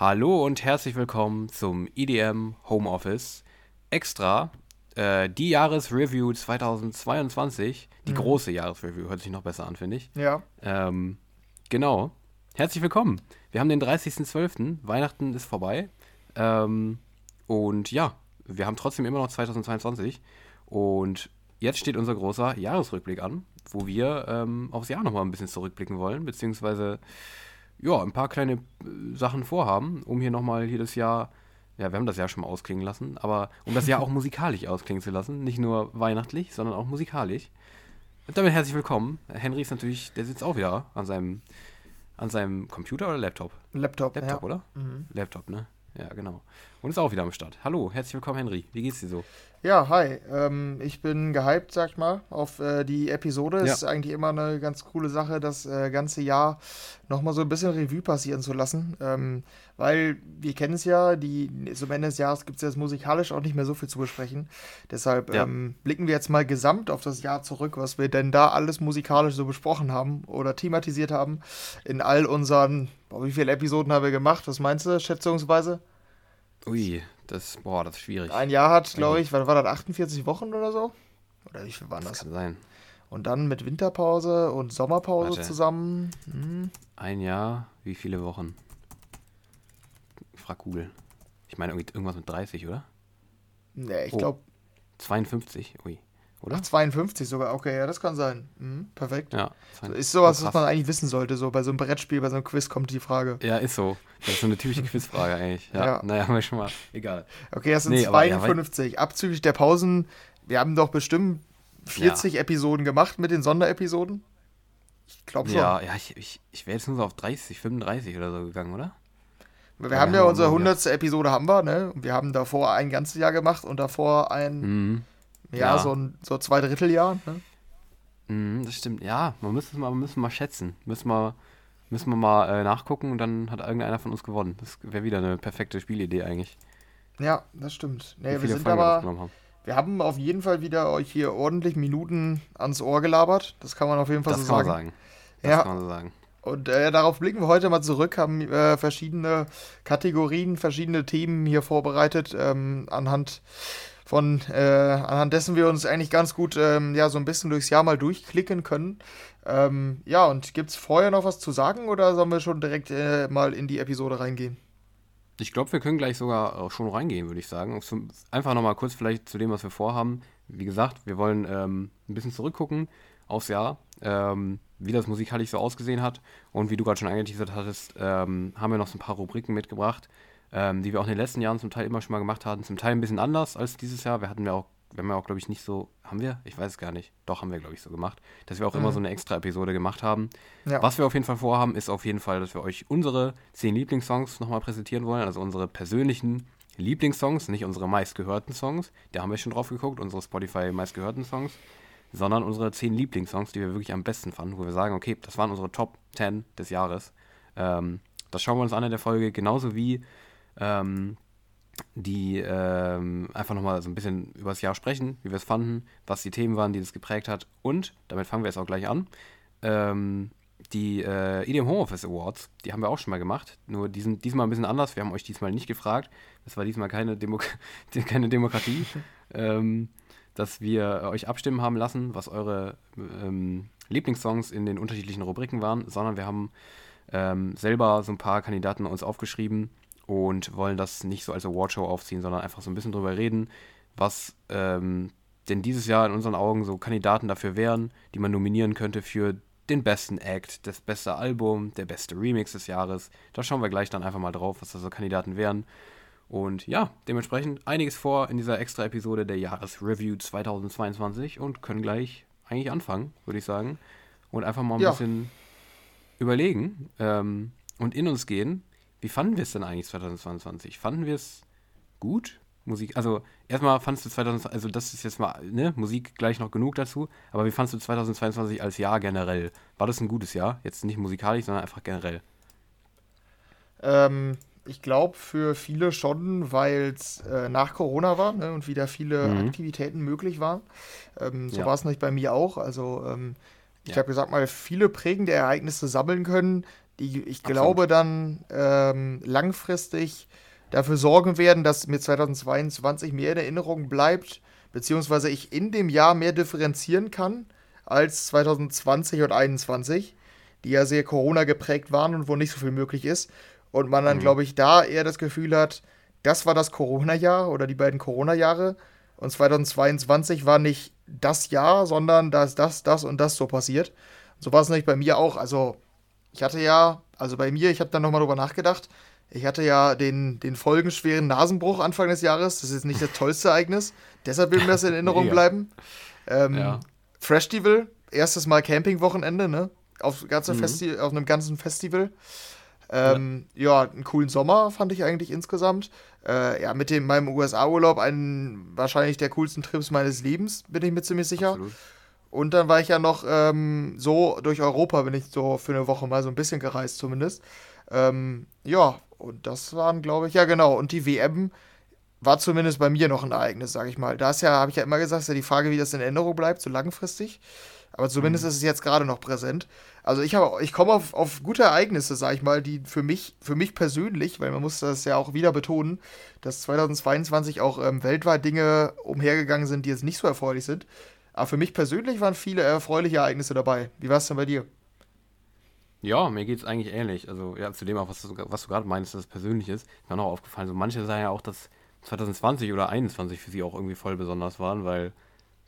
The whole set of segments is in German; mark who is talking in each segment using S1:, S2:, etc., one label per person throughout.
S1: Hallo und herzlich willkommen zum EDM Homeoffice Extra. Äh, die Jahresreview 2022, die mhm. große Jahresreview, hört sich noch besser an, finde ich.
S2: Ja.
S1: Ähm, genau. Herzlich willkommen. Wir haben den 30.12., Weihnachten ist vorbei. Ähm, und ja, wir haben trotzdem immer noch 2022. Und jetzt steht unser großer Jahresrückblick an, wo wir ähm, aufs Jahr nochmal ein bisschen zurückblicken wollen, beziehungsweise ja, ein paar kleine äh, Sachen vorhaben, um hier nochmal hier das Jahr, ja, wir haben das Jahr schon mal ausklingen lassen, aber um das Jahr auch musikalisch ausklingen zu lassen, nicht nur weihnachtlich, sondern auch musikalisch. Und damit herzlich willkommen. Henry ist natürlich, der sitzt auch wieder an seinem, an seinem Computer oder Laptop?
S2: Laptop,
S1: Laptop,
S2: ja.
S1: oder? Mhm. Laptop, ne? Ja, genau. Und ist auch wieder am Start. Hallo, herzlich willkommen, Henry. Wie geht's dir so?
S2: Ja, hi. Ähm, ich bin gehypt, sag ich mal, auf äh, die Episode. Ja. Ist eigentlich immer eine ganz coole Sache, das äh, ganze Jahr nochmal so ein bisschen Revue passieren zu lassen. Ähm, weil wir kennen es ja, die, zum Ende des Jahres gibt es jetzt musikalisch auch nicht mehr so viel zu besprechen. Deshalb ja. ähm, blicken wir jetzt mal gesamt auf das Jahr zurück, was wir denn da alles musikalisch so besprochen haben oder thematisiert haben. In all unseren, boah, wie viele Episoden haben wir gemacht? Was meinst du, schätzungsweise?
S1: Ui, das, boah, das ist schwierig.
S2: Ein Jahr hat, glaube ich, was war das, 48 Wochen oder so? Oder wie viel waren das?
S1: Das kann sein.
S2: Und dann mit Winterpause und Sommerpause Warte. zusammen. Hm.
S1: Ein Jahr, wie viele Wochen? Frag Google. Ich meine irgendwas mit 30, oder?
S2: Nee, ich oh. glaube.
S1: 52, ui
S2: oder? Ach, 52 sogar, okay, ja, das kann sein. Mhm, perfekt.
S1: Ja.
S2: So, ist sowas, was man eigentlich wissen sollte, so bei so einem Brettspiel, bei so einem Quiz kommt die Frage.
S1: Ja, ist so. Das ist so eine typische Quizfrage eigentlich. Ja, ja. naja, haben wir schon mal. Egal.
S2: Okay, das sind nee, 52. Ja, abzüglich der Pausen, wir haben doch bestimmt 40 ja. Episoden gemacht mit den Sonderepisoden.
S1: Ich glaube schon. Ja, ja ich, ich, ich wäre jetzt nur so auf 30, 35 oder so gegangen, oder?
S2: Wir haben ja unsere 100. Episode haben wir, ne? Und wir haben davor ein ganzes Jahr gemacht und davor ein mhm. Ja, ja. so ein so zwei Dritteljahr. Ne?
S1: Mhm, das stimmt. Ja, man müsste mal, müssen mal schätzen. Müssen wir, müssen wir mal äh, nachgucken und dann hat irgendeiner von uns gewonnen. Das wäre wieder eine perfekte Spielidee eigentlich.
S2: Ja, das stimmt. Nee, wir sind Folgen aber. Haben. Wir haben auf jeden Fall wieder euch hier ordentlich Minuten ans Ohr gelabert. Das kann man auf jeden Fall
S1: das
S2: so sagen.
S1: sagen. Das
S2: ja.
S1: kann man so sagen.
S2: Und äh, darauf blicken wir heute mal zurück, haben äh, verschiedene Kategorien, verschiedene Themen hier vorbereitet, ähm, anhand von äh, anhand dessen wir uns eigentlich ganz gut ähm, ja so ein bisschen durchs Jahr mal durchklicken können. Ähm, ja, und gibt es vorher noch was zu sagen oder sollen wir schon direkt äh, mal in die Episode reingehen?
S1: Ich glaube, wir können gleich sogar schon reingehen, würde ich sagen. Einfach nochmal kurz vielleicht zu dem, was wir vorhaben. Wie gesagt, wir wollen ähm, ein bisschen zurückgucken aufs Jahr, ähm, wie das musikalisch so ausgesehen hat. Und wie du gerade schon angeteasert hattest, ähm, haben wir noch so ein paar Rubriken mitgebracht, ähm, die wir auch in den letzten Jahren zum Teil immer schon mal gemacht hatten. Zum Teil ein bisschen anders als dieses Jahr. Wir hatten ja auch, wir haben ja auch, glaube ich, nicht so, haben wir? Ich weiß es gar nicht. Doch, haben wir, glaube ich, so gemacht. Dass wir auch mhm. immer so eine extra Episode gemacht haben. Ja. Was wir auf jeden Fall vorhaben, ist auf jeden Fall, dass wir euch unsere zehn Lieblingssongs nochmal präsentieren wollen. Also unsere persönlichen Lieblingssongs, nicht unsere meistgehörten Songs. Da haben wir schon drauf geguckt, unsere Spotify meistgehörten Songs. Sondern unsere zehn Lieblingssongs, die wir wirklich am besten fanden, wo wir sagen, okay, das waren unsere Top 10 des Jahres. Ähm, das schauen wir uns an in der Folge, genauso wie ähm, die ähm, einfach nochmal so ein bisschen über das Jahr sprechen, wie wir es fanden, was die Themen waren, die das geprägt hat. Und, damit fangen wir jetzt auch gleich an, ähm, die äh, EDM Homeoffice Awards, die haben wir auch schon mal gemacht. Nur die sind diesmal ein bisschen anders. Wir haben euch diesmal nicht gefragt. Das war diesmal keine, Demo keine Demokratie. ähm, dass wir euch abstimmen haben lassen, was eure ähm, Lieblingssongs in den unterschiedlichen Rubriken waren, sondern wir haben ähm, selber so ein paar Kandidaten uns aufgeschrieben und wollen das nicht so als Awardshow aufziehen, sondern einfach so ein bisschen drüber reden, was ähm, denn dieses Jahr in unseren Augen so Kandidaten dafür wären, die man nominieren könnte für den besten Act, das beste Album, der beste Remix des Jahres. Da schauen wir gleich dann einfach mal drauf, was da so Kandidaten wären. Und ja, dementsprechend einiges vor in dieser extra Episode der Jahresreview 2022 und können gleich eigentlich anfangen, würde ich sagen. Und einfach mal ein ja. bisschen überlegen ähm, und in uns gehen, wie fanden wir es denn eigentlich 2022? Fanden wir es gut? Musik, also erstmal fandest du 2020, also das ist jetzt mal, ne, Musik gleich noch genug dazu, aber wie fandest du 2022 als Jahr generell? War das ein gutes Jahr? Jetzt nicht musikalisch, sondern einfach generell.
S2: Ähm, ich glaube für viele schon, weil es äh, nach Corona war ne, und wieder viele mhm. Aktivitäten möglich waren. Ähm, so ja. war es nicht bei mir auch. Also ähm, ich ja. habe gesagt mal viele prägende Ereignisse sammeln können, die ich Absolut. glaube dann ähm, langfristig dafür sorgen werden, dass mir 2022 mehr in Erinnerung bleibt, beziehungsweise ich in dem Jahr mehr differenzieren kann als 2020 und 2021, die ja sehr Corona geprägt waren und wo nicht so viel möglich ist. Und man dann, mhm. glaube ich, da eher das Gefühl hat, das war das Corona-Jahr oder die beiden Corona-Jahre. Und 2022 war nicht das Jahr, sondern da ist das, das und das so passiert. So war es nämlich bei mir auch. Also, ich hatte ja, also bei mir, ich habe dann nochmal drüber nachgedacht, ich hatte ja den, den folgenschweren Nasenbruch Anfang des Jahres. Das ist nicht das tollste Ereignis. Deshalb will mir das in Erinnerung ja. bleiben. Ähm, ja. Freshtival, erstes Mal Campingwochenende, ne? Auf, ganze mhm. Auf einem ganzen Festival. Ähm, ja. ja. einen coolen Sommer fand ich eigentlich insgesamt. Äh, ja, mit dem, meinem USA-Urlaub einen wahrscheinlich der coolsten Trips meines Lebens, bin ich mir ziemlich sicher. Absolut. Und dann war ich ja noch ähm, so durch Europa, bin ich so für eine Woche mal so ein bisschen gereist zumindest. Ähm, ja, und das waren, glaube ich, ja genau. Und die WM war zumindest bei mir noch ein Ereignis, sage ich mal. Da ist ja, habe ich ja immer gesagt, ist ja die Frage, wie das in Erinnerung bleibt, so langfristig. Aber zumindest mhm. ist es jetzt gerade noch präsent. Also ich habe, ich komme auf, auf gute Ereignisse, sage ich mal, die für mich, für mich persönlich, weil man muss das ja auch wieder betonen, dass 2022 auch ähm, weltweit Dinge umhergegangen sind, die jetzt nicht so erfreulich sind. Aber für mich persönlich waren viele erfreuliche Ereignisse dabei. Wie war es denn bei dir?
S1: Ja, mir geht es eigentlich ähnlich. Also ja, zu dem auch, was du, was du gerade meinst, dass es persönlich ist. Mir noch aufgefallen, so manche sagen ja auch, dass 2020 oder 2021 für sie auch irgendwie voll besonders waren, weil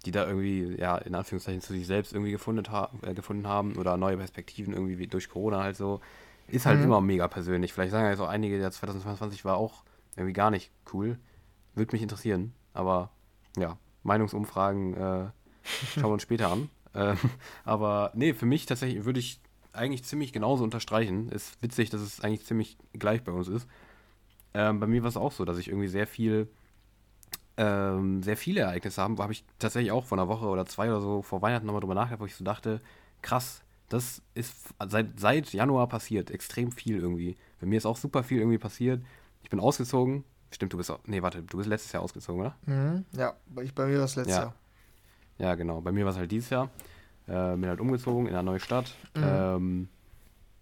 S1: die da irgendwie, ja, in Anführungszeichen zu sich selbst irgendwie gefunden, ha äh, gefunden haben oder neue Perspektiven irgendwie durch Corona halt so. Ist halt mhm. immer mega persönlich. Vielleicht sagen ja so einige, der 2022 war auch irgendwie gar nicht cool. Würde mich interessieren. Aber ja, Meinungsumfragen äh, schauen wir uns später an. Äh, aber nee, für mich tatsächlich würde ich eigentlich ziemlich genauso unterstreichen. Ist witzig, dass es eigentlich ziemlich gleich bei uns ist. Ähm, bei mir war es auch so, dass ich irgendwie sehr viel, ähm, sehr viele Ereignisse habe. Habe ich tatsächlich auch vor einer Woche oder zwei oder so vor Weihnachten nochmal drüber nachgedacht, wo ich so dachte, krass, das ist seit, seit Januar passiert, extrem viel irgendwie. Bei mir ist auch super viel irgendwie passiert. Ich bin ausgezogen. Stimmt, du bist auch. Nee, warte, du bist letztes Jahr ausgezogen, oder?
S2: Mhm, ja, ich, bei mir war es letztes
S1: ja.
S2: Jahr.
S1: Ja, genau. Bei mir war es halt dieses Jahr. Äh, bin halt umgezogen in eine neue Stadt. Mhm. Ähm,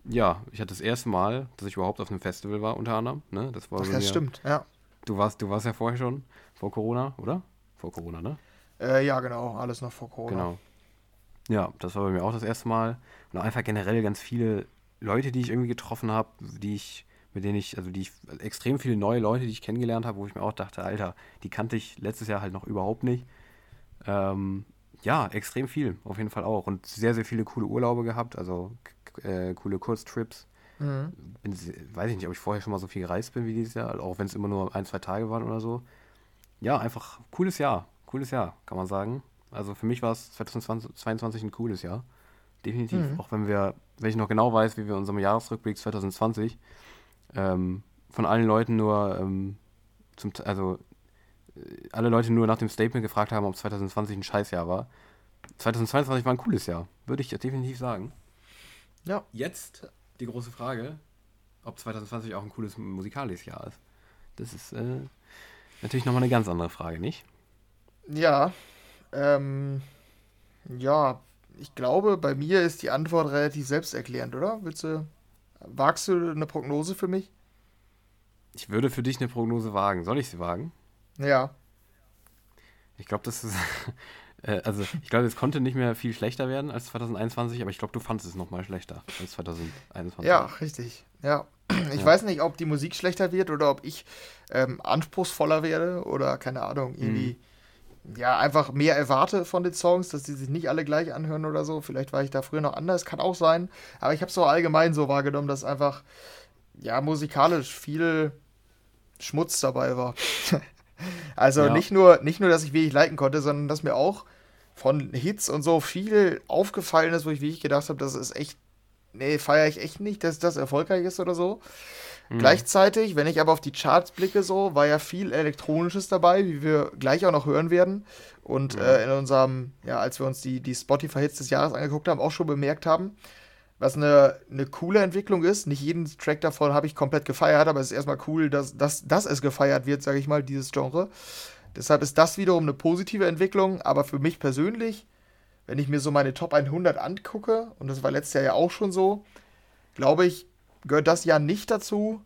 S1: ja, ich hatte das erste Mal, dass ich überhaupt auf einem Festival war, unter anderem. Ne? Das war
S2: Ach, das stimmt, ja.
S1: Du warst, du warst ja vorher schon, vor Corona, oder? Vor Corona, ne?
S2: Äh, ja, genau, alles noch vor Corona.
S1: Genau. Ja, das war bei mir auch das erste Mal. Und auch einfach generell ganz viele Leute, die ich irgendwie getroffen habe, die ich, mit denen ich, also die ich, extrem viele neue Leute, die ich kennengelernt habe, wo ich mir auch dachte, Alter, die kannte ich letztes Jahr halt noch überhaupt nicht. Ähm, ja, extrem viel, auf jeden Fall auch. Und sehr, sehr viele coole Urlaube gehabt, also äh, coole Kurztrips. Mhm. Bin, weiß ich nicht, ob ich vorher schon mal so viel gereist bin wie dieses Jahr, auch wenn es immer nur ein, zwei Tage waren oder so. Ja, einfach cooles Jahr. Cooles Jahr, kann man sagen. Also für mich war es 2022 ein cooles Jahr. Definitiv. Mhm. Auch wenn wir, wenn ich noch genau weiß, wie wir unserem Jahresrückblick 2020 ähm, von allen Leuten nur ähm, zum, also alle Leute nur nach dem Statement gefragt haben, ob 2020 ein Scheißjahr war. 2022 war ein cooles Jahr, würde ich definitiv sagen. Ja. Jetzt die große Frage, ob 2020 auch ein cooles musikalisches Jahr ist. Das ist äh, natürlich nochmal eine ganz andere Frage, nicht?
S2: Ja. Ähm, ja, ich glaube, bei mir ist die Antwort relativ selbsterklärend, oder? Willst du, wagst du eine Prognose für mich?
S1: Ich würde für dich eine Prognose wagen. Soll ich sie wagen?
S2: Ja.
S1: Ich glaube, das ist. Äh, also, ich glaube, es konnte nicht mehr viel schlechter werden als 2021, aber ich glaube, du fandest es nochmal schlechter als 2021.
S2: Ja, richtig. Ja. Ich ja. weiß nicht, ob die Musik schlechter wird oder ob ich ähm, anspruchsvoller werde oder keine Ahnung, irgendwie. Mhm. Ja, einfach mehr erwarte von den Songs, dass die sich nicht alle gleich anhören oder so. Vielleicht war ich da früher noch anders, kann auch sein. Aber ich habe es so allgemein so wahrgenommen, dass einfach, ja, musikalisch viel Schmutz dabei war. Also ja. nicht, nur, nicht nur, dass ich wirklich liken konnte, sondern dass mir auch von Hits und so viel aufgefallen ist, wo ich wirklich gedacht habe, das ist echt, nee, feiere ich echt nicht, dass das erfolgreich ist oder so. Mhm. Gleichzeitig, wenn ich aber auf die Charts blicke, so, war ja viel Elektronisches dabei, wie wir gleich auch noch hören werden. Und mhm. äh, in unserem, ja, als wir uns die, die Spotify-Hits des Jahres angeguckt haben, auch schon bemerkt haben, was eine, eine coole Entwicklung ist. Nicht jeden Track davon habe ich komplett gefeiert, aber es ist erstmal cool, dass, dass, dass es gefeiert wird, sage ich mal, dieses Genre. Deshalb ist das wiederum eine positive Entwicklung, aber für mich persönlich, wenn ich mir so meine Top 100 angucke, und das war letztes Jahr ja auch schon so, glaube ich, gehört das Jahr nicht dazu,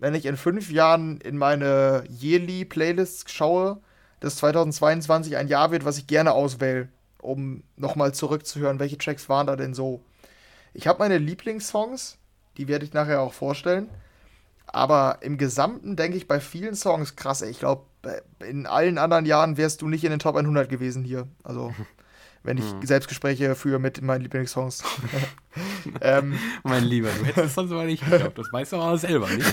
S2: wenn ich in fünf Jahren in meine Yearly-Playlists schaue, dass 2022 ein Jahr wird, was ich gerne auswähle, um nochmal zurückzuhören, welche Tracks waren da denn so. Ich habe meine Lieblingssongs, die werde ich nachher auch vorstellen. Aber im Gesamten denke ich bei vielen Songs krass, ey, ich glaube, in allen anderen Jahren wärst du nicht in den Top 100 gewesen hier. Also, wenn ich hm. Selbstgespräche führe mit meinen Lieblingssongs.
S1: ähm, mein Lieber, du hättest es sonst mal nicht geglaubt. Das weißt du aber selber nicht.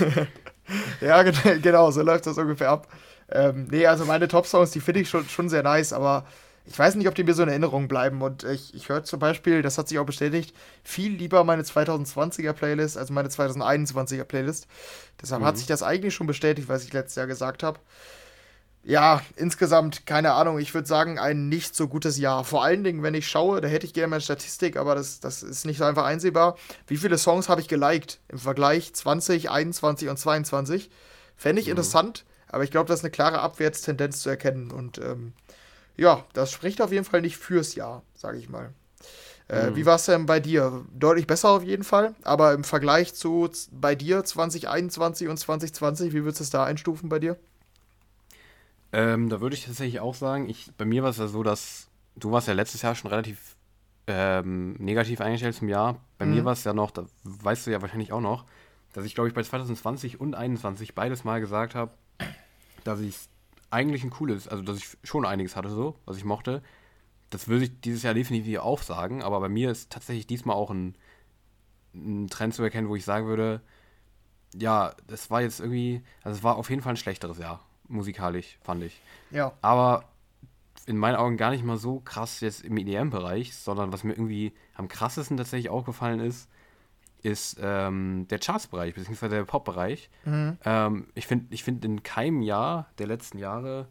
S2: ja, genau, so läuft das ungefähr ab. Ähm, nee, also meine Top-Songs, die finde ich schon, schon sehr nice, aber ich weiß nicht, ob die mir so in Erinnerung bleiben. Und ich, ich höre zum Beispiel, das hat sich auch bestätigt, viel lieber meine 2020er Playlist als meine 2021er Playlist. Deshalb mhm. hat sich das eigentlich schon bestätigt, was ich letztes Jahr gesagt habe. Ja, insgesamt, keine Ahnung, ich würde sagen, ein nicht so gutes Jahr. Vor allen Dingen, wenn ich schaue, da hätte ich gerne mal eine Statistik, aber das, das ist nicht so einfach einsehbar. Wie viele Songs habe ich geliked im Vergleich 20, 21 und 22? Fände ich mhm. interessant, aber ich glaube, das ist eine klare Abwärtstendenz zu erkennen. Und ähm, ja, das spricht auf jeden Fall nicht fürs Jahr, sage ich mal. Äh, mhm. Wie war es denn bei dir? Deutlich besser auf jeden Fall, aber im Vergleich zu bei dir 2021 und 2020, wie würdest du es da einstufen bei dir?
S1: Ähm, da würde ich tatsächlich auch sagen, ich, bei mir war es ja so, dass du warst ja letztes Jahr schon relativ ähm, negativ eingestellt zum Jahr. Bei mhm. mir war es ja noch, da weißt du ja wahrscheinlich auch noch, dass ich glaube ich bei 2020 und 2021 beides mal gesagt habe, dass ich eigentlich ein cooles, also dass ich schon einiges hatte so, was ich mochte. Das würde ich dieses Jahr definitiv auch sagen, aber bei mir ist tatsächlich diesmal auch ein, ein Trend zu erkennen, wo ich sagen würde, ja, das war jetzt irgendwie, also es war auf jeden Fall ein schlechteres Jahr, musikalisch, fand ich.
S2: Ja.
S1: Aber in meinen Augen gar nicht mal so krass jetzt im EDM-Bereich, sondern was mir irgendwie am krassesten tatsächlich aufgefallen ist, ist ähm, der Charts-Bereich, beziehungsweise der Pop-Bereich. Mhm. Ähm, ich finde, ich find in keinem Jahr der letzten Jahre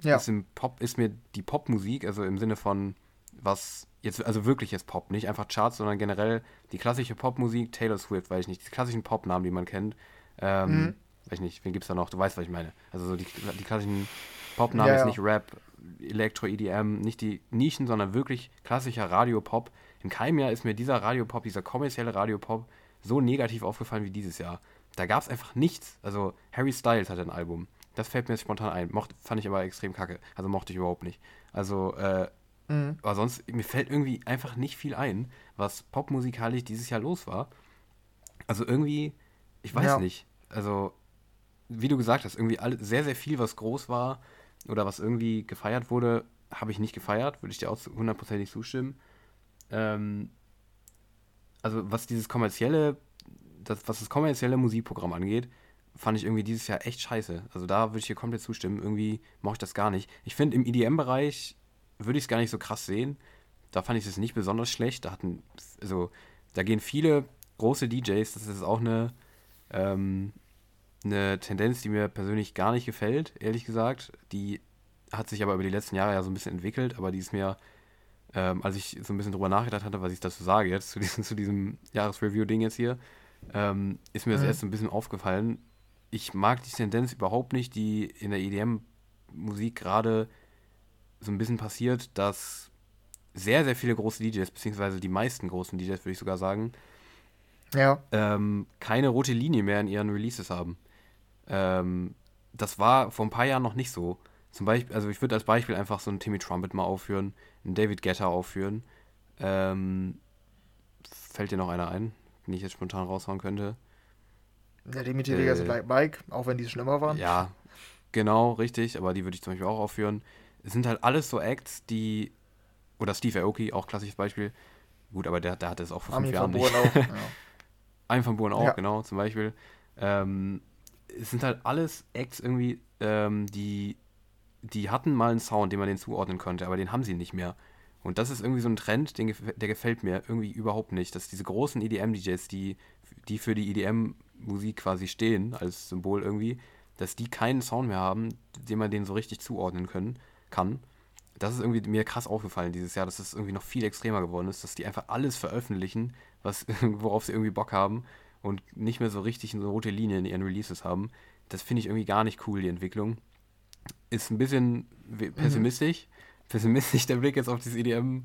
S1: ja. ist, im Pop, ist mir die Popmusik, also im Sinne von was jetzt, also wirklich jetzt Pop, nicht einfach Charts, sondern generell die klassische Popmusik, Taylor Swift, weiß ich nicht, die klassischen Popnamen, die man kennt. Ähm, mhm. Weiß ich nicht, wen gibt es da noch? Du weißt, was ich meine. Also so die, die klassischen Popnamen ja, ist nicht Rap, Elektro, EDM, nicht die Nischen, sondern wirklich klassischer Radio-Pop in keinem Jahr ist mir dieser Radiopop, dieser kommerzielle Radiopop so negativ aufgefallen wie dieses Jahr. Da gab es einfach nichts. Also Harry Styles hatte ein Album. Das fällt mir jetzt spontan ein. Mocht, fand ich aber extrem kacke. Also mochte ich überhaupt nicht. Also, äh, mhm. aber sonst, mir fällt irgendwie einfach nicht viel ein, was popmusikalisch dieses Jahr los war. Also irgendwie, ich weiß ja. nicht. Also, wie du gesagt hast, irgendwie alle, sehr, sehr viel, was groß war oder was irgendwie gefeiert wurde, habe ich nicht gefeiert. Würde ich dir auch hundertprozentig zustimmen. Ähm, also was dieses kommerzielle, das, was das kommerzielle Musikprogramm angeht, fand ich irgendwie dieses Jahr echt scheiße. Also da würde ich dir komplett zustimmen. Irgendwie mache ich das gar nicht. Ich finde, im EDM-Bereich würde ich es gar nicht so krass sehen. Da fand ich es nicht besonders schlecht. Da hatten, also, da gehen viele große DJs, das ist auch eine, ähm, eine Tendenz, die mir persönlich gar nicht gefällt, ehrlich gesagt. Die hat sich aber über die letzten Jahre ja so ein bisschen entwickelt, aber die ist mir ähm, als ich so ein bisschen drüber nachgedacht hatte, was ich dazu sage jetzt, zu diesem, zu diesem Jahresreview-Ding jetzt hier, ähm, ist mir das mhm. erst ein bisschen aufgefallen. Ich mag die Tendenz überhaupt nicht, die in der EDM-Musik gerade so ein bisschen passiert, dass sehr, sehr viele große DJs, beziehungsweise die meisten großen DJs, würde ich sogar sagen,
S2: ja.
S1: ähm, keine rote Linie mehr in ihren Releases haben. Ähm, das war vor ein paar Jahren noch nicht so. Zum Beispiel, also ich würde als Beispiel einfach so einen Timmy Trumpet mal aufführen, einen David Guetta aufführen. Ähm, fällt dir noch einer ein, den ich jetzt spontan raushauen könnte?
S2: Der Dimitri äh, Vegas Like Mike, auch wenn die schlimmer waren.
S1: Ja, genau, richtig, aber die würde ich zum Beispiel auch aufführen. Es sind halt alles so Acts, die. Oder Steve Aoki, auch klassisches Beispiel. Gut, aber der, der hatte es auch vor fünf Jahren nicht. Auch, ja. Armin van Buren auch, ja. genau, zum Beispiel. Ähm, es sind halt alles Acts irgendwie, ähm, die die hatten mal einen Sound, den man den zuordnen konnte, aber den haben sie nicht mehr. Und das ist irgendwie so ein Trend, den, der gefällt mir irgendwie überhaupt nicht. Dass diese großen EDM-DJs, die, die für die EDM-Musik quasi stehen, als Symbol irgendwie, dass die keinen Sound mehr haben, den man denen so richtig zuordnen können, kann. Das ist irgendwie mir krass aufgefallen dieses Jahr, dass es das irgendwie noch viel extremer geworden ist, dass die einfach alles veröffentlichen, was, worauf sie irgendwie Bock haben und nicht mehr so richtig eine rote Linie in ihren Releases haben. Das finde ich irgendwie gar nicht cool, die Entwicklung ist ein bisschen pessimistisch. Mhm. Pessimistisch der Blick jetzt auf das EDM,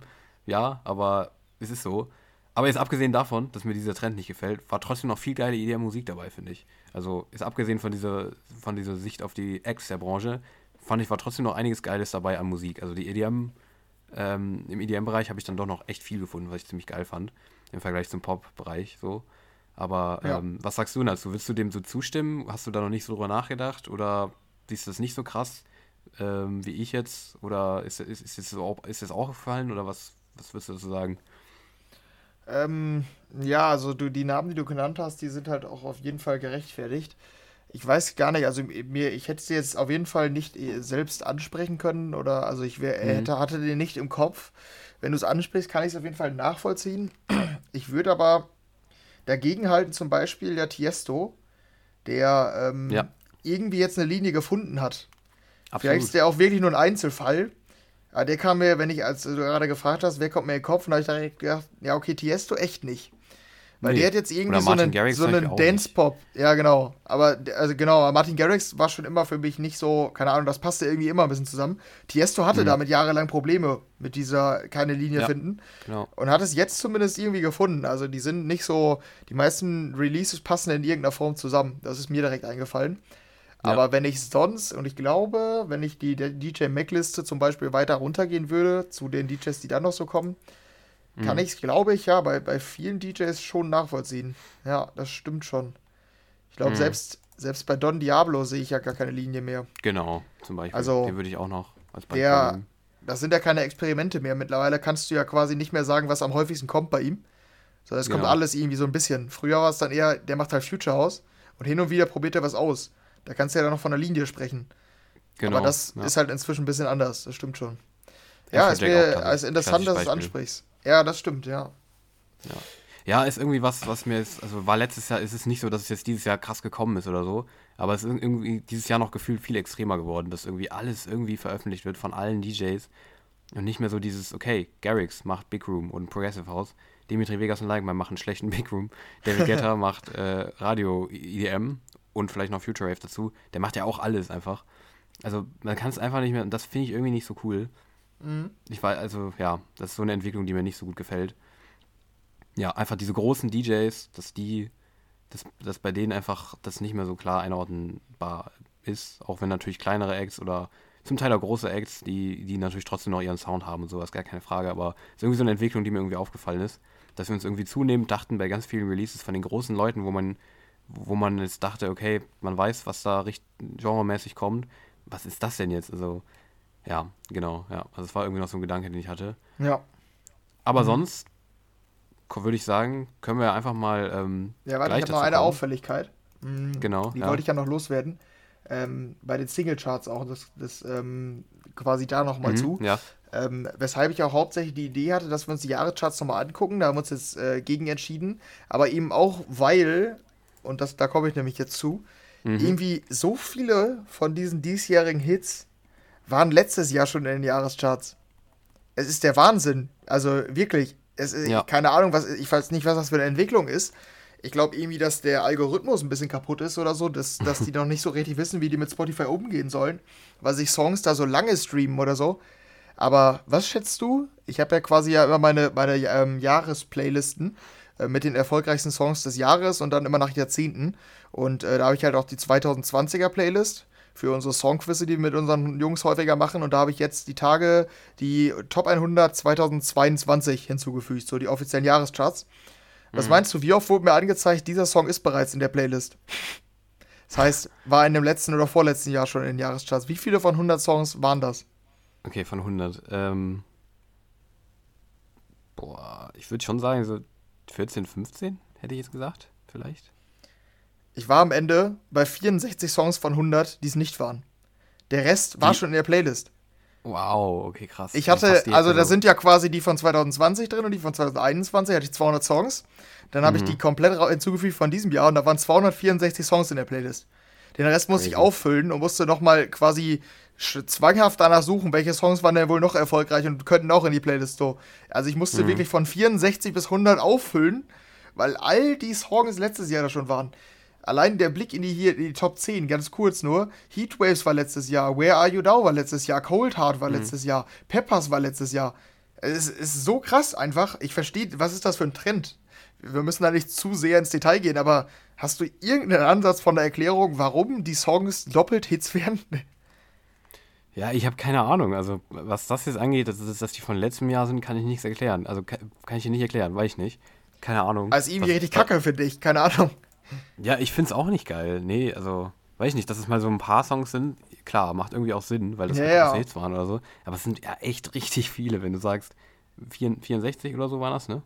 S1: ja, aber es ist so. Aber jetzt abgesehen davon, dass mir dieser Trend nicht gefällt, war trotzdem noch viel geile EDM-Musik dabei, finde ich. Also ist abgesehen von dieser, von dieser Sicht auf die Acts der Branche, fand ich, war trotzdem noch einiges Geiles dabei an Musik. Also die EDM, ähm, im EDM-Bereich habe ich dann doch noch echt viel gefunden, was ich ziemlich geil fand. Im Vergleich zum Pop-Bereich so. Aber ja. ähm, was sagst du dazu? Willst du dem so zustimmen? Hast du da noch nicht so drüber nachgedacht? Oder siehst du das nicht so krass ähm, wie ich jetzt? Oder ist, ist, ist, ist, das auch, ist das auch gefallen? Oder was, was würdest du dazu sagen?
S2: Ähm, ja, also du, die Namen, die du genannt hast, die sind halt auch auf jeden Fall gerechtfertigt. Ich weiß gar nicht, also mir, ich hätte sie jetzt auf jeden Fall nicht äh, selbst ansprechen können oder also ich wär, mhm. hätte, hatte den nicht im Kopf. Wenn du es ansprichst, kann ich es auf jeden Fall nachvollziehen. Ich würde aber dagegen halten, zum Beispiel der Tiesto, der ähm, ja. Irgendwie jetzt eine Linie gefunden hat. Absolut. Vielleicht ist der auch wirklich nur ein Einzelfall. Aber der kam mir, wenn ich, als du gerade gefragt hast, wer kommt mir in den Kopf, und da habe ich direkt gedacht, ja, okay, Tiesto echt nicht. Weil nee. der hat jetzt irgendwie so einen, so einen Dance-Pop. Ja, genau. Aber, also genau, Martin Garrix war schon immer für mich nicht so, keine Ahnung, das passte irgendwie immer ein bisschen zusammen. Tiesto hatte mhm. damit jahrelang Probleme mit dieser keine Linie ja, finden. Genau. Und hat es jetzt zumindest irgendwie gefunden. Also die sind nicht so, die meisten Releases passen in irgendeiner Form zusammen. Das ist mir direkt eingefallen. Ja. Aber wenn ich sonst, und ich glaube, wenn ich die DJ-Mac-Liste zum Beispiel weiter runtergehen würde, zu den DJs, die dann noch so kommen, kann mhm. ich, glaube ich, ja, bei, bei vielen DJs schon nachvollziehen. Ja, das stimmt schon. Ich glaube, mhm. selbst, selbst bei Don Diablo sehe ich ja gar keine Linie mehr.
S1: Genau, zum Beispiel.
S2: Also,
S1: den würde ich auch noch
S2: als Beispiel der, nehmen. Das sind ja keine Experimente mehr. Mittlerweile kannst du ja quasi nicht mehr sagen, was am häufigsten kommt bei ihm. Sondern es genau. kommt alles irgendwie so ein bisschen. Früher war es dann eher, der macht halt Future House und hin und wieder probiert er was aus. Da kannst du ja dann noch von der Linie sprechen. Genau, Aber das ja. ist halt inzwischen ein bisschen anders, das stimmt schon. Ja, ist mir ist interessant, dass du es ansprichst. Ja, das stimmt, ja.
S1: Ja. Ja, ist irgendwie was, was mir ist, also war letztes Jahr, ist es nicht so, dass es jetzt dieses Jahr krass gekommen ist oder so, aber es ist irgendwie dieses Jahr noch gefühlt viel extremer geworden, dass irgendwie alles irgendwie veröffentlicht wird von allen DJs und nicht mehr so dieses, okay, Garrix macht Big Room und Progressive House, Dimitri Vegas und Leigenmann machen schlechten Big Room, David Guetta macht äh, Radio EDM und vielleicht noch Future Rave dazu, der macht ja auch alles einfach. Also man kann es einfach nicht mehr, und das finde ich irgendwie nicht so cool. Mhm. Ich weiß, also ja, das ist so eine Entwicklung, die mir nicht so gut gefällt. Ja, einfach diese großen DJs, dass die, dass, dass bei denen einfach das nicht mehr so klar einordnbar ist, auch wenn natürlich kleinere Acts oder zum Teil auch große Acts, die, die natürlich trotzdem noch ihren Sound haben und sowas, gar keine Frage, aber es ist irgendwie so eine Entwicklung, die mir irgendwie aufgefallen ist, dass wir uns irgendwie zunehmend dachten bei ganz vielen Releases von den großen Leuten, wo man, wo man jetzt dachte, okay, man weiß, was da richtig genremäßig kommt, was ist das denn jetzt? Also, ja, genau, ja. Also es war irgendwie noch so ein Gedanke, den ich hatte.
S2: Ja.
S1: Aber mhm. sonst würde ich sagen, können wir einfach mal. Ähm,
S2: ja, warte, ich habe noch eine kommen. Auffälligkeit.
S1: Mhm, genau.
S2: Die ja. wollte ich ja noch loswerden. Ähm, bei den Singlecharts auch, das, das ähm, quasi da nochmal mhm, zu.
S1: Ja.
S2: Ähm, weshalb ich auch hauptsächlich die Idee hatte, dass wir uns die Jahrescharts nochmal angucken. Da haben wir uns jetzt äh, gegen entschieden. Aber eben auch, weil, und das, da komme ich nämlich jetzt zu, mhm. irgendwie so viele von diesen diesjährigen Hits waren letztes Jahr schon in den Jahrescharts. Es ist der Wahnsinn. Also wirklich. Es ist, ja. Keine Ahnung, was, ich weiß nicht, was das für eine Entwicklung ist. Ich glaube irgendwie, dass der Algorithmus ein bisschen kaputt ist oder so, dass, dass die noch nicht so richtig wissen, wie die mit Spotify umgehen sollen, weil sich Songs da so lange streamen oder so. Aber was schätzt du? Ich habe ja quasi ja immer meine, meine ähm, Jahresplaylisten mit den erfolgreichsten Songs des Jahres und dann immer nach Jahrzehnten. Und äh, da habe ich halt auch die 2020er Playlist für unsere Songquizze, die wir mit unseren Jungs häufiger machen. Und da habe ich jetzt die Tage die Top 100 2022 hinzugefügt, so die offiziellen Jahrescharts. Was mhm. meinst du, wie oft wurde mir angezeigt, dieser Song ist bereits in der Playlist? Das heißt, war in dem letzten oder vorletzten Jahr schon in den Jahrescharts. Wie viele von 100 Songs waren das?
S1: Okay, von 100. Ähm, boah, ich würde schon sagen, so 14, 15 hätte ich jetzt gesagt, vielleicht.
S2: Ich war am Ende bei 64 Songs von 100, die es nicht waren. Der Rest war die? schon in der Playlist.
S1: Wow, okay, krass.
S2: Ich hatte, also da sind ja quasi die von 2020 drin und die von 2021, hatte ich 200 Songs. Dann habe mhm. ich die komplett hinzugefügt von diesem Jahr und da waren 264 Songs in der Playlist. Den Rest musste ich auffüllen und musste nochmal quasi zwanghaft danach suchen, welche Songs waren denn wohl noch erfolgreich und könnten auch in die Playlist so. Also ich musste mhm. wirklich von 64 bis 100 auffüllen, weil all die Songs letztes Jahr da schon waren. Allein der Blick in die hier in die Top 10, ganz kurz nur. Heatwaves war letztes Jahr, Where Are You Now war letztes Jahr, Cold Heart war mhm. letztes Jahr, Peppers war letztes Jahr. Es ist so krass einfach. Ich verstehe, was ist das für ein Trend? Wir müssen da nicht zu sehr ins Detail gehen, aber hast du irgendeinen Ansatz von der Erklärung, warum die Songs doppelt Hits werden?
S1: Ja, ich habe keine Ahnung. Also, was das jetzt angeht, dass, dass die von letztem Jahr sind, kann ich nichts erklären. Also, kann, kann ich dir nicht erklären, weiß ich nicht. Keine Ahnung.
S2: Also, irgendwie richtig kacke, finde ich. Keine Ahnung.
S1: Ja, ich finde es auch nicht geil. Nee, also, weiß ich nicht, dass es mal so ein paar Songs sind. Klar, macht irgendwie auch Sinn, weil das ja, ja. Hits waren oder so. Aber es sind ja echt richtig viele, wenn du sagst, 64 oder so waren das, ne?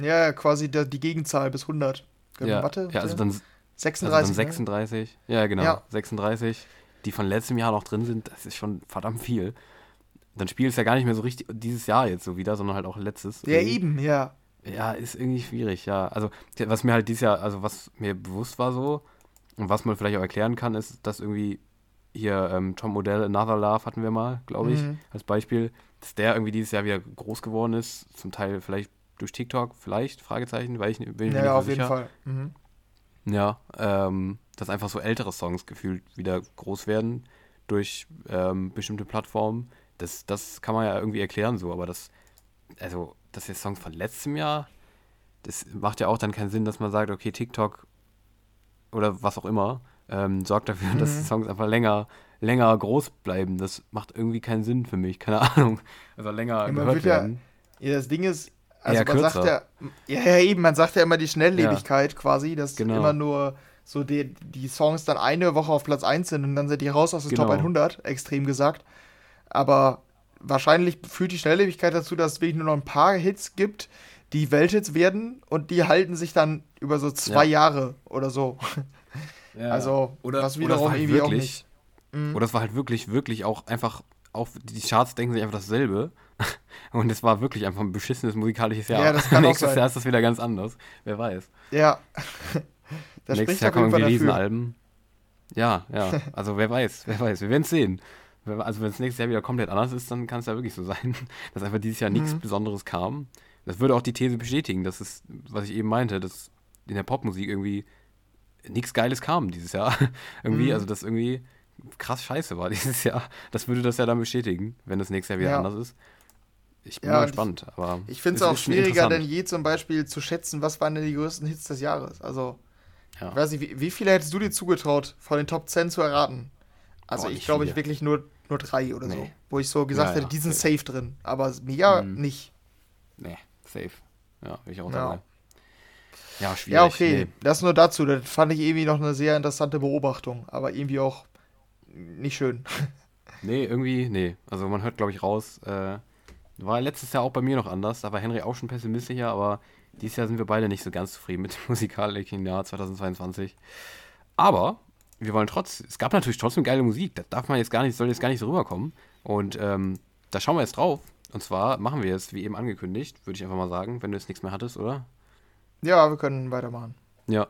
S2: Ja, quasi der, die Gegenzahl bis 100.
S1: Ja, Warte, ja also dann 36. Also dann 36. Ne? Ja, genau. Ja. 36 die von letztem Jahr noch drin sind, das ist schon verdammt viel. Dann spielt es ja gar nicht mehr so richtig dieses Jahr jetzt so wieder, sondern halt auch letztes.
S2: Ja, irgendwie. eben, ja.
S1: Ja, ist irgendwie schwierig, ja. Also, was mir halt dieses Jahr, also was mir bewusst war so, und was man vielleicht auch erklären kann, ist, dass irgendwie hier ähm, Tom Modell Another Love hatten wir mal, glaube ich, mhm. als Beispiel, dass der irgendwie dieses Jahr wieder groß geworden ist, zum Teil vielleicht durch TikTok, vielleicht, Fragezeichen, weil ich bin
S2: ja,
S1: nicht
S2: auf sicher. jeden Fall. Mhm.
S1: Ja, ähm, dass einfach so ältere Songs gefühlt wieder groß werden durch ähm, bestimmte Plattformen. Das, das kann man ja irgendwie erklären so, aber das, also, das jetzt Songs von letztem Jahr, das macht ja auch dann keinen Sinn, dass man sagt, okay, TikTok oder was auch immer, ähm, sorgt dafür, mhm. dass Songs einfach länger, länger groß bleiben. Das macht irgendwie keinen Sinn für mich, keine Ahnung. Also länger ja, gehört werden.
S2: Ja, ja, das Ding ist, also man kürzer. sagt ja, ja, eben, man sagt ja immer die Schnelllebigkeit ja. quasi, dass genau. immer nur so die, die Songs dann eine Woche auf Platz 1 sind und dann sind die raus aus der genau. Top 100, extrem gesagt. Aber wahrscheinlich führt die Schnelllebigkeit dazu, dass es wirklich nur noch ein paar Hits gibt, die Welthits werden und die halten sich dann über so zwei ja. Jahre oder so. Ja. Also,
S1: oder, was wiederum halt irgendwie wirklich, auch nicht. Mhm. Oder es war halt wirklich, wirklich auch einfach, auch die Charts denken sich einfach dasselbe. Und es war wirklich einfach ein beschissenes musikalisches Jahr. Ja, das kann Nächstes Jahr ist das wieder ganz anders. Wer weiß.
S2: Ja.
S1: Das Nächstes Jahr kommen irgendwie Riesenalben. Ja, ja. Also wer weiß, wer weiß. Wir werden es sehen. Also wenn es nächstes Jahr wieder komplett anders ist, dann kann es ja wirklich so sein, dass einfach dieses Jahr mhm. nichts Besonderes kam. Das würde auch die These bestätigen, dass es, was ich eben meinte, dass in der Popmusik irgendwie nichts Geiles kam dieses Jahr. irgendwie, mhm. also dass irgendwie krass scheiße war dieses Jahr. Das würde das ja dann bestätigen, wenn das nächste Jahr wieder ja. anders ist. Ich bin ja, mal gespannt, aber.
S2: Ich finde es auch schwieriger denn je zum Beispiel zu schätzen, was waren denn die größten Hits des Jahres. Also, ja. ich weiß nicht, wie, wie, viele hättest du dir zugetraut, von den Top 10 zu erraten? Also, Boah, ich glaube, ich wirklich nur, nur drei oder nee. so. Wo ich so gesagt ja, hätte, die sind safe. safe drin. Aber mir mhm. nicht.
S1: Nee, safe. Ja, will ich auch sagen.
S2: Ja, schwierig. Ja, okay. Nee. Das nur dazu. Das fand ich irgendwie noch eine sehr interessante Beobachtung. Aber irgendwie auch nicht schön.
S1: nee, irgendwie, nee. Also man hört, glaube ich, raus, äh, war letztes Jahr auch bei mir noch anders. Da war Henry auch schon pessimistischer, aber dieses Jahr sind wir beide nicht so ganz zufrieden mit dem musikalischen Jahr 2022. Aber wir wollen trotz, es gab natürlich trotzdem geile Musik. Das darf man jetzt gar nicht, soll jetzt gar nicht so rüberkommen. Und ähm, da schauen wir jetzt drauf. Und zwar machen wir es, wie eben angekündigt, würde ich einfach mal sagen, wenn du jetzt nichts mehr hattest, oder?
S2: Ja, wir können weitermachen.
S1: Ja.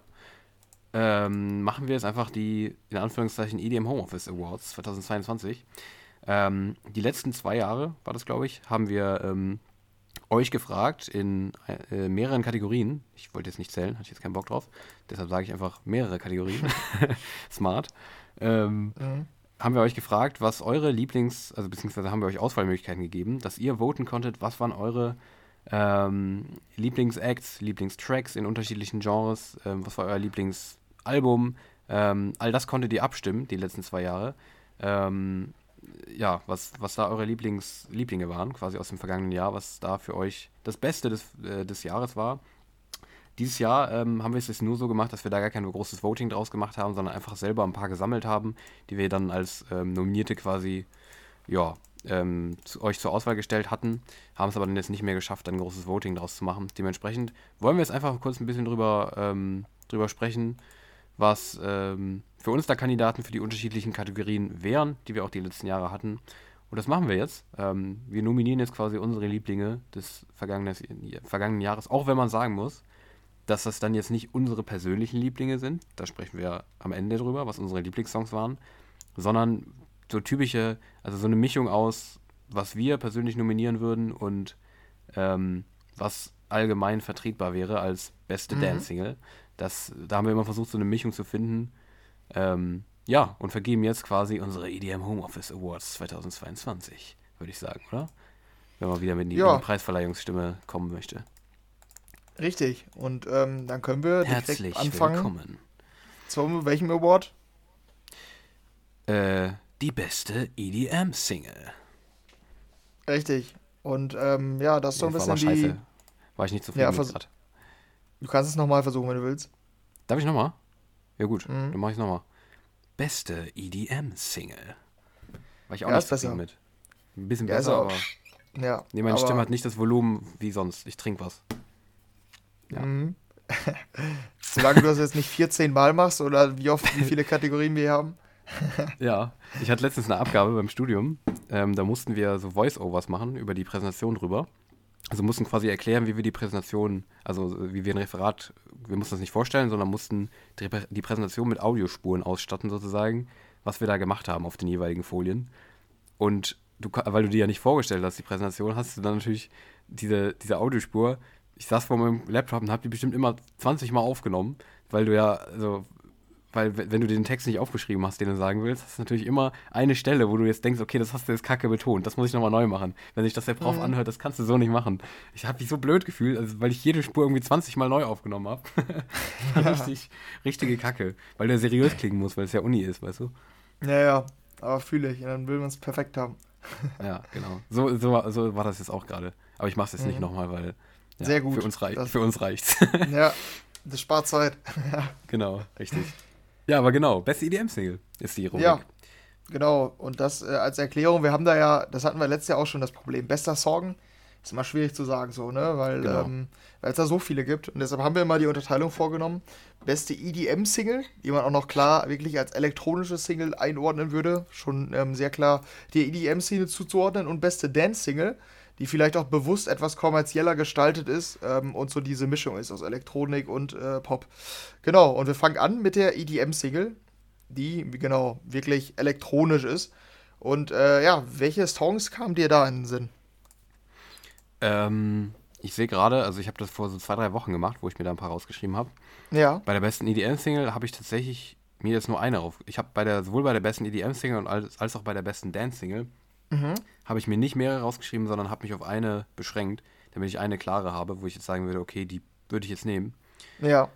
S1: Ähm, machen wir jetzt einfach die, in Anführungszeichen, EDM Homeoffice Awards 2022. Ähm, die letzten zwei Jahre, war das glaube ich, haben wir ähm, euch gefragt in äh, mehreren Kategorien. Ich wollte jetzt nicht zählen, hatte ich jetzt keinen Bock drauf. Deshalb sage ich einfach mehrere Kategorien. Smart. Ähm, mhm. Haben wir euch gefragt, was eure Lieblings-, also beziehungsweise haben wir euch Auswahlmöglichkeiten gegeben, dass ihr voten konntet, was waren eure ähm, Lieblingsacts, Lieblingstracks in unterschiedlichen Genres, ähm, was war euer Lieblingsalbum. Ähm, all das konntet ihr abstimmen, die letzten zwei Jahre. Ähm, ja, was, was da eure Lieblings, Lieblinge waren, quasi aus dem vergangenen Jahr, was da für euch das Beste des, äh, des Jahres war. Dieses Jahr ähm, haben wir es jetzt nur so gemacht, dass wir da gar kein großes Voting draus gemacht haben, sondern einfach selber ein paar gesammelt haben, die wir dann als ähm, Nominierte quasi, ja, ähm, zu euch zur Auswahl gestellt hatten, haben es aber dann jetzt nicht mehr geschafft, ein großes Voting draus zu machen. Dementsprechend wollen wir jetzt einfach kurz ein bisschen drüber, ähm, drüber sprechen, was ähm, für uns da Kandidaten für die unterschiedlichen Kategorien wären, die wir auch die letzten Jahre hatten. Und das machen wir jetzt. Ähm, wir nominieren jetzt quasi unsere Lieblinge des vergangenen, vergangenen Jahres, auch wenn man sagen muss, dass das dann jetzt nicht unsere persönlichen Lieblinge sind. Da sprechen wir am Ende drüber, was unsere Lieblingssongs waren, sondern so typische, also so eine Mischung aus, was wir persönlich nominieren würden und ähm, was allgemein vertretbar wäre als beste mhm. Dance-Single. da haben wir immer versucht, so eine Mischung zu finden, ähm, ja, und vergeben jetzt quasi unsere EDM Homeoffice Awards 2022, würde ich sagen, oder? wenn man wieder mit in die, ja. die Preisverleihungsstimme kommen möchte.
S2: Richtig. Und ähm, dann können wir
S1: Herzlich direkt anfangen. Willkommen.
S2: Zu welchem Award?
S1: Äh, die beste EDM-Single.
S2: Richtig. Und ähm, ja, das ist so ein bisschen die. Scheiße.
S1: War ich nicht zufrieden ja,
S2: mit Du kannst es nochmal versuchen, wenn du willst.
S1: Darf ich nochmal? Ja gut, mhm. dann mach ich nochmal. Beste EDM-Single. War ich auch ja, nicht zufrieden mit. Ein bisschen ja, besser, aber.
S2: Ja.
S1: Nee, meine Stimme hat nicht das Volumen wie sonst. Ich trinke was.
S2: Ja. Mhm. Solange du das jetzt nicht 14 Mal machst oder wie oft, wie viele Kategorien wir haben.
S1: ja, ich hatte letztens eine Abgabe beim Studium. Ähm, da mussten wir so Voice-Overs machen über die Präsentation drüber. Also mussten quasi erklären, wie wir die Präsentation, also wie wir ein Referat, wir mussten das nicht vorstellen, sondern mussten die Präsentation mit Audiospuren ausstatten sozusagen, was wir da gemacht haben auf den jeweiligen Folien. Und du, weil du dir ja nicht vorgestellt hast, die Präsentation, hast du dann natürlich diese, diese Audiospur. Ich saß vor meinem Laptop und habe die bestimmt immer 20 Mal aufgenommen, weil du ja, also weil wenn du den Text nicht aufgeschrieben hast, den du sagen willst, hast du natürlich immer eine Stelle, wo du jetzt denkst, okay, das hast du jetzt kacke betont, das muss ich nochmal neu machen. Wenn sich das der Prof mhm. anhört, das kannst du so nicht machen. Ich habe mich so blöd gefühlt, also, weil ich jede Spur irgendwie 20 Mal neu aufgenommen habe. ja. Richtig, richtige Kacke, weil der seriös klingen muss, weil es ja Uni ist, weißt du?
S2: Ja, ja, aber fühle ich, dann will man es perfekt haben.
S1: ja, genau. So, so, so war das jetzt auch gerade. Aber ich mache es jetzt mhm. nicht nochmal, weil
S2: ja, Sehr gut.
S1: Für uns, reich, das, für uns reicht's.
S2: ja, das spart Zeit.
S1: genau, richtig. Ja, aber genau, beste EDM-Single ist die Rubrik.
S2: Ja, genau. Und das äh, als Erklärung, wir haben da ja, das hatten wir letztes Jahr auch schon das Problem. Bester Song ist immer schwierig zu sagen, so, ne? Weil genau. ähm, es da so viele gibt. Und deshalb haben wir mal die Unterteilung vorgenommen. Beste EDM-Single, die man auch noch klar wirklich als elektronische Single einordnen würde. Schon ähm, sehr klar die EDM-Single zuzuordnen. Und beste Dance-Single die vielleicht auch bewusst etwas kommerzieller gestaltet ist ähm, und so diese Mischung ist aus Elektronik und äh, Pop. Genau, und wir fangen an mit der EDM-Single, die genau wirklich elektronisch ist. Und äh, ja, welche Songs kamen dir da in den Sinn?
S1: Ähm, ich sehe gerade, also ich habe das vor so zwei, drei Wochen gemacht, wo ich mir da ein paar rausgeschrieben habe.
S2: Ja.
S1: Bei der besten EDM-Single habe ich tatsächlich mir jetzt nur eine auf. Ich habe bei der, sowohl bei der besten EDM-Single als, als auch bei der besten Dance-Single mhm. habe ich mir nicht mehrere rausgeschrieben, sondern habe mich auf eine beschränkt, damit ich eine klare habe, wo ich jetzt sagen würde, okay, die würde ich jetzt nehmen.
S2: Ja.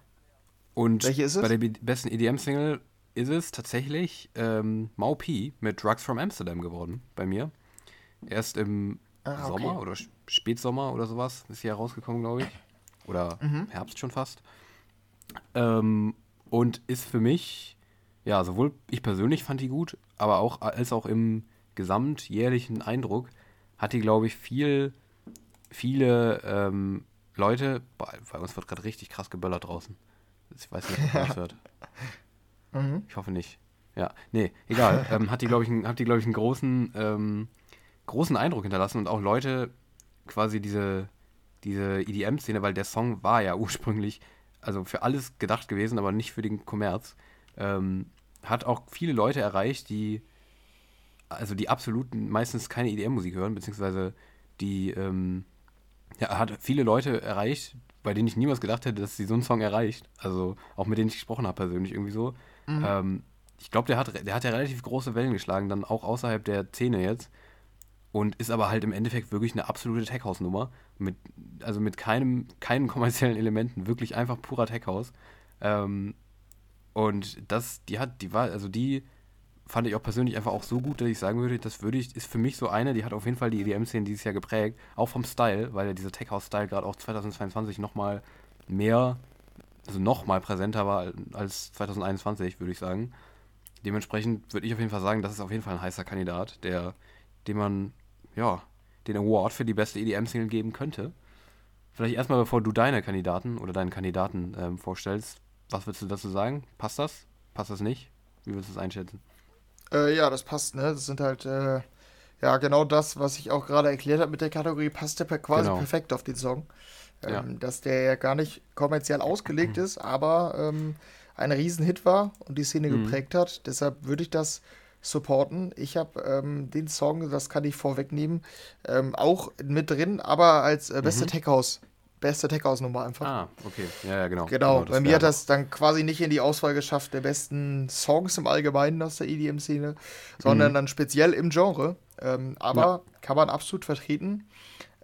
S1: Und
S2: Welche ist es?
S1: bei der besten EDM-Single ist es tatsächlich ähm, Mau P mit Drugs from Amsterdam geworden bei mir. Erst im ah, okay. Sommer oder Spätsommer oder sowas ist hier rausgekommen, glaube ich. Oder mhm. Herbst schon fast. Ähm, und ist für mich, ja, sowohl ich persönlich fand die gut, aber auch als auch im gesamtjährlichen Eindruck hat die, glaube ich, viel, viele ähm, Leute. Boah, bei uns wird gerade richtig krass geböllert draußen. Ich weiß nicht, ob man das hört. Mhm. Ich hoffe nicht. Ja, nee, egal. ähm, hat die, glaube ich, hat die, glaube ich, einen großen, ähm, großen Eindruck hinterlassen und auch Leute quasi diese, diese EDM-Szene, weil der Song war ja ursprünglich, also für alles gedacht gewesen, aber nicht für den Kommerz. Ähm, hat auch viele Leute erreicht, die also die absoluten meistens keine EDM-Musik hören, beziehungsweise die ähm, ja, hat viele Leute erreicht, bei denen ich niemals gedacht hätte, dass sie so einen Song erreicht. Also auch mit denen ich gesprochen habe persönlich irgendwie so. Mhm. Ähm, ich glaube, der hat, der hat ja relativ große Wellen geschlagen, dann auch außerhalb der Szene jetzt. Und ist aber halt im Endeffekt wirklich eine absolute Tech-House-Nummer. Mit, also mit keinem, keinen kommerziellen Elementen, wirklich einfach purer Tech-House. Ähm, und das, die hat, die war, also die fand ich auch persönlich einfach auch so gut, dass ich sagen würde, das würde ich, ist für mich so eine, die hat auf jeden Fall die EDM-Szene dieses Jahr geprägt, auch vom Style, weil ja dieser Tech House-Style gerade auch 2022 nochmal mehr, also nochmal präsenter war als 2021, würde ich sagen. Dementsprechend würde ich auf jeden Fall sagen, das ist auf jeden Fall ein heißer Kandidat, der, dem man, ja, den Award für die beste EDM-Single geben könnte. Vielleicht erstmal, bevor du deine Kandidaten oder deinen Kandidaten ähm, vorstellst, was würdest du dazu sagen? Passt das? Passt das nicht? Wie würdest du es einschätzen?
S2: Äh, ja, das passt, ne? Das sind halt, äh, ja, genau das, was ich auch gerade erklärt habe mit der Kategorie, passt der quasi genau. perfekt auf den Song. Ähm, ja. Dass der ja gar nicht kommerziell ausgelegt mhm. ist, aber ähm, ein Riesenhit war und die Szene mhm. geprägt hat. Deshalb würde ich das supporten. Ich habe ähm, den Song, das kann ich vorwegnehmen, ähm, auch mit drin, aber als äh, beste mhm. Tech House beste Tech-House-Nummer einfach.
S1: Ah, okay. Ja, ja, genau.
S2: Genau,
S1: genau
S2: bei mir hat das dann quasi nicht in die Auswahl geschafft der besten Songs im Allgemeinen aus der EDM-Szene, sondern mhm. dann speziell im Genre. Ähm, aber ja. kann man absolut vertreten.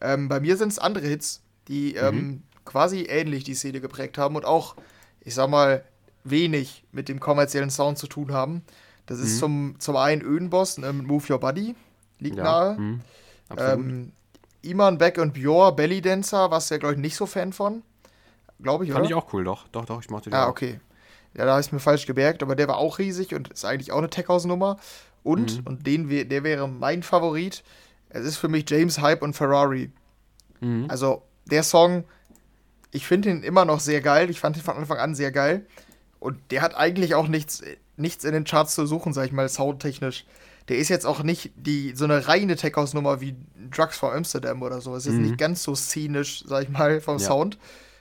S2: Ähm, bei mir sind es andere Hits, die mhm. ähm, quasi ähnlich die Szene geprägt haben und auch, ich sag mal, wenig mit dem kommerziellen Sound zu tun haben. Das ist mhm. zum, zum einen Ödenboss ne, mit Move Your Body, liegt ja. nahe. Mhm. Ähm, Iman Beck und Bjor, Belly Dancer, was ja, glaube ich, nicht so Fan von. Glaube ich,
S1: Fand oder? ich auch cool, doch. Doch, doch, ich mochte
S2: den Ah, auch. okay. Ja, da habe ich mir falsch gemerkt, aber der war auch riesig und ist eigentlich auch eine Tech-House-Nummer. Und, mhm. und den, der wäre mein Favorit, es ist für mich James Hype und Ferrari. Mhm. Also, der Song, ich finde ihn immer noch sehr geil. Ich fand ihn von Anfang an sehr geil. Und der hat eigentlich auch nichts, nichts in den Charts zu suchen, sag ich mal, soundtechnisch. Der ist jetzt auch nicht die, so eine reine Tech-House-Nummer wie Drugs for Amsterdam oder so. Es ist mhm. nicht ganz so szenisch, sag ich mal, vom ja. Sound.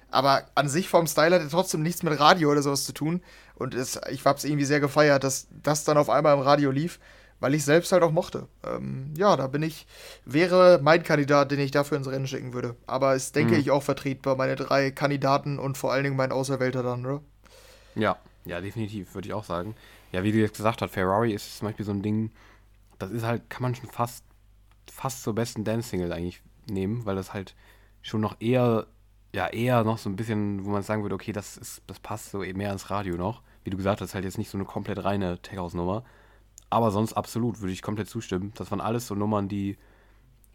S2: Aber an sich vom Style hat er trotzdem nichts mit Radio oder sowas zu tun. Und es, ich hab's irgendwie sehr gefeiert, dass das dann auf einmal im Radio lief, weil ich selbst halt auch mochte. Ähm, ja, da bin ich, wäre mein Kandidat, den ich dafür ins Rennen schicken würde. Aber es denke mhm. ich auch vertretbar, meine drei Kandidaten und vor allen Dingen mein Auserwählter dann, oder?
S1: Ja, ja, definitiv, würde ich auch sagen. Ja, wie du jetzt gesagt hast, Ferrari ist zum Beispiel so ein Ding, das ist halt, kann man schon fast, fast zur besten Dance-Single eigentlich nehmen, weil das halt schon noch eher, ja, eher noch so ein bisschen, wo man sagen würde, okay, das ist, das passt so mehr ins Radio noch. Wie du gesagt hast, halt jetzt nicht so eine komplett reine Tech-House-Nummer. Aber sonst absolut, würde ich komplett zustimmen. Das waren alles so Nummern, die,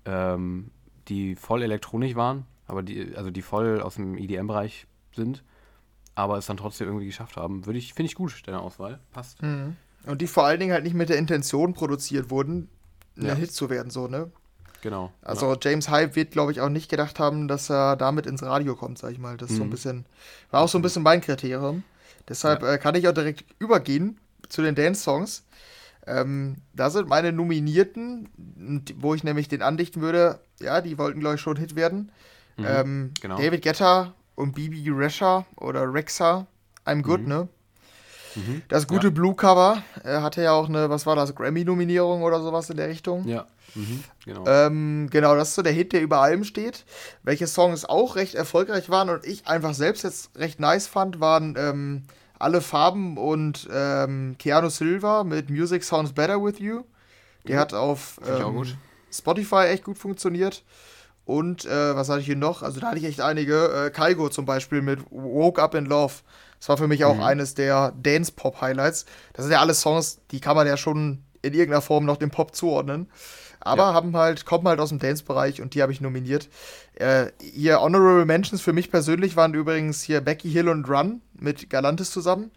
S1: ähm, die voll elektronisch waren, aber die, also die voll aus dem EDM-Bereich sind aber es dann trotzdem irgendwie geschafft haben. Würde ich, finde ich gut, deine Auswahl. Passt.
S2: Mhm. Und die vor allen Dingen halt nicht mit der Intention produziert wurden, ein ja. Hit zu werden, so, ne?
S1: Genau.
S2: Also
S1: ja.
S2: James Hype wird, glaube ich, auch nicht gedacht haben, dass er damit ins Radio kommt, sag ich mal. Das ist mhm. so ein mhm. bisschen, war auch so ein bisschen mein Kriterium. Deshalb ja. äh, kann ich auch direkt übergehen zu den Dance-Songs. Ähm, da sind meine Nominierten, wo ich nämlich den andichten würde, ja, die wollten, glaube ich, schon Hit werden. Mhm. Ähm, genau. David Guetta und Bibi Resha oder Rexa, I'm Good, mhm. ne? Mhm. Das gute ja. Blue Cover er hatte ja auch eine, was war das, Grammy-Nominierung oder sowas in der Richtung.
S1: Ja, mhm. genau.
S2: Ähm, genau, das ist so der Hit, der über allem steht. Welche Songs auch recht erfolgreich waren und ich einfach selbst jetzt recht nice fand, waren ähm, Alle Farben und ähm, Keanu Silva mit Music Sounds Better With You. Der mhm. hat auf ähm, Spotify echt gut funktioniert. Und äh, was hatte ich hier noch? Also da hatte ich echt einige. Äh, Kaigo zum Beispiel mit Woke Up in Love. Das war für mich auch mhm. eines der Dance-Pop-Highlights. Das sind ja alle Songs, die kann man ja schon in irgendeiner Form noch dem Pop zuordnen. Aber ja. haben halt, kommen halt aus dem Dance-Bereich und die habe ich nominiert. Äh, hier Honorable Mentions für mich persönlich waren übrigens hier Becky Hill und Run mit Galantis zusammen.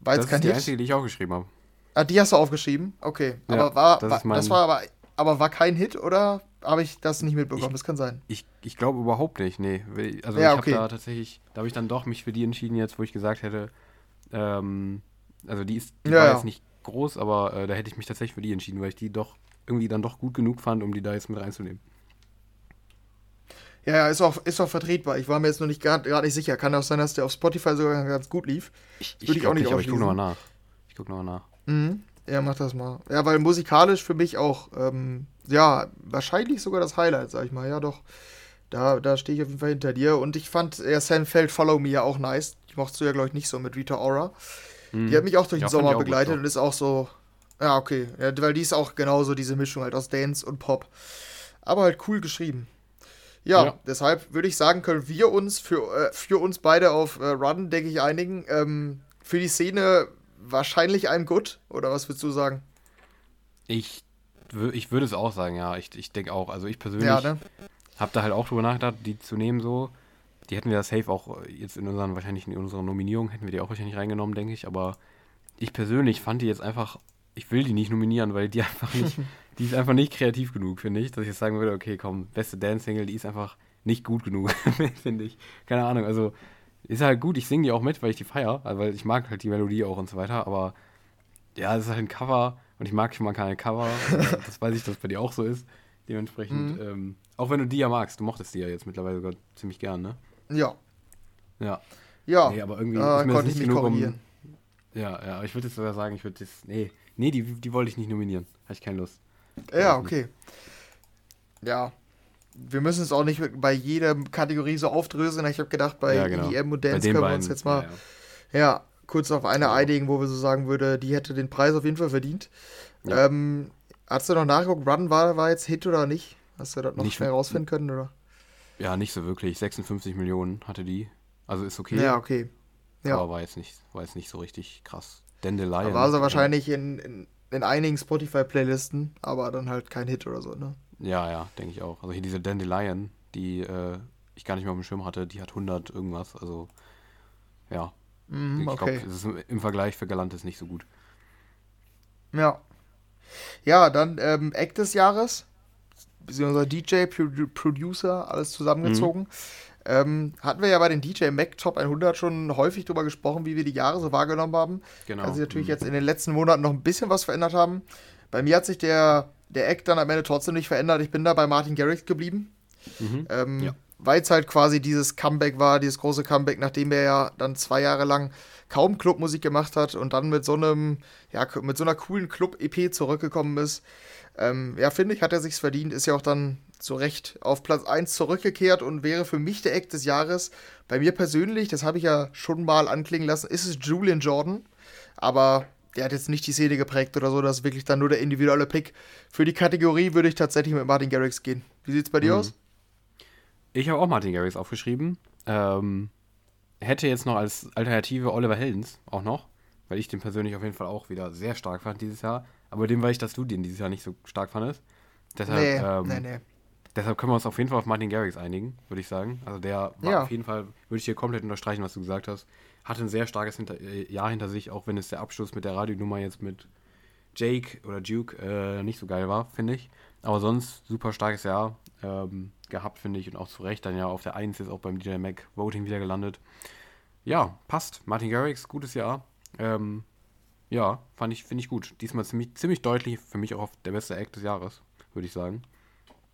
S1: War das ist die einzige, die ich auch geschrieben habe.
S2: Ah, die hast du aufgeschrieben? Okay. Ja, aber war, das, war, das war aber, aber war kein Hit oder habe ich das nicht mitbekommen. Ich, das kann sein.
S1: Ich, ich glaube überhaupt nicht, nee. Also ja, ich okay. habe da tatsächlich, da habe ich dann doch mich für die entschieden jetzt, wo ich gesagt hätte, ähm, also die ist, die ja, war ja. jetzt nicht groß, aber äh, da hätte ich mich tatsächlich für die entschieden, weil ich die doch irgendwie dann doch gut genug fand, um die da jetzt mit reinzunehmen.
S2: Ja, ja, ist auch, ist auch vertretbar. Ich war mir jetzt noch nicht gerade nicht sicher. Kann auch sein, dass der auf Spotify sogar ganz gut lief.
S1: Ich, ich, ich auch nicht nicht, aber ich gucke nochmal nach. Ich gucke nochmal nach.
S2: Mhm. Ja, mach das mal. Ja, weil musikalisch für mich auch ähm, ja, wahrscheinlich sogar das Highlight, sag ich mal. Ja, doch. Da, da stehe ich auf jeden Fall hinter dir. Und ich fand ja, Sam Feld Follow Me ja auch nice. Die mochtest du ja, glaube ich, nicht so mit Rita Ora. Mhm. Die hat mich auch durch den Sommer begleitet und ist auch so. Ja, okay. Ja, weil die ist auch genauso diese Mischung halt aus Dance und Pop. Aber halt cool geschrieben. Ja, ja. deshalb würde ich sagen, können wir uns für, äh, für uns beide auf äh, Run, denke ich, einigen. Ähm, für die Szene wahrscheinlich ein Good, oder was würdest du sagen?
S1: Ich ich würde es auch sagen, ja. Ich, ich denke auch. Also ich persönlich ja, ne? habe da halt auch drüber nachgedacht, die zu nehmen so. Die hätten wir das safe auch jetzt in unseren, wahrscheinlich in unserer Nominierung, hätten wir die auch wahrscheinlich reingenommen, denke ich. Aber ich persönlich fand die jetzt einfach, ich will die nicht nominieren, weil die einfach nicht, die ist einfach nicht kreativ genug, finde ich. Dass ich jetzt sagen würde, okay, komm, beste Dance-Single, die ist einfach nicht gut genug, finde ich. Keine Ahnung, also ist halt gut, ich singe die auch mit, weil ich die feiere, also weil ich mag halt die Melodie auch und so weiter, aber ja, es ist halt ein Cover und ich mag schon mal keine Cover. das weiß ich, dass bei dir auch so ist. Dementsprechend, mhm. ähm, auch wenn du die ja magst, du mochtest die ja jetzt mittlerweile sogar ziemlich gern, ne?
S2: Ja.
S1: Ja.
S2: Ja.
S1: Nee, aber irgendwie äh, ist mir das nicht genug um. Ja, ja, ich würde jetzt sogar sagen, ich würde das. Nee, nee, die, die wollte ich nicht nominieren. Habe ich keine Lust.
S2: Ja, okay. Ja. Wir müssen es auch nicht bei jeder Kategorie so aufdröseln. Ich habe gedacht, bei ja, genau. EDM und Dance können wir uns jetzt mal ja, ja. kurz auf eine einigen, wo wir so sagen würde, die hätte den Preis auf jeden Fall verdient. Ähm, hast du noch nachgeguckt, Run war, war jetzt Hit oder nicht? Hast du das noch nicht schnell rausfinden können, oder?
S1: Ja, nicht so wirklich. 56 Millionen hatte die. Also ist okay.
S2: Ja, okay.
S1: Ja. Aber war jetzt nicht, war jetzt nicht so richtig krass. Dandelion.
S2: War sie wahrscheinlich in, in, in einigen Spotify-Playlisten, aber dann halt kein Hit oder so, ne?
S1: Ja, ja, denke ich auch. Also hier diese Dandelion, die äh, ich gar nicht mehr auf dem Schirm hatte, die hat 100 irgendwas. Also, ja.
S2: Mm, ich okay.
S1: glaube, im Vergleich für Galantis nicht so gut.
S2: Ja. Ja, dann ähm, Act des Jahres, beziehungsweise DJ, Pro Producer, alles zusammengezogen. Mhm. Ähm, hatten wir ja bei den DJ Mac Top 100 schon häufig darüber gesprochen, wie wir die Jahre so wahrgenommen haben. Genau. Kann sich natürlich mhm. jetzt in den letzten Monaten noch ein bisschen was verändert haben. Bei mir hat sich der, der Act dann am Ende trotzdem nicht verändert. Ich bin da bei Martin Garrix geblieben. Mhm. Ähm, ja. Weil es halt quasi dieses Comeback war, dieses große Comeback, nachdem er ja dann zwei Jahre lang kaum Clubmusik gemacht hat und dann mit so einem, ja, mit so einer coolen Club-EP zurückgekommen ist. Ähm, ja, finde ich, hat er sich's verdient, ist ja auch dann zu Recht auf Platz 1 zurückgekehrt und wäre für mich der Eck des Jahres. Bei mir persönlich, das habe ich ja schon mal anklingen lassen, ist es Julian Jordan. Aber der hat jetzt nicht die Szene geprägt oder so, das ist wirklich dann nur der individuelle Pick. Für die Kategorie würde ich tatsächlich mit Martin Garrix gehen. Wie sieht es bei dir mhm. aus?
S1: Ich habe auch Martin Garrix aufgeschrieben. Ähm, hätte jetzt noch als Alternative Oliver Heldens auch noch, weil ich den persönlich auf jeden Fall auch wieder sehr stark fand dieses Jahr. Aber dem weiß ich, dass du den dieses Jahr nicht so stark fandest. Deshalb, nee, ähm, nee, nee. Deshalb können wir uns auf jeden Fall auf Martin Garrix einigen, würde ich sagen. Also der war ja. auf jeden Fall, würde ich hier komplett unterstreichen, was du gesagt hast. Hatte ein sehr starkes hinter äh, Jahr hinter sich, auch wenn es der Abschluss mit der Radionummer jetzt mit Jake oder Duke äh, nicht so geil war, finde ich. Aber sonst super starkes Jahr ähm, gehabt, finde ich. Und auch zu Recht dann ja auf der 1 jetzt auch beim DJ Mac Voting wieder gelandet. Ja, passt. Martin Garrix, gutes Jahr. Ähm, ja, fand ich, finde ich gut. Diesmal ziemlich, ziemlich deutlich, für mich auch der beste Act des Jahres, würde ich sagen.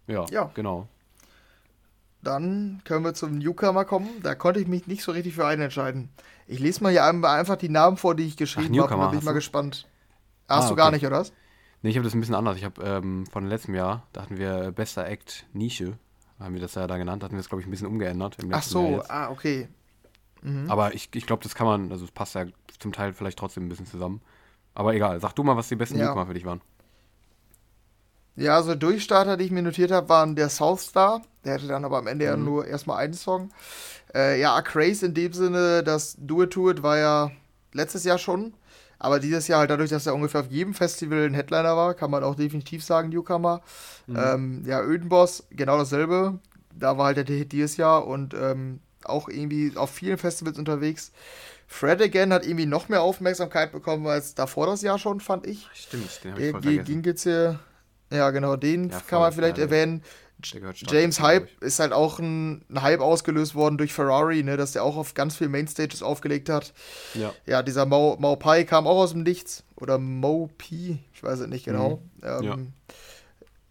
S1: Ja, ja, genau.
S2: Dann können wir zum Newcomer kommen. Da konnte ich mich nicht so richtig für einen entscheiden. Ich lese mal hier einfach die Namen vor, die ich geschrieben habe. Da bin ich mal gespannt. Hast ah, du okay. gar nicht, oder was?
S1: Nee, ich habe das ein bisschen anders. Ich habe ähm, von letztem Jahr, da hatten wir bester Act Nische, haben wir das ja da genannt, da hatten wir es, glaube ich, ein bisschen umgeändert.
S2: Ach so, ah, okay.
S1: Mhm. Aber ich, ich glaube, das kann man, also es passt ja zum Teil vielleicht trotzdem ein bisschen zusammen. Aber egal, sag du mal, was die besten ja. Newcomer für dich waren.
S2: Ja, also Durchstarter, die ich mir notiert habe, waren der Southstar. Der hatte dann aber am Ende mhm. ja nur erstmal einen Song. Äh, ja, Craze in dem Sinne, das Do It To It war ja letztes Jahr schon. Aber dieses Jahr halt dadurch, dass er ungefähr auf jedem Festival ein Headliner war, kann man auch definitiv sagen, Newcomer. Mhm. Ähm, ja, Ödenboss, genau dasselbe. Da war halt der Hit dieses Jahr und ähm, auch irgendwie auf vielen Festivals unterwegs. Fred Again hat irgendwie noch mehr Aufmerksamkeit bekommen als davor das Jahr schon, fand ich.
S1: Stimmt, den habe ich voll vergessen.
S2: Ging jetzt hier ja, genau, den ja, kann man vielleicht erwähnen. James Hype ist halt auch ein, ein, Hype ausgelöst worden durch Ferrari, ne, dass der auch auf ganz vielen Mainstages aufgelegt hat. Ja, ja dieser Mau, Mau Pai kam auch aus dem Nichts. Oder Mo P, ich weiß es nicht genau. Mhm. Ähm, ja.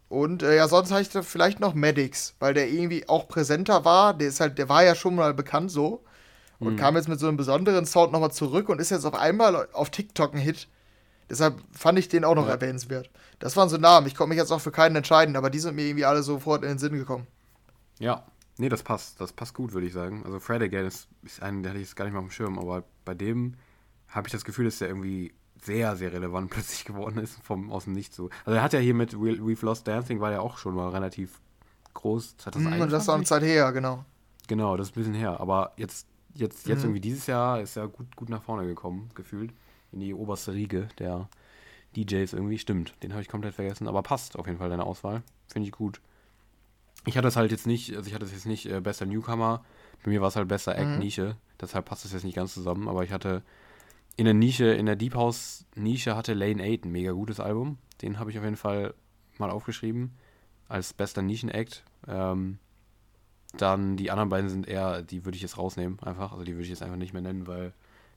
S2: Und äh, ja, sonst habe ich da vielleicht noch Maddox, weil der irgendwie auch präsenter war. Der ist halt, der war ja schon mal bekannt so. Und mhm. kam jetzt mit so einem besonderen Sound nochmal zurück und ist jetzt auf einmal auf TikTok ein Hit. Deshalb fand ich den auch noch ja. erwähnenswert. Das waren so Namen. Ich konnte mich jetzt auch für keinen entscheiden, aber die sind mir irgendwie alle sofort in den Sinn gekommen.
S1: Ja, nee, das passt. Das passt gut, würde ich sagen. Also Fred again ist, ist ein, der hatte ich jetzt gar nicht mal auf dem Schirm, aber bei dem habe ich das Gefühl, dass der irgendwie sehr, sehr relevant plötzlich geworden ist, vom, aus dem Nichts so. Also er hat ja hier mit We've Lost Dancing, war ja auch schon mal relativ groß.
S2: 2021. Mhm, und das war eine Zeit her, genau.
S1: Genau, das ist ein bisschen her. Aber jetzt, jetzt, jetzt mhm. irgendwie dieses Jahr ist er gut, gut nach vorne gekommen, gefühlt. In die oberste Riege der DJs irgendwie. Stimmt, den habe ich komplett vergessen, aber passt auf jeden Fall deine Auswahl. Finde ich gut. Ich hatte es halt jetzt nicht, also ich hatte es jetzt nicht äh, bester Newcomer, bei mir war es halt besser Act mhm. Nische, deshalb passt es jetzt nicht ganz zusammen, aber ich hatte in der Nische, in der Deep House Nische hatte Lane 8 ein mega gutes Album. Den habe ich auf jeden Fall mal aufgeschrieben als bester Nischen-Act. Ähm, dann die anderen beiden sind eher, die würde ich jetzt rausnehmen, einfach. Also die würde ich jetzt einfach nicht mehr nennen, weil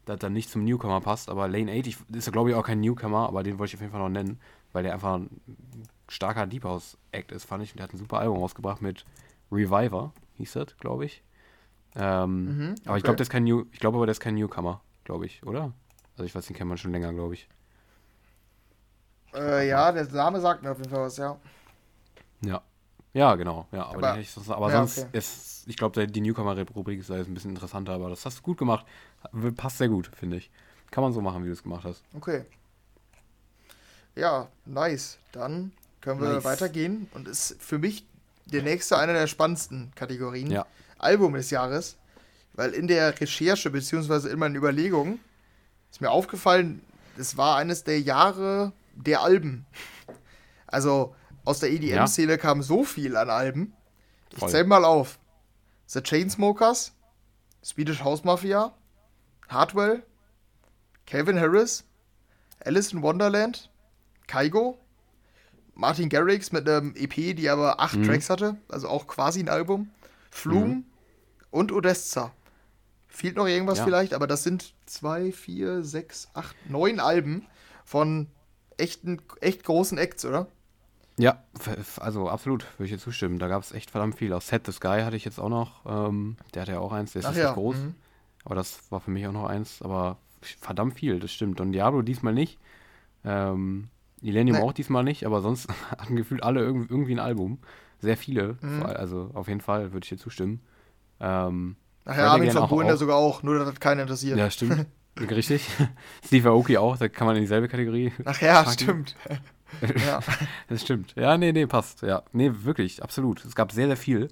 S1: das dann nicht zum Newcomer passt. Aber Lane 8 ist ja, glaube ich, auch kein Newcomer, aber den wollte ich auf jeden Fall noch nennen, weil der einfach ein starker Deep House Act ist, fand ich. Und der hat ein super Album rausgebracht mit Reviver, hieß das, glaube ich. Ähm, mhm, okay. Aber ich glaube, der ist kein New, ich glaube aber, der ist kein Newcomer, glaube ich, oder? Also ich weiß, den kennt man schon länger, glaube ich.
S2: Äh, ja, der Name sagt mir auf jeden Fall was, ja.
S1: Ja, Ja, genau. Ja, aber, aber, sonst, aber ja, sonst okay. ist, ich glaube, die Newcomer-Rubrik ist ein bisschen interessanter, aber das hast du gut gemacht. Passt sehr gut, finde ich. Kann man so machen, wie du es gemacht hast.
S2: Okay. Ja, nice. Dann können wir nice. weitergehen und ist für mich der nächste einer der spannendsten Kategorien. Ja. Album des Jahres. Weil in der Recherche beziehungsweise in meinen Überlegungen ist mir aufgefallen, es war eines der Jahre der Alben. Also aus der EDM-Szene ja. kam so viel an Alben. Ich Voll. zähl mal auf. The Chainsmokers, Swedish House Mafia, Hardwell, Calvin Harris, Alice in Wonderland, Kaigo, Martin Garrix mit einem EP, die aber acht mhm. Tracks hatte, also auch quasi ein Album, Flum mhm. und Odessa. Fehlt noch irgendwas ja. vielleicht, aber das sind zwei, vier, sechs, acht, neun Alben von echten, echt großen Acts, oder?
S1: Ja, also absolut, würde ich dir zustimmen. Da gab es echt verdammt viel. Aus Set the Sky hatte ich jetzt auch noch. Ähm, der hatte ja auch eins, der ist Ach nicht ja. groß. Mhm. Aber das war für mich auch noch eins. Aber verdammt viel, das stimmt. Und Diablo diesmal nicht. Ähm, Millennium nee. auch diesmal nicht, aber sonst hatten gefühlt alle irgendwie ein Album. Sehr viele. Mhm. Also auf jeden Fall würde ich dir zustimmen. Ähm,
S2: Ach ja, Armin von Buren sogar auch, nur dass das keinen interessiert.
S1: Ja, stimmt. Richtig. Steve Aoki auch, da kann man in dieselbe Kategorie.
S2: Ach ja, packen. stimmt.
S1: ja. Das stimmt. Ja, nee, nee, passt. Ja, nee, wirklich, absolut. Es gab sehr, sehr viel.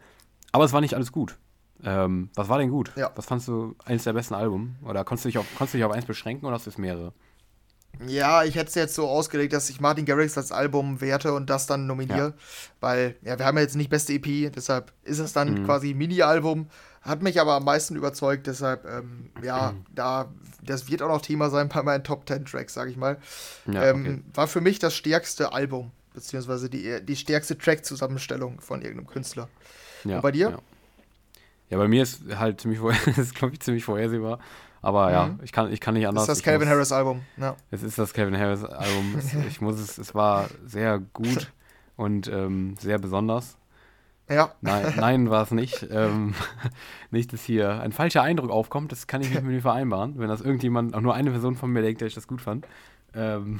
S1: Aber es war nicht alles gut. Ähm, was war denn gut? Ja. Was fandst du eines der besten Alben? Oder konntest du dich auf, konntest du dich auf eins beschränken oder hast du es mehrere?
S2: Ja, ich hätte es jetzt so ausgelegt, dass ich Martin Garrix als Album werte und das dann nominiere. Ja. Weil, ja, wir haben ja jetzt nicht beste EP, deshalb ist es dann mhm. quasi Mini-Album. Hat mich aber am meisten überzeugt, deshalb, ähm, ja, mhm. da, das wird auch noch Thema sein bei meinen Top 10 Tracks, sag ich mal. Ja, ähm, okay. War für mich das stärkste Album, beziehungsweise die, die stärkste Track-Zusammenstellung von irgendeinem Künstler. Ja, und bei dir?
S1: Ja. Ja. bei mir ist halt ziemlich, ist, glaube ich, ziemlich vorhersehbar. Aber mhm. ja, ich kann, ich kann nicht anders.
S2: Das ist das Calvin Harris Album. Ja.
S1: Es ist das Calvin Harris Album. es, ich muss es, es war sehr gut und ähm, sehr besonders.
S2: Ja.
S1: Nein, nein war es nicht. Ähm, nicht, dass hier ein falscher Eindruck aufkommt, das kann ich nicht mit mir vereinbaren, wenn das irgendjemand, auch nur eine Person von mir denkt, der ich das gut fand. Ähm,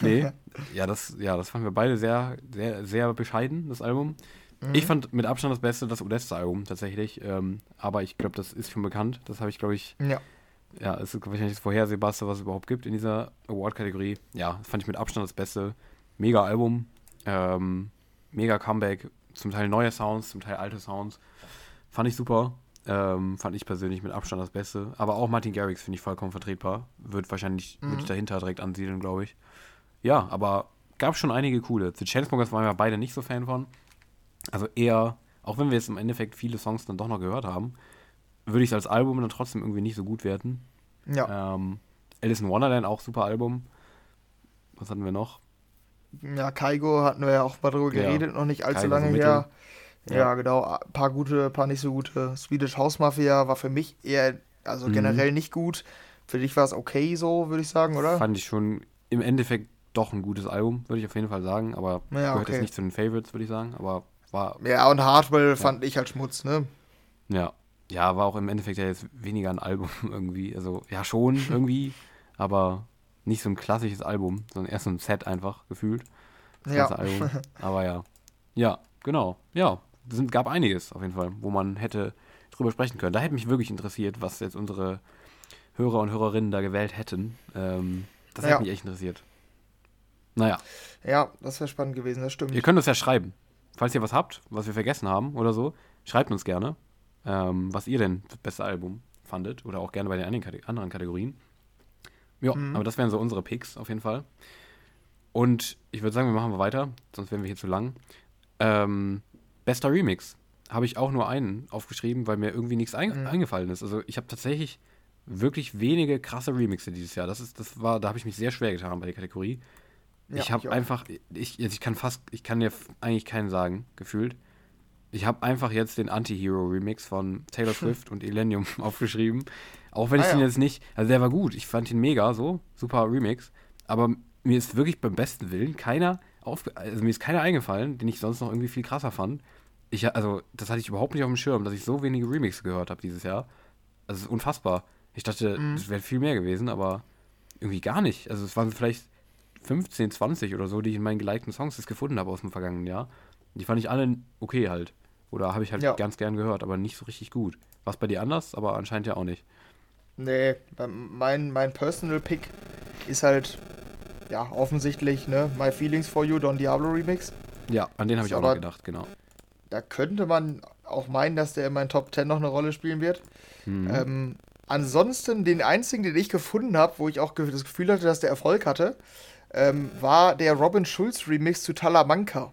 S1: nee, ja das, ja, das fanden wir beide sehr, sehr, sehr bescheiden, das Album. Mhm. Ich fand mit Abstand das Beste das Odessa-Album tatsächlich. Ähm, aber ich glaube, das ist schon bekannt. Das habe ich, glaube ich.
S2: Ja.
S1: Ja, es ist wahrscheinlich das Vorhersehbarste, was es überhaupt gibt in dieser Award-Kategorie. Ja, das fand ich mit Abstand das Beste. Mega Album. Ähm, mega Comeback. Zum Teil neue Sounds, zum Teil alte Sounds. Fand ich super. Ähm, fand ich persönlich mit Abstand das Beste. Aber auch Martin Garrix finde ich vollkommen vertretbar. Wird wahrscheinlich mhm. würde ich dahinter direkt ansiedeln, glaube ich. Ja, aber gab schon einige coole. The Chainsmokers waren wir beide nicht so Fan von. Also eher, auch wenn wir jetzt im Endeffekt viele Songs dann doch noch gehört haben, würde ich es als Album dann trotzdem irgendwie nicht so gut werten.
S2: Ja.
S1: Ähm, Alice in Wonderland auch super Album. Was hatten wir noch?
S2: Ja, Kaigo hatten wir ja auch mal drüber geredet, ja. noch nicht allzu Kaigo lange her. Ja. ja, genau. Ein paar gute, paar nicht so gute. Swedish House Mafia war für mich eher, also mhm. generell nicht gut. Für dich war es okay so, würde ich sagen, oder?
S1: Fand ich schon im Endeffekt doch ein gutes Album, würde ich auf jeden Fall sagen. Aber ja, gehört okay. jetzt nicht zu den Favorites, würde ich sagen. Aber war.
S2: Ja, und Hardwell ja. fand ich halt Schmutz, ne?
S1: Ja. Ja, war auch im Endeffekt ja jetzt weniger ein Album irgendwie. Also, ja, schon irgendwie, aber nicht so ein klassisches Album, sondern erst so ein Set einfach gefühlt. Das ja. Album. Aber ja. Ja, genau. Ja, es gab einiges auf jeden Fall, wo man hätte drüber sprechen können. Da hätte mich wirklich interessiert, was jetzt unsere Hörer und Hörerinnen da gewählt hätten. Ähm, das ja. hätte mich echt interessiert. Naja.
S2: Ja, das wäre spannend gewesen, das stimmt.
S1: Ihr könnt uns ja schreiben. Falls ihr was habt, was wir vergessen haben oder so, schreibt uns gerne, ähm, was ihr denn das beste Album fandet oder auch gerne bei den anderen Kategorien. Ja, mhm. aber das wären so unsere Picks auf jeden Fall. Und ich würde sagen, wir machen weiter, sonst wären wir hier zu lang. Ähm, bester Remix habe ich auch nur einen aufgeschrieben, weil mir irgendwie nichts ein mhm. eingefallen ist. Also ich habe tatsächlich wirklich wenige krasse Remixe dieses Jahr. Das ist, das war, da habe ich mich sehr schwer getan bei der Kategorie. Ja, ich habe einfach, ich, ich kann fast, ich kann dir eigentlich keinen sagen, gefühlt. Ich habe einfach jetzt den Anti-Hero-Remix von Taylor Swift und Elenium aufgeschrieben. Auch wenn ah, ich den ja. jetzt nicht, also der war gut, ich fand ihn mega, so, super Remix. Aber mir ist wirklich beim besten Willen keiner auf, also mir ist keiner eingefallen, den ich sonst noch irgendwie viel krasser fand. Ich, also, das hatte ich überhaupt nicht auf dem Schirm, dass ich so wenige Remixes gehört habe dieses Jahr. Also, es ist unfassbar. Ich dachte, mhm. es wäre viel mehr gewesen, aber irgendwie gar nicht. Also, es waren vielleicht 15, 20 oder so, die ich in meinen gelikten Songs jetzt gefunden habe aus dem vergangenen Jahr. Die fand ich alle okay halt. Oder habe ich halt
S2: Ja.
S1: ganz gern gehört, aber nicht so richtig gut. Was bei dir anders, aber anscheinend ja auch nicht.
S2: Nee, beim- mein, mein Personal Pick ist halt, ja, offensichtlich, ne, My Feelings for You, Don Diablo Remix.
S1: Ja, an den habe ich auch noch gedacht, genau.
S2: Da könnte man auch meinen, dass der in meinen Top 10 noch eine Rolle spielen wird.
S1: Mhm.
S2: Ähm, ansonsten, den einzigen, den ich gefunden habe, wo ich auch das Gefühl hatte, dass der Erfolg hatte, ähm, war der Robin Schulz Remix zu Talamanca.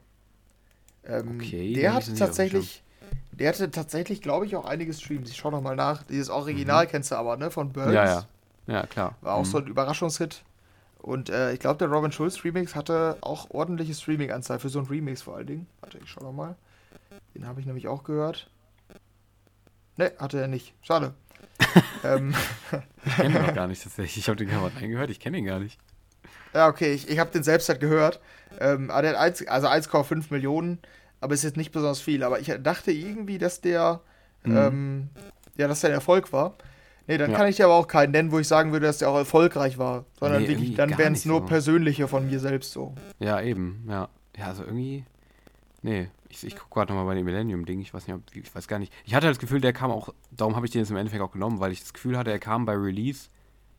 S2: Ähm,
S1: Okay,
S2: der hatte tatsächlich, der hatte tatsächlich, glaube ich, auch einige Streams. Ich schau noch mal nach. Dieses Original kennst du aber, ne, von Burns.
S1: Mhm. ja, ja. Ja, klar.
S2: War auch
S1: Mhm.
S2: so ein Überraschungshit. Und äh, ich glaube, der Robin Schulz Remix hatte auch ordentliche Streaming-Anzahl für so ein Remix vor allen Dingen. Warte, ich schau noch mal. Den habe ich nämlich auch gehört. Ne, hatte er nicht. Schade. ähm,
S1: Ich kenne den noch gar nicht tatsächlich. Ich habe den gerade reingehört, ich kenne ihn gar nicht.
S2: Ja, okay, ich, ich habe den selbst halt gehört. Ähm, aber der hat eins, also 1,5 Millionen, aber ist jetzt nicht besonders viel. Aber ich dachte irgendwie, dass der,
S1: Mhm.
S2: ähm, ja, dass der ein Erfolg war. Nee, dann
S1: Ja.
S2: kann ich dir aber auch keinen nennen, wo ich sagen würde, dass der auch erfolgreich war. Sondern
S1: Nee,
S2: wirklich, dann wären es nur
S1: so.
S2: persönliche von mir selbst so.
S1: Ja, eben, ja. Ja, also irgendwie. Nee, ich, ich gucke gerade nochmal bei dem Millennium-Ding. Ich weiß nicht, ob, ich weiß gar nicht. Ich hatte das Gefühl, der kam auch. Darum habe ich den jetzt im Endeffekt auch genommen, weil ich das Gefühl hatte, er kam bei Release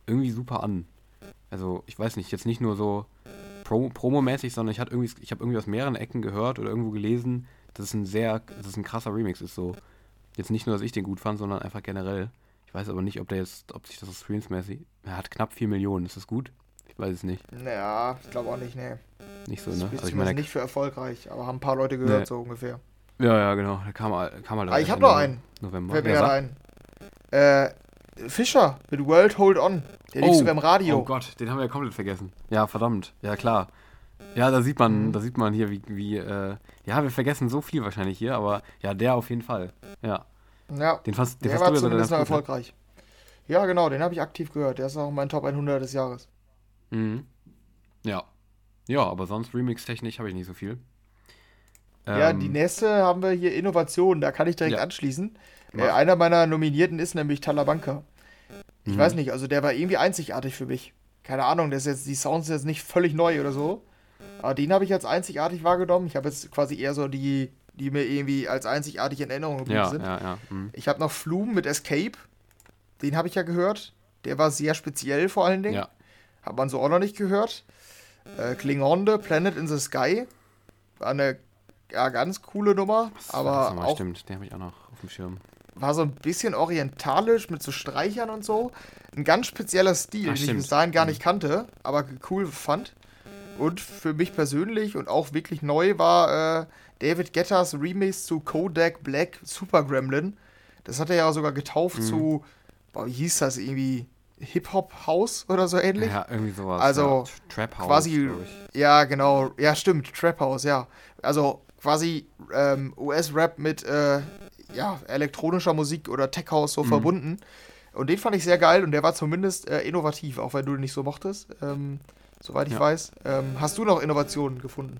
S1: irgendwie super an. Also, ich weiß nicht, jetzt nicht nur so Pro, Promo-mäßig, sondern ich irgendwie, ich habe irgendwie aus mehreren Ecken gehört oder irgendwo gelesen, dass es ein sehr, dass es ein krasser Remix ist. So. Jetzt nicht nur, dass ich den gut fand, sondern einfach generell. Ich weiß aber nicht, ob der jetzt, ob sich das streamsmäßig. Er hat knapp 4 Millionen, ist das gut? Ich weiß es nicht.
S2: Naja, ich glaube auch nicht, nee.
S1: Nicht so,
S2: Das
S1: ne?
S2: ist
S1: Also ich meine,
S2: nicht für erfolgreich, aber haben ein paar Leute gehört,
S1: Nee.
S2: so ungefähr.
S1: Ja, ja, genau. Der kam, kam halt
S2: Ah, ich
S1: Ende
S2: hab noch einen.
S1: November.
S2: Fällt mir
S1: Ja,
S2: gerade ein. Äh, Fischer mit World Hold On. Der lief sogar im Radio.
S1: Oh Gott, den haben wir ja komplett vergessen. Ja, verdammt. Ja, klar. Ja, da sieht man,
S2: Mhm.
S1: da sieht man hier, wie, wie äh, ja, wir vergessen so viel wahrscheinlich hier, aber ja, der auf jeden Fall. Ja,
S2: ja,
S1: den fast, den
S2: der
S1: fast
S2: war
S1: ja
S2: zumindest noch
S1: ne?
S2: erfolgreich. Ja, genau, den habe ich aktiv gehört. Der ist auch mein Top 100 des Jahres.
S1: Mhm. Ja. Ja, aber sonst Remix-technisch habe ich nicht so viel.
S2: ja,
S1: Ähm,
S2: die nächste haben wir hier Innovation. Da kann ich direkt
S1: Ja.
S2: anschließen. Äh, einer meiner Nominierten ist nämlich Talamanca. Ich
S1: Mhm.
S2: weiß nicht, also der war irgendwie einzigartig für mich. Keine Ahnung, das ist jetzt, die Sounds sind jetzt nicht völlig neu oder so. Aber den habe ich als einzigartig wahrgenommen. Ich habe jetzt quasi eher so die, die mir irgendwie als einzigartig in Erinnerung geblieben
S1: Ja,
S2: sind.
S1: ja, ja. Mhm.
S2: Ich habe noch Flume mit Escape. Den habe ich ja gehört. Der war sehr speziell vor allen Dingen.
S1: Ja.
S2: Hat man so auch noch nicht gehört. Äh, Klingonde, Planet in the Sky. War eine ja, ganz coole Nummer.
S1: Was das
S2: aber
S1: nochmal?
S2: auch
S1: Stimmt, den habe ich auch noch auf dem Schirm.
S2: War so ein bisschen orientalisch mit so Streichern und so. Ein ganz spezieller Stil,
S1: Ah,
S2: den ich bis dahin gar
S1: Mhm.
S2: nicht kannte, aber cool fand. Und für mich persönlich und auch wirklich neu war äh, David Guettas Remix zu Kodak Black Super Gremlin. Das hat er ja sogar getauft
S1: Mhm.
S2: zu, boah, wie hieß das irgendwie? Hip-Hop House oder so ähnlich?
S1: Ja, irgendwie sowas.
S2: Also,
S1: ja. Trap House,
S2: quasi-. Ja, genau. Ja, stimmt. Trap House, ja. Also quasi ähm, US-Rap mit äh, ja, elektronischer Musik oder Tech House so
S1: Mhm.
S2: verbunden. Und den fand ich sehr geil und der war zumindest äh, innovativ, auch wenn du ihn nicht so mochtest. Ähm, soweit ich
S1: Ja.
S2: weiß. Ähm, hast du noch Innovationen gefunden?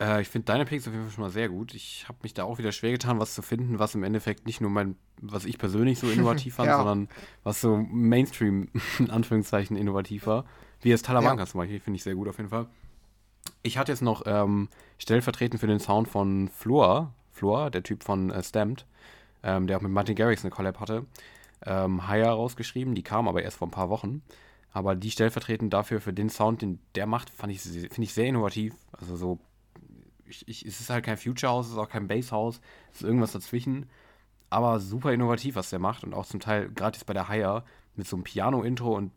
S1: Äh, ich finde deine Picks auf jeden Fall schon mal sehr gut. Ich habe mich da auch wieder schwer getan, was zu finden, was im Endeffekt nicht nur mein, was ich persönlich so innovativ fand,
S2: Ja.
S1: sondern was so Mainstream, in Anführungszeichen, innovativ war. Wie jetzt Talamanca
S2: Ja.
S1: zum Beispiel, finde ich sehr gut auf jeden Fall. Ich hatte jetzt noch ähm, stellvertretend für den Sound von Floor, Floor, der Typ von äh, Stamped, ähm, der auch mit Martin Garrix eine Collab hatte, ähm, Haya rausgeschrieben. Die kam aber erst vor ein paar Wochen. Aber die stellvertretend dafür für den Sound, den der macht, ich, finde ich sehr innovativ. Also so ich, ich, es ist halt kein Future House, es ist auch kein Bass House, es ist irgendwas dazwischen. Aber super innovativ, was der macht. Und auch zum Teil, jetzt bei der Hire, mit so einem Piano-Intro und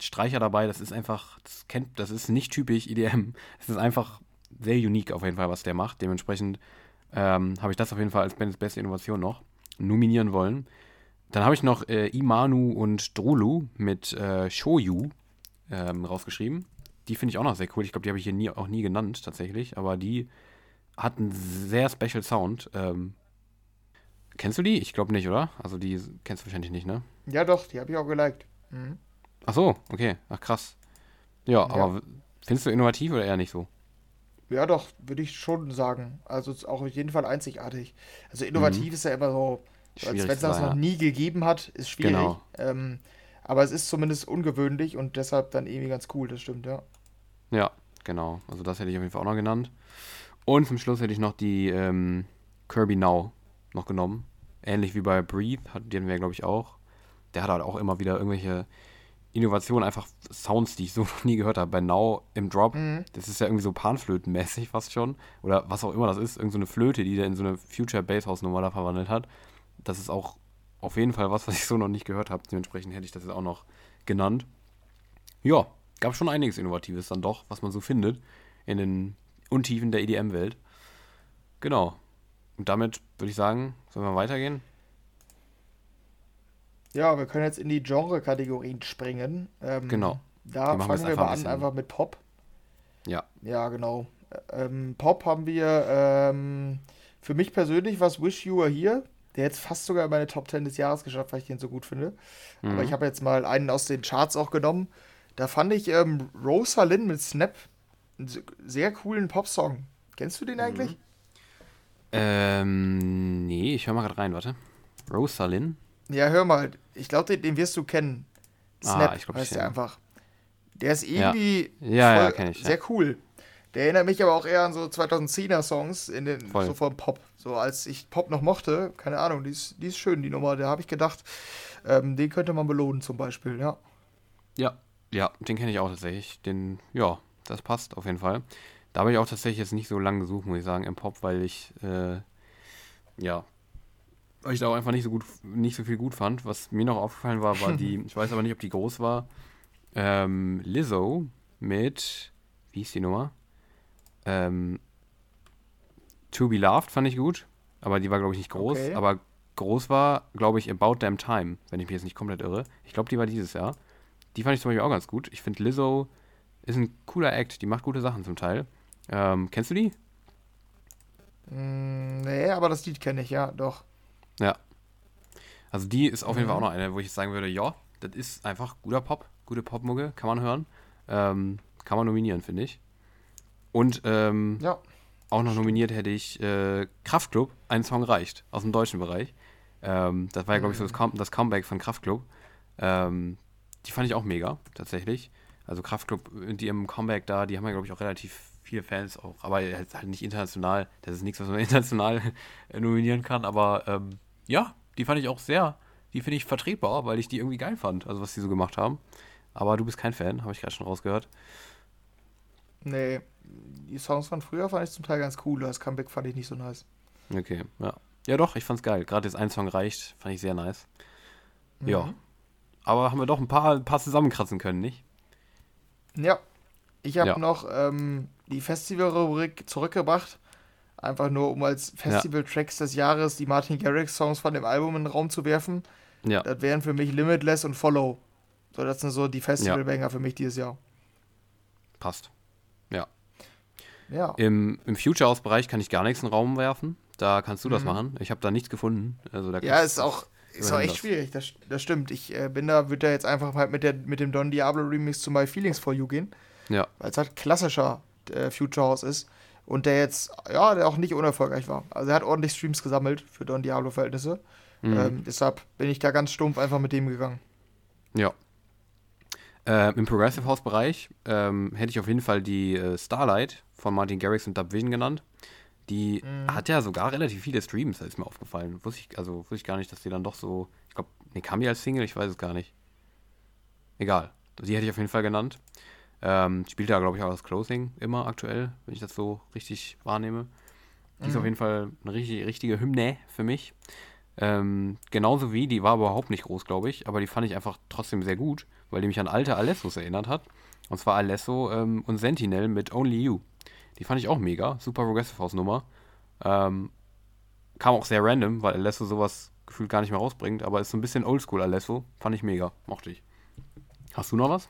S1: Streicher dabei, das ist einfach, das kennt, das ist nicht typisch EDM. Es ist einfach sehr unique auf jeden Fall, was der macht. Dementsprechend ähm, habe ich das auf jeden Fall als Bands beste Innovation noch nominieren wollen. Dann habe ich noch äh, Imanu und Drulu mit äh, Shoyu ähm, rausgeschrieben. Die finde ich auch noch sehr cool. Ich glaube, die habe ich hier nie, auch nie genannt, tatsächlich. Aber die hat einen sehr special Sound. Ähm, kennst du die? Ich glaube nicht, oder? Also die kennst du wahrscheinlich nicht, ne?
S2: Ja, doch, die habe ich auch geliked. Mhm.
S1: Ach so, okay. Ach krass. Ja, aber w- findest du innovativ oder eher nicht so?
S2: Ja, doch, würde ich schon sagen. Also ist auch auf jeden Fall einzigartig. Also innovativ ist ja immer so, als
S1: Mhm.
S2: Wenn es das noch nie gegeben hat, ist schwierig.
S1: Genau.
S2: Ähm, aber es ist zumindest ungewöhnlich und deshalb dann irgendwie ganz cool, das stimmt, ja.
S1: Ja, genau. Also das hätte ich auf jeden Fall auch noch genannt. Und zum Schluss hätte ich noch die ähm, Kirby Now noch genommen. Ähnlich wie bei Breathe, die hatten wir, glaube ich, auch. Der hat halt auch immer wieder irgendwelche Innovationen, einfach Sounds, die ich so noch nie gehört habe. Bei Now im Drop, mhm. das ist ja irgendwie so Panflötenmäßig fast schon. Oder was auch immer das ist, irgend so eine Flöte, die der in so eine Future Basshouse Nummer da verwandelt hat. Das ist auch auf jeden Fall was, was ich so noch nicht gehört habe. Dementsprechend hätte ich das jetzt auch noch genannt. Ja, gab schon einiges Innovatives dann doch, was man so findet in den Untiefen der EDM-Welt. Genau. Und damit würde ich sagen, sollen wir weitergehen?
S2: Ja, wir können jetzt in die Genre-Kategorien springen. Ähm, genau. Da fangen wir mal an, einfach mit Pop.
S1: Ja.
S2: Ja, genau. Ähm, Pop haben wir ähm, für mich persönlich was Wish You Were Here, der jetzt fast sogar in meine Top 10 des Jahres geschafft, weil ich den so gut finde. Mhm. Aber ich habe jetzt mal einen aus den Charts auch genommen. Da fand ich ähm, Rosa Lynn mit Snap einen sehr coolen Popsong. Kennst du den mhm. eigentlich?
S1: Ähm, nee, ich höre mal gerade rein, warte. Rosa Lynn?
S2: Ja, hör mal, ich glaube, den, den, wirst du kennen. Ah, Snap ah, ich glaub, heißt der einfach. Der ist irgendwie
S1: ja. Ja, ja, ich,
S2: sehr cool. Der erinnert mich aber auch eher an so 2010er Songs in den Voll. so vom Pop. So als ich Pop noch mochte, keine Ahnung, die ist, die ist schön, die Nummer. Da habe ich gedacht, ähm, den könnte man belohnen zum Beispiel, ja.
S1: Ja, ja, den kenne ich auch tatsächlich. Den, ja, das passt auf jeden Fall. Da habe ich auch tatsächlich jetzt nicht so lange gesucht, muss ich sagen, im Pop, weil ich, äh, ja, weil ich da auch einfach nicht so gut, nicht so viel gut fand. Was mir noch aufgefallen war, war die, ich weiß aber nicht, ob die groß war, ähm, Lizzo mit, wie hieß die Nummer? Ähm, To Be Loved fand ich gut, aber die war, glaube ich, nicht groß. Okay. Aber groß war, glaube ich, About Damn Time, wenn ich mich jetzt nicht komplett irre. Ich glaube, die war dieses Jahr. Die fand ich zum Beispiel auch ganz gut. Ich finde, Lizzo ist ein cooler Act, die macht gute Sachen zum Teil. Ähm, kennst du die?
S2: Mm, nee, aber das Lied kenne ich, ja, doch.
S1: Ja. Also die ist auf jeden Fall auch noch eine, wo ich sagen würde, ja, das ist einfach guter Pop, gute Popmucke, kann man hören. Ähm, kann man nominieren, finde ich. Und ähm, ja. auch noch nominiert hätte ich äh, Kraftklub, ein Song reicht, aus dem deutschen Bereich. Ähm, das war ja, glaube ich, so das, Com das, Comeback von Kraftklub. Ähm, die fand ich auch mega, tatsächlich. Also Kraftklub, die im Comeback da, die haben ja, glaube ich, auch relativ viele Fans auch, aber halt nicht international. Das ist nichts, was man international nominieren kann, aber ähm, ja, die fand ich auch sehr, die finde ich vertretbar, weil ich die irgendwie geil fand, also was die so gemacht haben. Aber du bist kein Fan, habe ich gerade schon rausgehört.
S2: Nee, die Songs von früher fand ich zum Teil ganz cool, das Comeback fand ich nicht so nice.
S1: Okay, ja. Ja doch, ich fand's geil. Gerade jetzt ein Song reicht, fand ich sehr nice. Mhm. Ja. Aber haben wir doch ein paar, ein paar zusammenkratzen können, nicht?
S2: Ja. Ich habe ja. noch ähm, die Festival-Rubrik zurückgebracht. Einfach nur, um als Festival-Tracks des Jahres die Martin Garrix-Songs von dem Album in den Raum zu werfen. Ja. Das wären für mich Limitless und Follow. So, das sind so die Festival-Banger ja. für mich dieses Jahr.
S1: Passt. Ja. Ja. Im, im Future House-Bereich kann ich gar nichts in den Raum werfen. Da kannst du mhm. das machen. Ich habe da nichts gefunden. Also, da
S2: ja, ist auch, ist auch echt das. schwierig. Das, das stimmt. Ich äh, bin da, würde da jetzt einfach halt mit, der, mit dem Don Diablo Remix zu My Feelings for You gehen.
S1: Ja.
S2: Weil es halt klassischer äh, Future House ist. Und der jetzt, ja, der auch nicht unerfolgreich war. Also er hat ordentlich Streams gesammelt für Don Diablo-Verhältnisse. Mhm. Ähm, deshalb bin ich da ganz stumpf einfach mit dem gegangen.
S1: Ja. Äh, Im Progressive House-Bereich ähm, hätte ich auf jeden Fall die äh, Starlight von Martin Garrix und Dub Vision genannt. Die mhm. hat ja sogar relativ viele Streams, das ist mir aufgefallen. Wusste ich, also wusste ich gar nicht, dass die dann doch so. Ich glaube, nee, kam die als Single? Ich weiß es gar nicht. Egal. Die hätte ich auf jeden Fall genannt. Ähm, spielt da, glaube ich, auch das Closing immer aktuell, wenn ich das so richtig wahrnehme. Die mhm. ist auf jeden Fall eine richtig, richtige Hymne für mich. Ähm, genauso wie, die war überhaupt nicht groß, glaube ich, aber die fand ich einfach trotzdem sehr gut, weil die mich an alte Alessos erinnert hat. Und zwar Alesso ähm, und Sentinel mit Only You. Die fand ich auch mega, super Progressive House Nummer. Ähm, kam auch sehr random, weil Alesso sowas gefühlt gar nicht mehr rausbringt, aber ist so ein bisschen Oldschool Alesso. Fand ich mega, mochte ich. Hast du noch was?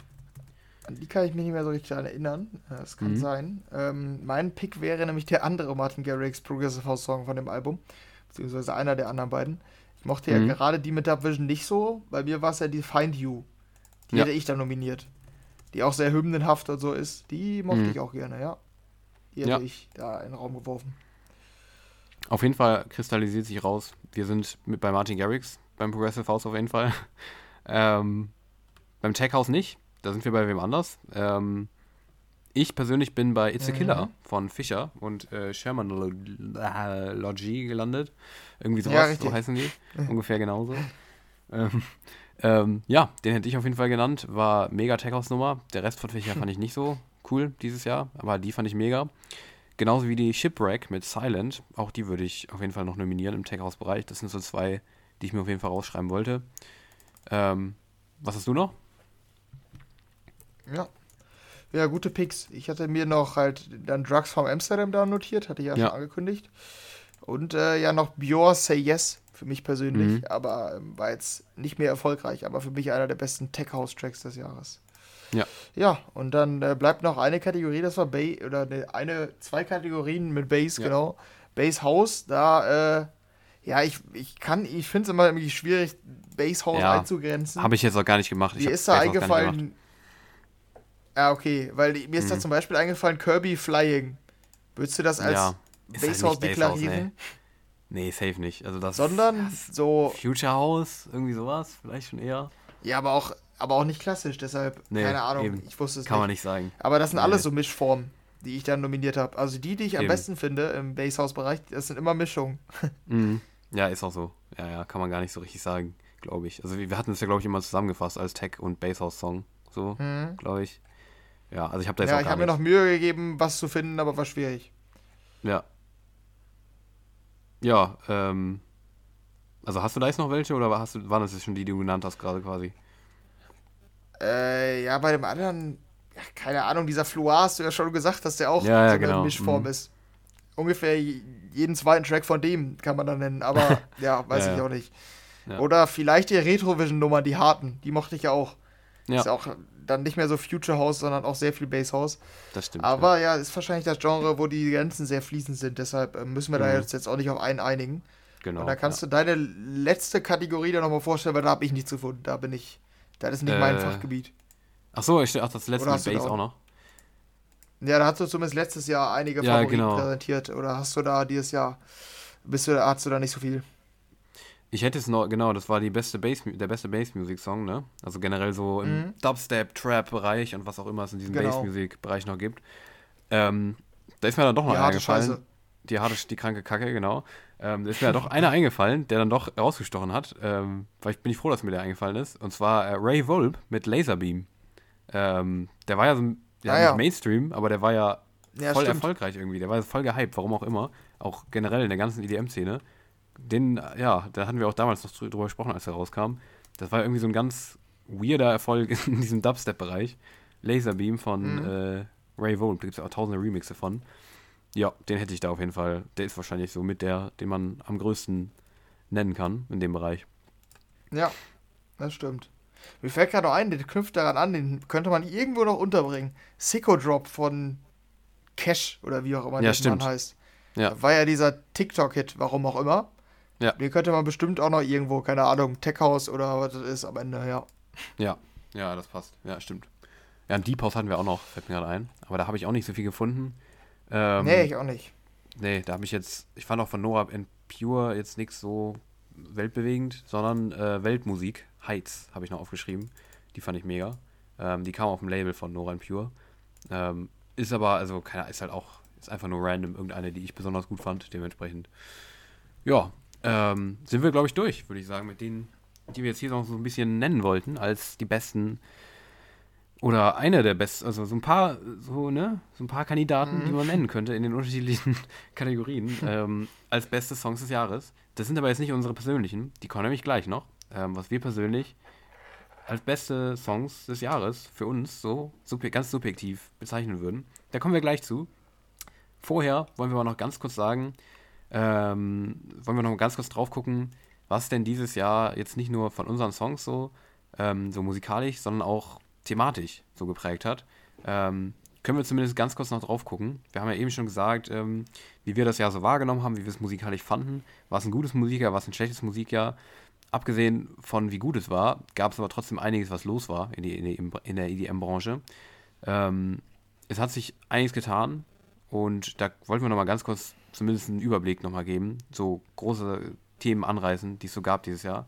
S2: An die kann ich mich nicht mehr so richtig daran erinnern. Das kann mhm. sein. Ähm, mein Pick wäre nämlich der andere Martin Garrix Progressive House Song von dem Album. Beziehungsweise einer der anderen beiden. Ich mochte mhm. ja gerade die mit Dub Vision nicht so. Bei mir war es ja die Find You. Die ja. hätte ich da nominiert. Die auch sehr hymnenhaft und so ist. Die mochte mhm. ich auch gerne, ja. Die hätte ja. ich da in den Raum geworfen.
S1: Auf jeden Fall kristallisiert sich raus. Wir sind mit bei Martin Garrix beim Progressive House auf jeden Fall. ähm, beim Tech House nicht da sind wir bei wem anders. Ähm, ich persönlich bin bei It's a Killer mhm. von Fischer und äh, Sherman Logie gelandet. Irgendwie sowas, ja, so heißen die. Ungefähr genauso. ähm, ähm, ja, den hätte ich auf jeden Fall genannt. War mega Tech-House-Nummer. Der Rest von Fischer fand ich nicht so cool dieses Jahr, aber die fand ich mega. Genauso wie die Shipwreck mit Silent. Auch die würde ich auf jeden Fall noch nominieren im Tech-House-Bereich. Das sind so zwei, die ich mir auf jeden Fall rausschreiben wollte. Ähm, was hast du noch?
S2: Ja. Ja, gute Picks. Ich hatte mir noch halt dann Drugs from Amsterdam da notiert, hatte ich ja, ja. schon angekündigt. Und äh, ja noch Björn Say Yes für mich persönlich, mhm. aber ähm, war jetzt nicht mehr erfolgreich, aber für mich einer der besten Tech House Tracks des Jahres. Ja. Ja, und dann äh, bleibt noch eine Kategorie, das war Bass, oder eine, eine, zwei Kategorien mit Bass, ja. genau. Bass House, da, äh, ja, ich, ich kann, ich finde es immer irgendwie schwierig, Bass House ja. einzugrenzen.
S1: Habe ich jetzt auch gar nicht gemacht.
S2: Wie ist da eingefallen? Ja, okay, weil mir ist mhm. da zum Beispiel eingefallen Kirby Flying. Würdest du das als ja. Bass House deklarieren?
S1: Nee. nee. safe nicht. Also das,
S2: Sondern
S1: das
S2: so.
S1: Future House, irgendwie sowas, vielleicht schon eher.
S2: Ja, aber auch aber auch nicht klassisch, deshalb, nee, keine Ahnung, eben. ich wusste es
S1: Kann nicht. man nicht sagen.
S2: Aber das sind nee. alles so Mischformen, die ich dann nominiert habe. Also die, die ich eben. am besten finde im Basshouse-Bereich, das sind immer Mischungen.
S1: Mhm. Ja, ist auch so. Ja, ja, kann man gar nicht so richtig sagen, glaube ich. Also wir hatten es ja, glaube ich, immer zusammengefasst als Tech- und Basshouse-Song, so, mhm. glaube ich. Ja, also ich habe da jetzt
S2: ja,
S1: auch
S2: gar ich habe mir noch Mühe gegeben, was zu finden, aber war schwierig.
S1: Ja. Ja, ähm, also hast du da jetzt noch welche oder hast du, waren das jetzt schon die, die du genannt hast gerade quasi?
S2: Äh, ja, bei dem anderen, ja, keine Ahnung, dieser Fluar hast du ja schon gesagt, dass der auch
S1: ja,
S2: ja,
S1: so genau.
S2: eine Mischform mhm. ist. Ungefähr jeden zweiten Track von dem kann man dann nennen, aber ja, weiß ich auch nicht. Oder vielleicht die Retrovision-Nummern, die harten, die mochte ich ja auch. Ist auch dann nicht mehr so Future House, sondern auch sehr viel Bass House.
S1: Das stimmt.
S2: Aber ja, ist wahrscheinlich das Genre, wo die Grenzen sehr fließend sind. Deshalb äh, müssen wir mhm. da jetzt, jetzt auch nicht auf einen einigen. Genau. Und da kannst du deine letzte Kategorie da nochmal vorstellen, weil da habe ich nichts gefunden. Da bin ich das ist nicht äh, mein Fachgebiet.
S1: Ach so, ich ach, das letzte Base auch? auch noch.
S2: Ja, da hast du zumindest letztes Jahr einige
S1: ja, Favoriten genau.
S2: präsentiert. Oder hast du da dieses Jahr, bist du, hast du da nicht so viel?
S1: Ich hätte es noch, genau, das war die beste Bass, der beste Bass-Music-Song, ne? Also generell so im mhm. Dubstep-Trap-Bereich und was auch immer es in diesem genau. Bass-Music-Bereich noch gibt. Ähm, da ist mir dann doch noch eingefallen. Die harte, die kranke Kacke, genau. Ähm, da ist mir ja doch einer eingefallen, der dann doch rausgestochen hat. Ähm, weil ich bin ich froh, dass mir der eingefallen ist. Und zwar äh, Ray Volp mit Laserbeam. Ähm, der war ja so ja, ah, ja. Mainstream, aber der war ja, ja voll stimmt. erfolgreich irgendwie. Der war voll gehypt, warum auch immer. Auch generell in der ganzen EDM-Szene. Den, ja, da hatten wir auch damals noch drüber gesprochen, als er rauskam. Das war irgendwie so ein ganz weirder Erfolg in diesem Dubstep-Bereich. Laserbeam von mhm. äh, Ray Volp. Da gibt es ja auch tausende Remixe von. Ja, den hätte ich da auf jeden Fall. Der ist wahrscheinlich so mit der, den man am größten nennen kann in dem Bereich.
S2: Ja, das stimmt. Mir fällt gerade noch ein, der knüpft daran an, den könnte man irgendwo noch unterbringen. Sicko Drop von Cash oder wie auch immer
S1: ja, der Mann
S2: heißt. Ja. War ja dieser TikTok-Hit, warum auch immer. Ja. Den könnte man bestimmt auch noch irgendwo, keine Ahnung, Tech House oder was das ist am Ende, ja.
S1: Ja, ja, das passt. Ja, stimmt. Ja, ein Deep House hatten wir auch noch, fällt mir gerade ein. Aber da habe ich auch nicht so viel gefunden.
S2: Ähm, nee, ich auch nicht.
S1: Nee, da habe ich jetzt, ich fand auch von Nora and Pure jetzt nichts so weltbewegend, sondern äh, Weltmusik, Heights, habe ich noch aufgeschrieben. Die fand ich mega. Ähm, die kam auf dem Label von Nora and Pure. Ähm, ist aber, also, keine, ist halt auch, ist einfach nur random irgendeine, die ich besonders gut fand, dementsprechend. Ja, ähm, sind wir, glaube ich, durch, würde ich sagen, mit denen, die wir jetzt hier noch so ein bisschen nennen wollten, als die besten oder einer der besten, also so ein paar, so, ne, so ein paar Kandidaten, mhm. die man nennen könnte in den unterschiedlichen Kategorien ähm, als beste Songs des Jahres. Das sind aber jetzt nicht unsere persönlichen, die kommen nämlich gleich noch, ähm, was wir persönlich als beste Songs des Jahres für uns so super, ganz subjektiv bezeichnen würden. Da kommen wir gleich zu. Vorher wollen wir aber noch ganz kurz sagen, ähm, wollen wir noch ganz kurz drauf gucken, was denn dieses Jahr jetzt nicht nur von unseren Songs so, ähm, so musikalisch, sondern auch thematisch so geprägt hat. Ähm, können wir zumindest ganz kurz noch drauf gucken. Wir haben ja eben schon gesagt, ähm, wie wir das Jahr so wahrgenommen haben, wie wir es musikalisch fanden. War es ein gutes Musikjahr, war es ein schlechtes Musikjahr? Abgesehen von wie gut es war, gab es aber trotzdem einiges, was los war in, die, in, die, in der EDM-Branche. Ähm, es hat sich einiges getan und da wollten wir nochmal ganz kurz zumindest einen Überblick nochmal geben. So große Themen anreißen, die es so gab dieses Jahr.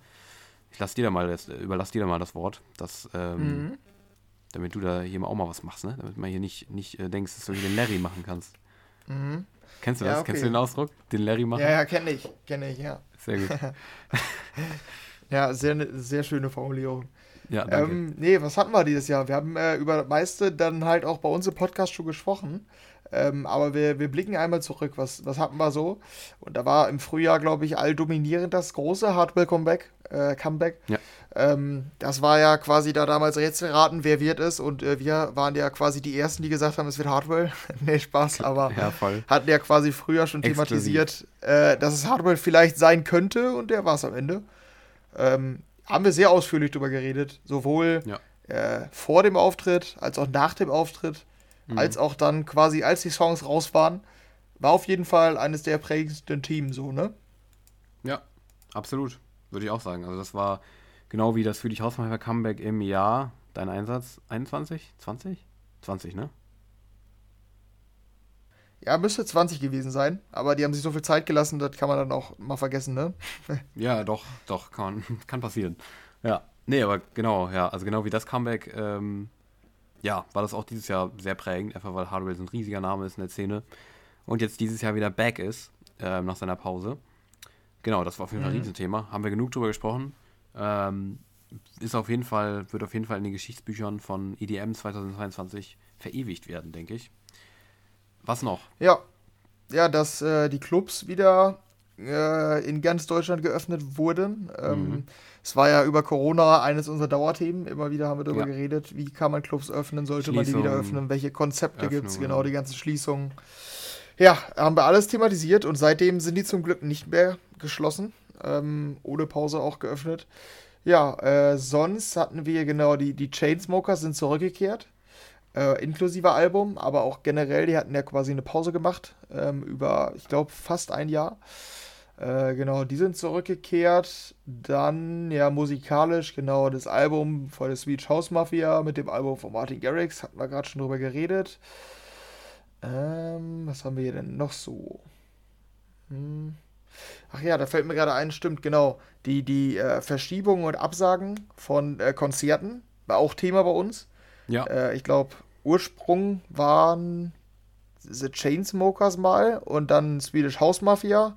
S1: Ich lasse dir da mal das, überlasse dir da mal das Wort. Das, ähm, mhm damit du da hier auch mal was machst, ne? Damit man hier nicht, nicht äh, denkst, dass du hier den Larry machen kannst. Mhm. Kennst du das? Ja, okay. Kennst du den Ausdruck? Den Larry machen?
S2: Ja, ja, kenne ich. Kenne ich, ja.
S1: Sehr gut.
S2: ja, sehr, sehr schöne Formulierung.
S1: Ja, danke.
S2: Ähm, nee, was hatten wir dieses Jahr? Wir haben äh, über das meiste dann halt auch bei uns im Podcast schon gesprochen. Ähm, aber wir, wir blicken einmal zurück. Was, was hatten wir so? Und da war im Frühjahr, glaube ich, alldominierend das große Hardware Comeback. Äh, Comeback.
S1: Ja.
S2: Ähm, das war ja quasi da damals Rätselraten, wer wird es. Und äh, wir waren ja quasi die Ersten, die gesagt haben, es wird Hardware. nee, Spaß, aber
S1: ja,
S2: hatten ja quasi früher schon Exklusiv. thematisiert, äh, dass es Hardware vielleicht sein könnte. Und der war es am Ende. Ähm, haben wir sehr ausführlich drüber geredet. Sowohl
S1: ja.
S2: äh, vor dem Auftritt als auch nach dem Auftritt, mhm. als auch dann quasi, als die Songs raus waren. War auf jeden Fall eines der prägendsten Teams, so, ne?
S1: Ja, absolut. Würde ich auch sagen. Also, das war genau wie das für dich Hausmeister Comeback im Jahr. Dein Einsatz 21? 20? 20, ne?
S2: Ja, müsste 20 gewesen sein, aber die haben sich so viel Zeit gelassen, das kann man dann auch mal vergessen, ne?
S1: ja, doch, doch, kann, kann passieren. Ja, nee, aber genau, ja, also genau wie das Comeback, ähm, ja, war das auch dieses Jahr sehr prägend, einfach weil Hardware so ein riesiger Name ist in der Szene und jetzt dieses Jahr wieder back ist, ähm, nach seiner Pause. Genau, das war auf jeden Fall ein mhm. Riesenthema, haben wir genug drüber gesprochen. Ähm, ist auf jeden Fall, wird auf jeden Fall in den Geschichtsbüchern von EDM 2022 verewigt werden, denke ich. Was noch?
S2: Ja, ja, dass äh, die Clubs wieder äh, in ganz Deutschland geöffnet wurden. Ähm, mhm. Es war ja über Corona eines unserer Dauerthemen. Immer wieder haben wir darüber ja. geredet, wie kann man Clubs öffnen, sollte man die wieder öffnen, welche Konzepte gibt es, genau, die ganzen Schließungen. Ja, haben wir alles thematisiert und seitdem sind die zum Glück nicht mehr geschlossen, ähm, ohne Pause auch geöffnet. Ja, äh, sonst hatten wir genau die, die Chainsmokers sind zurückgekehrt äh, inklusive Album, aber auch generell, die hatten ja quasi eine Pause gemacht ähm, über, ich glaube, fast ein Jahr. Äh, genau, die sind zurückgekehrt. Dann, ja, musikalisch, genau, das Album von der Swedish House Mafia mit dem Album von Martin Garrix, hatten wir gerade schon drüber geredet. Ähm, was haben wir hier denn noch so? Hm. Ach ja, da fällt mir gerade ein, stimmt, genau. Die, die äh, Verschiebungen und Absagen von äh, Konzerten war auch Thema bei uns.
S1: Ja.
S2: Äh, ich glaube, Ursprung waren The Chainsmokers mal und dann Swedish House Mafia.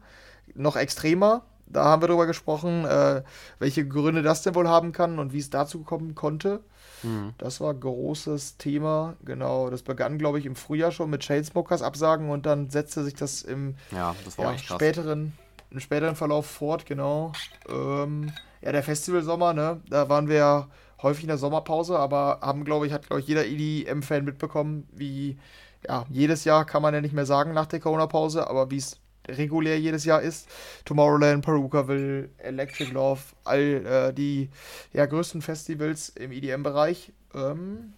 S2: Noch extremer. Da haben wir darüber gesprochen, äh, welche Gründe das denn wohl haben kann und wie es dazu kommen konnte. Mhm. Das war großes Thema. Genau, das begann, glaube ich, im Frühjahr schon mit Chainsmokers Absagen und dann setzte sich das im
S1: ja, das ja,
S2: späteren, im späteren Verlauf fort. Genau. Ähm, ja, der Festivalsommer, ne? Da waren wir ja häufig in der Sommerpause, aber haben, glaube ich, hat, glaube ich, jeder EDM-Fan mitbekommen, wie, ja, jedes Jahr kann man ja nicht mehr sagen nach der Corona-Pause, aber wie es regulär jedes Jahr ist. Tomorrowland, Perukaville, Electric Love, all äh, die ja, größten Festivals im EDM-Bereich. Ähm,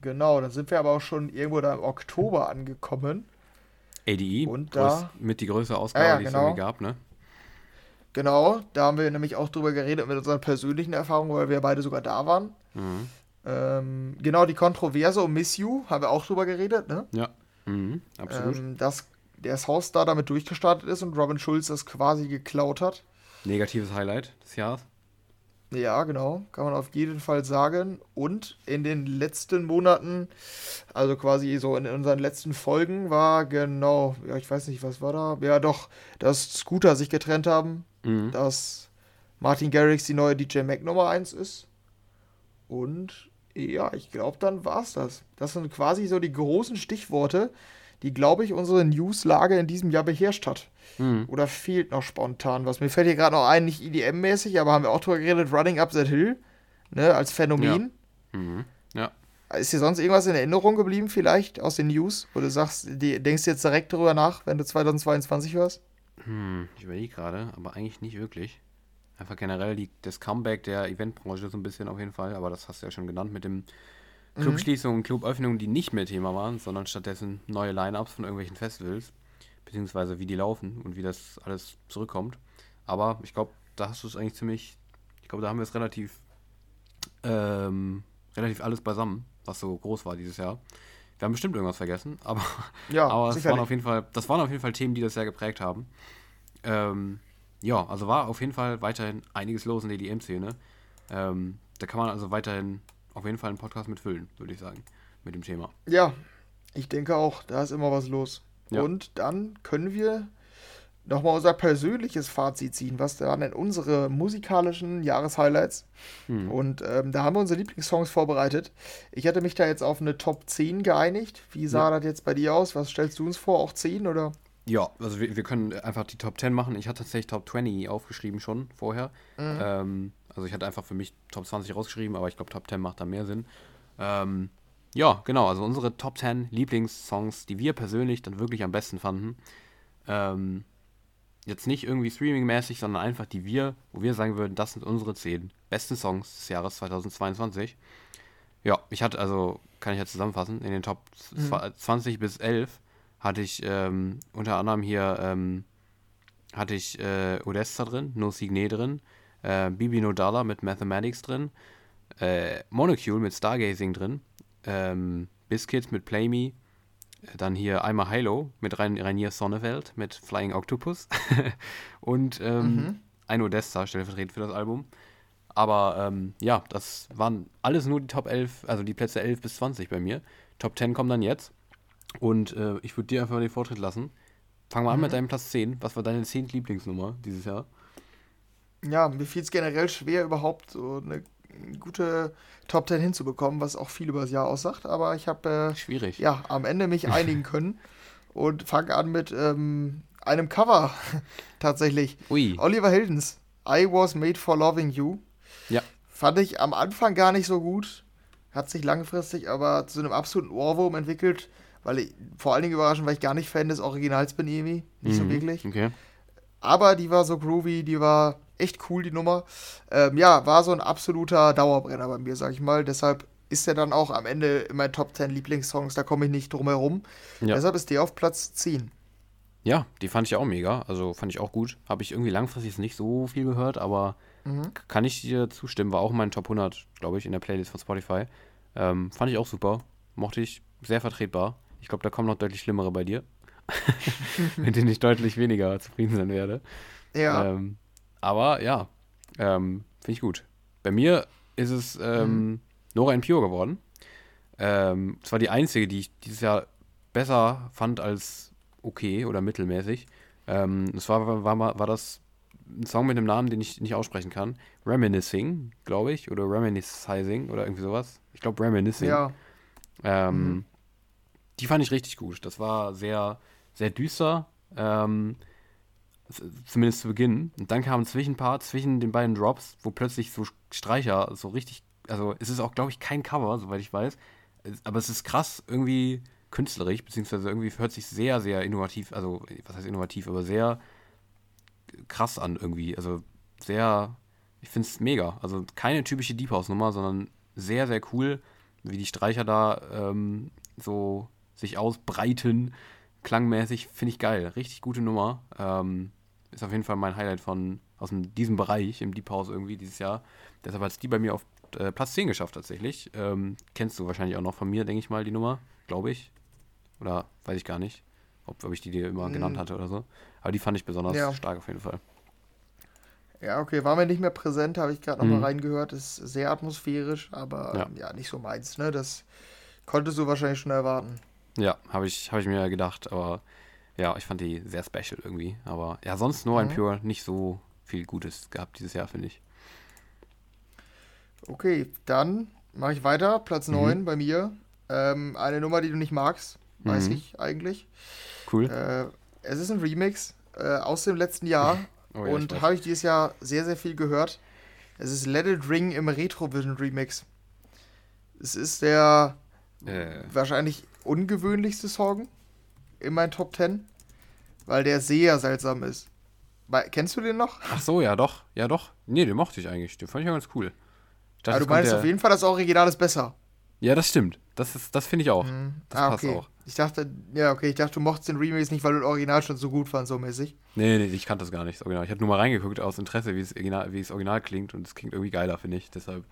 S2: genau, dann sind wir aber auch schon irgendwo da im Oktober angekommen.
S1: ADE,
S2: und da,
S1: mit die größte Ausgabe, ja, ja, die es irgendwie gab, ne?
S2: Genau, da haben wir nämlich auch drüber geredet mit unseren persönlichen Erfahrungen, weil wir beide sogar da waren.
S1: Mhm.
S2: Ähm, genau, die Kontroverse um Miss You haben wir auch drüber geredet, ne?
S1: Ja, mhm, absolut.
S2: Ähm, dass der Soundstar damit durchgestartet ist und Robin Schulz das quasi geklaut hat.
S1: Negatives Highlight des Jahres.
S2: Ja, genau, kann man auf jeden Fall sagen. Und in den letzten Monaten, also quasi so in unseren letzten Folgen, war genau, ja, ich weiß nicht, was war da? Ja, doch, dass Scooter sich getrennt haben, mhm. dass Martin Garrix die neue DJ Mac Nummer 1 ist. Und ja, ich glaube, dann war es das. Das sind quasi so die großen Stichworte, die, glaube ich, unsere Newslage in diesem Jahr beherrscht hat. Mhm. Oder fehlt noch spontan was? Mir fällt hier gerade noch ein, nicht EDM-mäßig, aber haben wir auch drüber geredet, Running Up That Hill, ne, als Phänomen.
S1: Ja. Mhm. ja.
S2: Ist dir sonst irgendwas in Erinnerung geblieben, vielleicht aus den News, wo du sagst, die, denkst jetzt direkt darüber nach, wenn du 2022 hörst?
S1: Hm, ich überlege gerade, aber eigentlich nicht wirklich. Einfach generell die, das Comeback der Eventbranche so ein bisschen auf jeden Fall, aber das hast du ja schon genannt mit dem Clubschließungen und Cluböffnungen, die nicht mehr Thema waren, sondern stattdessen neue Line-Ups von irgendwelchen Festivals, beziehungsweise wie die laufen und wie das alles zurückkommt. Aber ich glaube, da hast du es eigentlich ziemlich, ich glaube, da haben wir es relativ, ähm, relativ alles beisammen, was so groß war dieses Jahr. Wir haben bestimmt irgendwas vergessen, aber,
S2: ja,
S1: aber es waren auf jeden Fall, das waren auf jeden Fall Themen, die das Jahr geprägt haben. Ähm, ja, also war auf jeden Fall weiterhin einiges los in der EDM-Szene. Ähm, da kann man also weiterhin auf jeden Fall einen Podcast mitfüllen, würde ich sagen, mit dem Thema.
S2: Ja, ich denke auch, da ist immer was los. Ja. Und dann können wir nochmal unser persönliches Fazit ziehen. Was waren denn unsere musikalischen Jahreshighlights? Hm. Und ähm, da haben wir unsere Lieblingssongs vorbereitet. Ich hatte mich da jetzt auf eine Top 10 geeinigt. Wie sah ja. das jetzt bei dir aus? Was stellst du uns vor? Auch 10 oder?
S1: Ja, also wir, wir können einfach die Top 10 machen. Ich hatte tatsächlich Top 20 aufgeschrieben schon vorher. Mhm. Ähm, also ich hatte einfach für mich Top 20 rausgeschrieben, aber ich glaube Top 10 macht da mehr Sinn. Ähm, ja, genau, also unsere Top 10 Lieblingssongs, die wir persönlich dann wirklich am besten fanden. Ähm, jetzt nicht irgendwie streamingmäßig, sondern einfach die wir, wo wir sagen würden, das sind unsere 10 besten Songs des Jahres 2022. Ja, ich hatte also, kann ich jetzt zusammenfassen, in den Top mhm. 20 bis 11 hatte ich ähm, unter anderem hier, ähm, hatte ich äh, Odessa drin, No Signe drin, äh, Bibi Nodala mit Mathematics drin, äh, Monocule mit Stargazing drin, ähm, Biscuits mit Play Me, dann hier einmal Halo mit Rainier Sonneveld mit Flying Octopus und ähm, mhm. ein Odessa stellvertretend für das Album. Aber ähm, ja, das waren alles nur die Top 11, also die Plätze 11 bis 20 bei mir. Top 10 kommen dann jetzt. Und äh, ich würde dir einfach mal den Vortritt lassen. Fangen wir mhm. an mit mhm. deinem Platz 10. Was war deine 10. Lieblingsnummer dieses Jahr?
S2: Ja, mir fiel es generell schwer, überhaupt so eine gute Top 10 hinzubekommen, was auch viel über das Jahr aussagt. Aber ich habe äh. Ja, am Ende mich einigen können und fange an mit ähm, einem Cover tatsächlich. Ui. Oliver Hildens. I was made for loving you.
S1: Ja.
S2: Fand ich am Anfang gar nicht so gut. Hat sich langfristig aber zu einem absoluten Ohrwurm entwickelt, weil ich vor allen Dingen überraschend, weil ich gar nicht Fan des Originals bin, irgendwie. Nicht mhm. so wirklich.
S1: Okay.
S2: Aber die war so groovy, die war echt cool, die Nummer. Ähm, ja, war so ein absoluter Dauerbrenner bei mir, sag ich mal. Deshalb ist er dann auch am Ende in meinen Top 10 Lieblingssongs, da komme ich nicht drum herum. Ja. Deshalb ist der auf Platz 10.
S1: Ja, die fand ich auch mega. Also fand ich auch gut. Habe ich irgendwie langfristig nicht so viel gehört, aber mhm. kann ich dir zustimmen. War auch in meinen Top 100, glaube ich, in der Playlist von Spotify. Ähm, fand ich auch super. Mochte ich. Sehr vertretbar. Ich glaube, da kommen noch deutlich schlimmere bei dir. mit denen ich deutlich weniger zufrieden sein werde.
S2: Ja.
S1: Ähm, aber ja, ähm, finde ich gut. Bei mir ist es ähm, mhm. Nora Pure geworden. Ähm, das war die einzige, die ich dieses Jahr besser fand als okay oder mittelmäßig. Ähm, das war, war, war das ein Song mit einem Namen, den ich nicht aussprechen kann. Reminiscing, glaube ich, oder Reminiscing oder irgendwie sowas. Ich glaube Reminiscing.
S2: Ja.
S1: Ähm, mhm. Die fand ich richtig gut. Das war sehr, sehr düster. Ähm, zumindest zu Beginn. Und dann kam ein Zwischenpart zwischen den beiden Drops, wo plötzlich so Streicher so richtig, also es ist auch, glaube ich, kein Cover, soweit ich weiß, aber es ist krass irgendwie künstlerisch, beziehungsweise irgendwie hört sich sehr, sehr innovativ, also was heißt innovativ, aber sehr krass an irgendwie. Also sehr, ich finde es mega. Also keine typische Deep House-Nummer, sondern sehr, sehr cool, wie die Streicher da ähm, so sich ausbreiten. Klangmäßig finde ich geil. Richtig gute Nummer. Ähm, ist auf jeden Fall mein Highlight von aus diesem Bereich im Deep House irgendwie dieses Jahr. Deshalb hat es die bei mir auf äh, Platz 10 geschafft tatsächlich. Ähm, kennst du wahrscheinlich auch noch von mir, denke ich mal, die Nummer, glaube ich. Oder weiß ich gar nicht, ob, ob ich die dir immer mm. genannt hatte oder so. Aber die fand ich besonders ja. stark auf jeden Fall.
S2: Ja, okay, war mir nicht mehr präsent, habe ich gerade nochmal mhm. reingehört. Ist sehr atmosphärisch, aber ja. ja. nicht so meins, ne? Das konntest du wahrscheinlich schon erwarten.
S1: Ja, habe ich, hab ich mir gedacht, aber ja, ich fand die sehr special irgendwie. Aber ja, sonst nur ein mhm. Pure nicht so viel Gutes gehabt dieses Jahr, finde ich.
S2: Okay, dann mache ich weiter. Platz mhm. 9 bei mir. Ähm, eine Nummer, die du nicht magst, weiß mhm. ich eigentlich.
S1: Cool.
S2: Äh, es ist ein Remix äh, aus dem letzten Jahr oh, ja, und habe ich dieses Jahr sehr, sehr viel gehört. Es ist Let It Ring im Retrovision Remix. Es ist der äh. wahrscheinlich ungewöhnlichste Song in meinen Top 10, weil der sehr seltsam ist. Kennst du den noch?
S1: Ach so, ja doch, ja doch. Nee, den mochte ich eigentlich. Den fand ich ja ganz cool.
S2: Dachte, Aber du meinst der... auf jeden Fall, das Original ist besser.
S1: Ja, das stimmt. Das, das finde ich auch. Mhm. Das
S2: ah, passt okay. auch. Ich dachte, ja, okay, ich dachte, du mochtest den Remix nicht, weil du das Original schon so gut fandst, so mäßig.
S1: Nee, nee, ich kannte das gar nicht, das Original. Ich habe nur mal reingeguckt aus Interesse, wie es Original, wie es Original klingt und es klingt irgendwie geiler, finde ich, deshalb.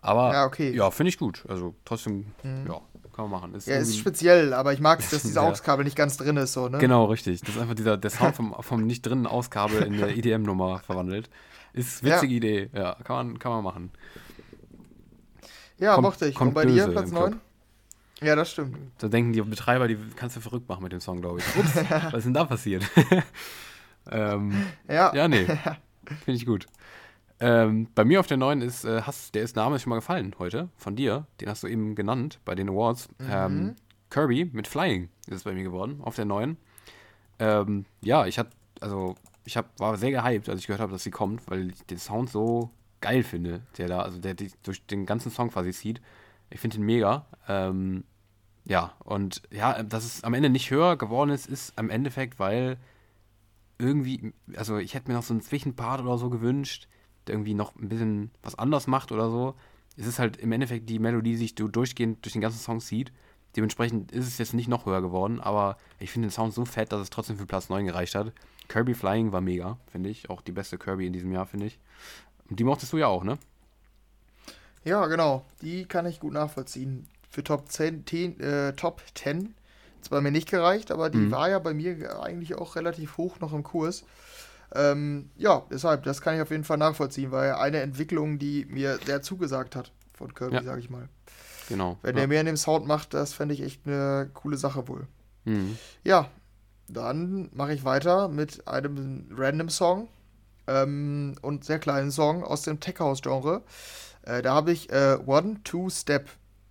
S1: Aber ja, okay. ja finde ich gut. Also trotzdem, mhm. ja, kann man machen.
S2: Ist ja, ist speziell, aber ich mag es, dass dieser AUX-Kabel nicht ganz drin ist, so, ne?
S1: Genau, richtig. Das ist einfach dieser, der Sound vom, vom nicht drinnen AUX-Kabel in der IDM-Nummer verwandelt. Ist witzige ja. Idee, ja, kann man, kann man machen.
S2: Ja, kommt, mochte ich. Und bei dir Platz 9? Ja, das stimmt.
S1: Da denken die Betreiber, die kannst du verrückt machen mit dem Song, glaube ich. Ups, was ist denn da passiert? ähm, ja. Ja, nee. Finde ich gut. Ähm, bei mir auf der neuen ist, äh, hast, der ist Name ist schon mal gefallen heute, von dir. Den hast du eben genannt bei den Awards. Mhm. Ähm, Kirby mit Flying ist es bei mir geworden, auf der neuen. Ähm, ja, ich hatte, also, ich hab, war sehr gehypt, als ich gehört habe, dass sie kommt, weil ich den Sound so geil finde, der da, also der, der durch den ganzen Song quasi zieht. Ich finde ihn mega. Ähm, ja, und ja, dass es am Ende nicht höher geworden ist, ist am Endeffekt, weil irgendwie, also ich hätte mir noch so einen Zwischenpart oder so gewünscht, irgendwie noch ein bisschen was anders macht oder so. Es ist halt im Endeffekt die Melodie, die sich durchgehend durch den ganzen Song zieht. Dementsprechend ist es jetzt nicht noch höher geworden, aber ich finde den Sound so fett, dass es trotzdem für Platz 9 gereicht hat. Kirby Flying war mega, finde ich. Auch die beste Kirby in diesem Jahr, finde ich. Und die mochtest du ja auch, ne?
S2: Ja, genau. Die kann ich gut nachvollziehen. Für Top 10, 10 äh, Top 10 zwar mir nicht gereicht, aber die mhm. war ja bei mir eigentlich auch relativ hoch noch im Kurs. Ähm, ja, deshalb, das kann ich auf jeden Fall nachvollziehen, weil eine Entwicklung, die mir sehr zugesagt hat von Kirby, ja. sage ich mal.
S1: Genau.
S2: Wenn ja. der mehr in dem Sound macht, das fände ich echt eine coole Sache wohl. Mhm. Ja, dann mache ich weiter mit einem random Song ähm, und sehr kleinen Song aus dem Tech House Genre. Äh, da habe ich äh, One Two Step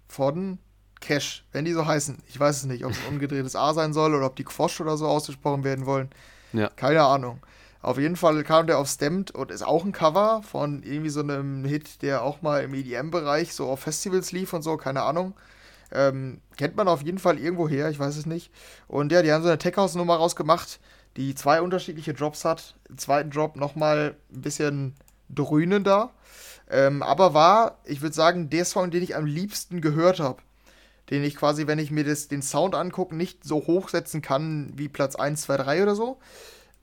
S2: von Cash, wenn die so heißen. Ich weiß es nicht, ob es ein umgedrehtes A sein soll oder ob die Quosh oder so ausgesprochen werden wollen. Ja. Keine Ahnung. Auf jeden Fall kam der auf Stamped und ist auch ein Cover von irgendwie so einem Hit, der auch mal im EDM-Bereich so auf Festivals lief und so, keine Ahnung. Ähm, kennt man auf jeden Fall irgendwo her, ich weiß es nicht. Und ja, die haben so eine Tech House-Nummer rausgemacht, die zwei unterschiedliche Drops hat. Im zweiten Drop nochmal ein bisschen dröhnender. Ähm, aber war, ich würde sagen, der Song, den ich am liebsten gehört habe. Den ich quasi, wenn ich mir das, den Sound angucke, nicht so hochsetzen kann wie Platz 1, 2, 3 oder so.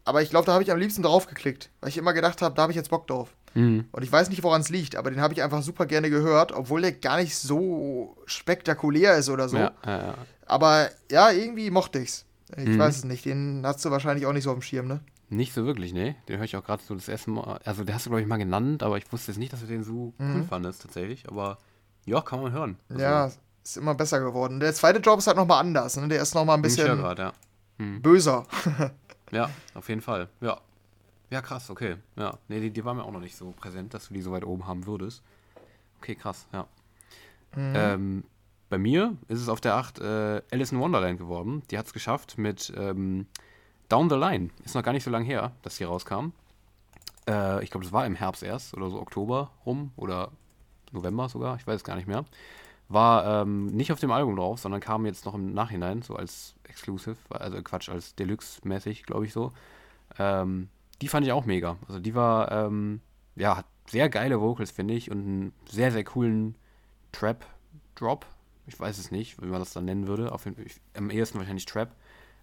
S2: Aber ich glaube, da habe ich am liebsten drauf geklickt, weil ich immer gedacht habe, da habe ich jetzt Bock drauf. Mhm. Und ich weiß nicht, woran es liegt, aber den habe ich einfach super gerne gehört, obwohl der gar nicht so spektakulär ist oder so. Ja, ja, ja. Aber ja, irgendwie mochte ich's. Ich mhm. weiß es nicht. Den hast du wahrscheinlich auch nicht so auf dem Schirm, ne?
S1: Nicht so wirklich, ne? Den höre ich auch gerade so das erste Mal. Also, der hast du, glaube ich, mal genannt, aber ich wusste jetzt nicht, dass du den so mhm. cool fandest, tatsächlich. Aber ja, kann man hören.
S2: Also, ja, ist immer besser geworden. Der zweite Job ist halt nochmal anders, ne? Der ist nochmal ein bisschen grad, ja. hm. böser.
S1: ja, auf jeden Fall. Ja. Ja, krass, okay. Ja. Nee, die, die war mir auch noch nicht so präsent, dass du die so weit oben haben würdest. Okay, krass, ja. Mhm. Ähm, bei mir ist es auf der 8 äh, Alice in Wonderland geworden. Die hat es geschafft mit ähm, Down the Line. Ist noch gar nicht so lange her, dass die rauskam. Äh, ich glaube, das war im Herbst erst oder so Oktober rum oder November sogar, ich weiß es gar nicht mehr. War ähm, nicht auf dem Album drauf, sondern kam jetzt noch im Nachhinein, so als Exclusive, also Quatsch, als Deluxe-mäßig, glaube ich so. Ähm, die fand ich auch mega. Also die war, ähm, ja, hat sehr geile Vocals, finde ich, und einen sehr, sehr coolen Trap-Drop. Ich weiß es nicht, wie man das dann nennen würde. Auf, am ehesten wahrscheinlich Trap.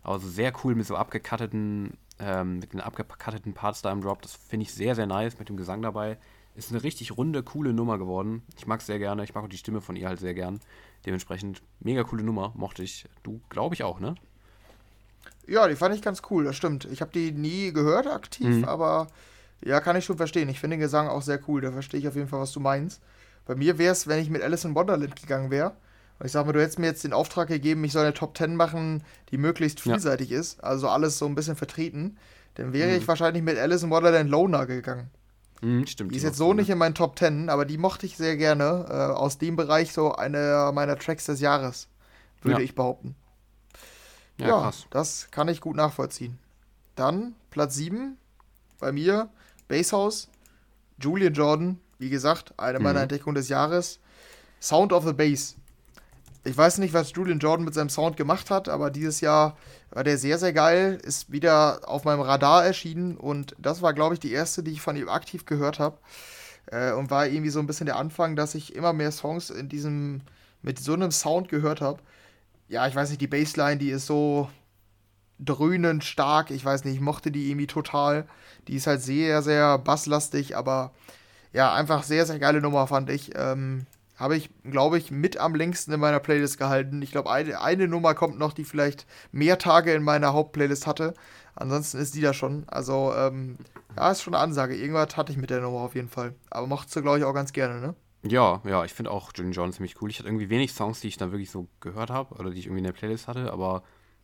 S1: Aber so sehr cool mit so abgecutteten, ähm, mit den abgecutteten Parts da im Drop. Das finde ich sehr, sehr nice mit dem Gesang dabei. Ist eine richtig runde, coole Nummer geworden. Ich mag es sehr gerne. Ich mag auch die Stimme von ihr halt sehr gern. Dementsprechend mega coole Nummer. Mochte ich. Du, glaube ich, auch, ne?
S2: Ja, die fand ich ganz cool, das stimmt. Ich habe die nie gehört aktiv, mhm. aber ja, kann ich schon verstehen. Ich finde den Gesang auch sehr cool. Da verstehe ich auf jeden Fall, was du meinst. Bei mir wäre es, wenn ich mit Alice in Wonderland gegangen wäre, und ich sag mal, du hättest mir jetzt den Auftrag gegeben, ich soll eine Top 10 machen, die möglichst vielseitig ja. ist, also alles so ein bisschen vertreten, dann wäre mhm. ich wahrscheinlich mit Alice in Wonderland Loner gegangen. Mhm, stimmt. Die ist jetzt so nicht in meinen Top 10, aber die mochte ich sehr gerne. Äh, aus dem Bereich so einer meiner Tracks des Jahres, würde ja. ich behaupten. Ja, ja krass. das kann ich gut nachvollziehen. Dann Platz 7 bei mir, Basshouse, Julian Jordan, wie gesagt, eine meiner mhm. Entdeckungen des Jahres. Sound of the Bass ich weiß nicht, was Julian Jordan mit seinem Sound gemacht hat, aber dieses Jahr war der sehr, sehr geil, ist wieder auf meinem Radar erschienen und das war, glaube ich, die erste, die ich von ihm aktiv gehört habe. Äh, und war irgendwie so ein bisschen der Anfang, dass ich immer mehr Songs in diesem, mit so einem Sound gehört habe. Ja, ich weiß nicht, die Bassline, die ist so dröhnend stark, ich weiß nicht, ich mochte die irgendwie total. Die ist halt sehr, sehr basslastig, aber ja, einfach sehr, sehr geile Nummer, fand ich. Ähm, habe ich, glaube ich, mit am längsten in meiner Playlist gehalten. Ich glaube, eine, eine Nummer kommt noch, die vielleicht mehr Tage in meiner Hauptplaylist hatte. Ansonsten ist die da schon. Also, ähm, ja, ist schon eine Ansage. Irgendwas hatte ich mit der Nummer auf jeden Fall. Aber mochtest du, glaube ich, auch ganz gerne, ne?
S1: Ja, ja, ich finde auch Julian John ziemlich cool. Ich hatte irgendwie wenig Songs, die ich dann wirklich so gehört habe oder die ich irgendwie in der Playlist hatte, aber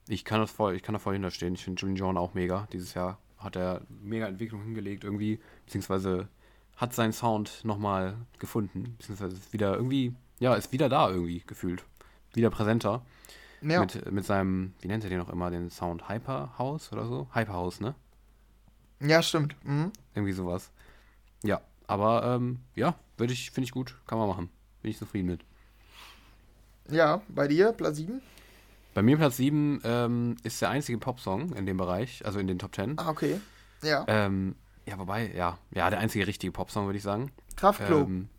S1: ich kann das voll, ich kann da voll hinterstehen. Ich finde Julian John auch mega. Dieses Jahr hat er mega Entwicklung hingelegt irgendwie, beziehungsweise hat seinen Sound nochmal gefunden, beziehungsweise ist wieder irgendwie, ja, ist wieder da irgendwie gefühlt. Wieder präsenter. Ja. Mit, mit seinem, wie nennt er den noch immer, den Sound Hyper House oder so? Hyper House, ne?
S2: Ja, stimmt. Mhm.
S1: Irgendwie sowas. Ja, aber ähm, ja, würde ich, finde ich gut, kann man machen. Bin ich zufrieden mit.
S2: Ja, bei dir, Platz 7?
S1: Bei mir Platz 7 ähm, ist der einzige Popsong in dem Bereich, also in den Top 10.
S2: Ah, okay. Ja.
S1: Ähm, ja, wobei, ja, ja, der einzige richtige Popsong, würde ich sagen.
S2: Kraftklub. Ähm,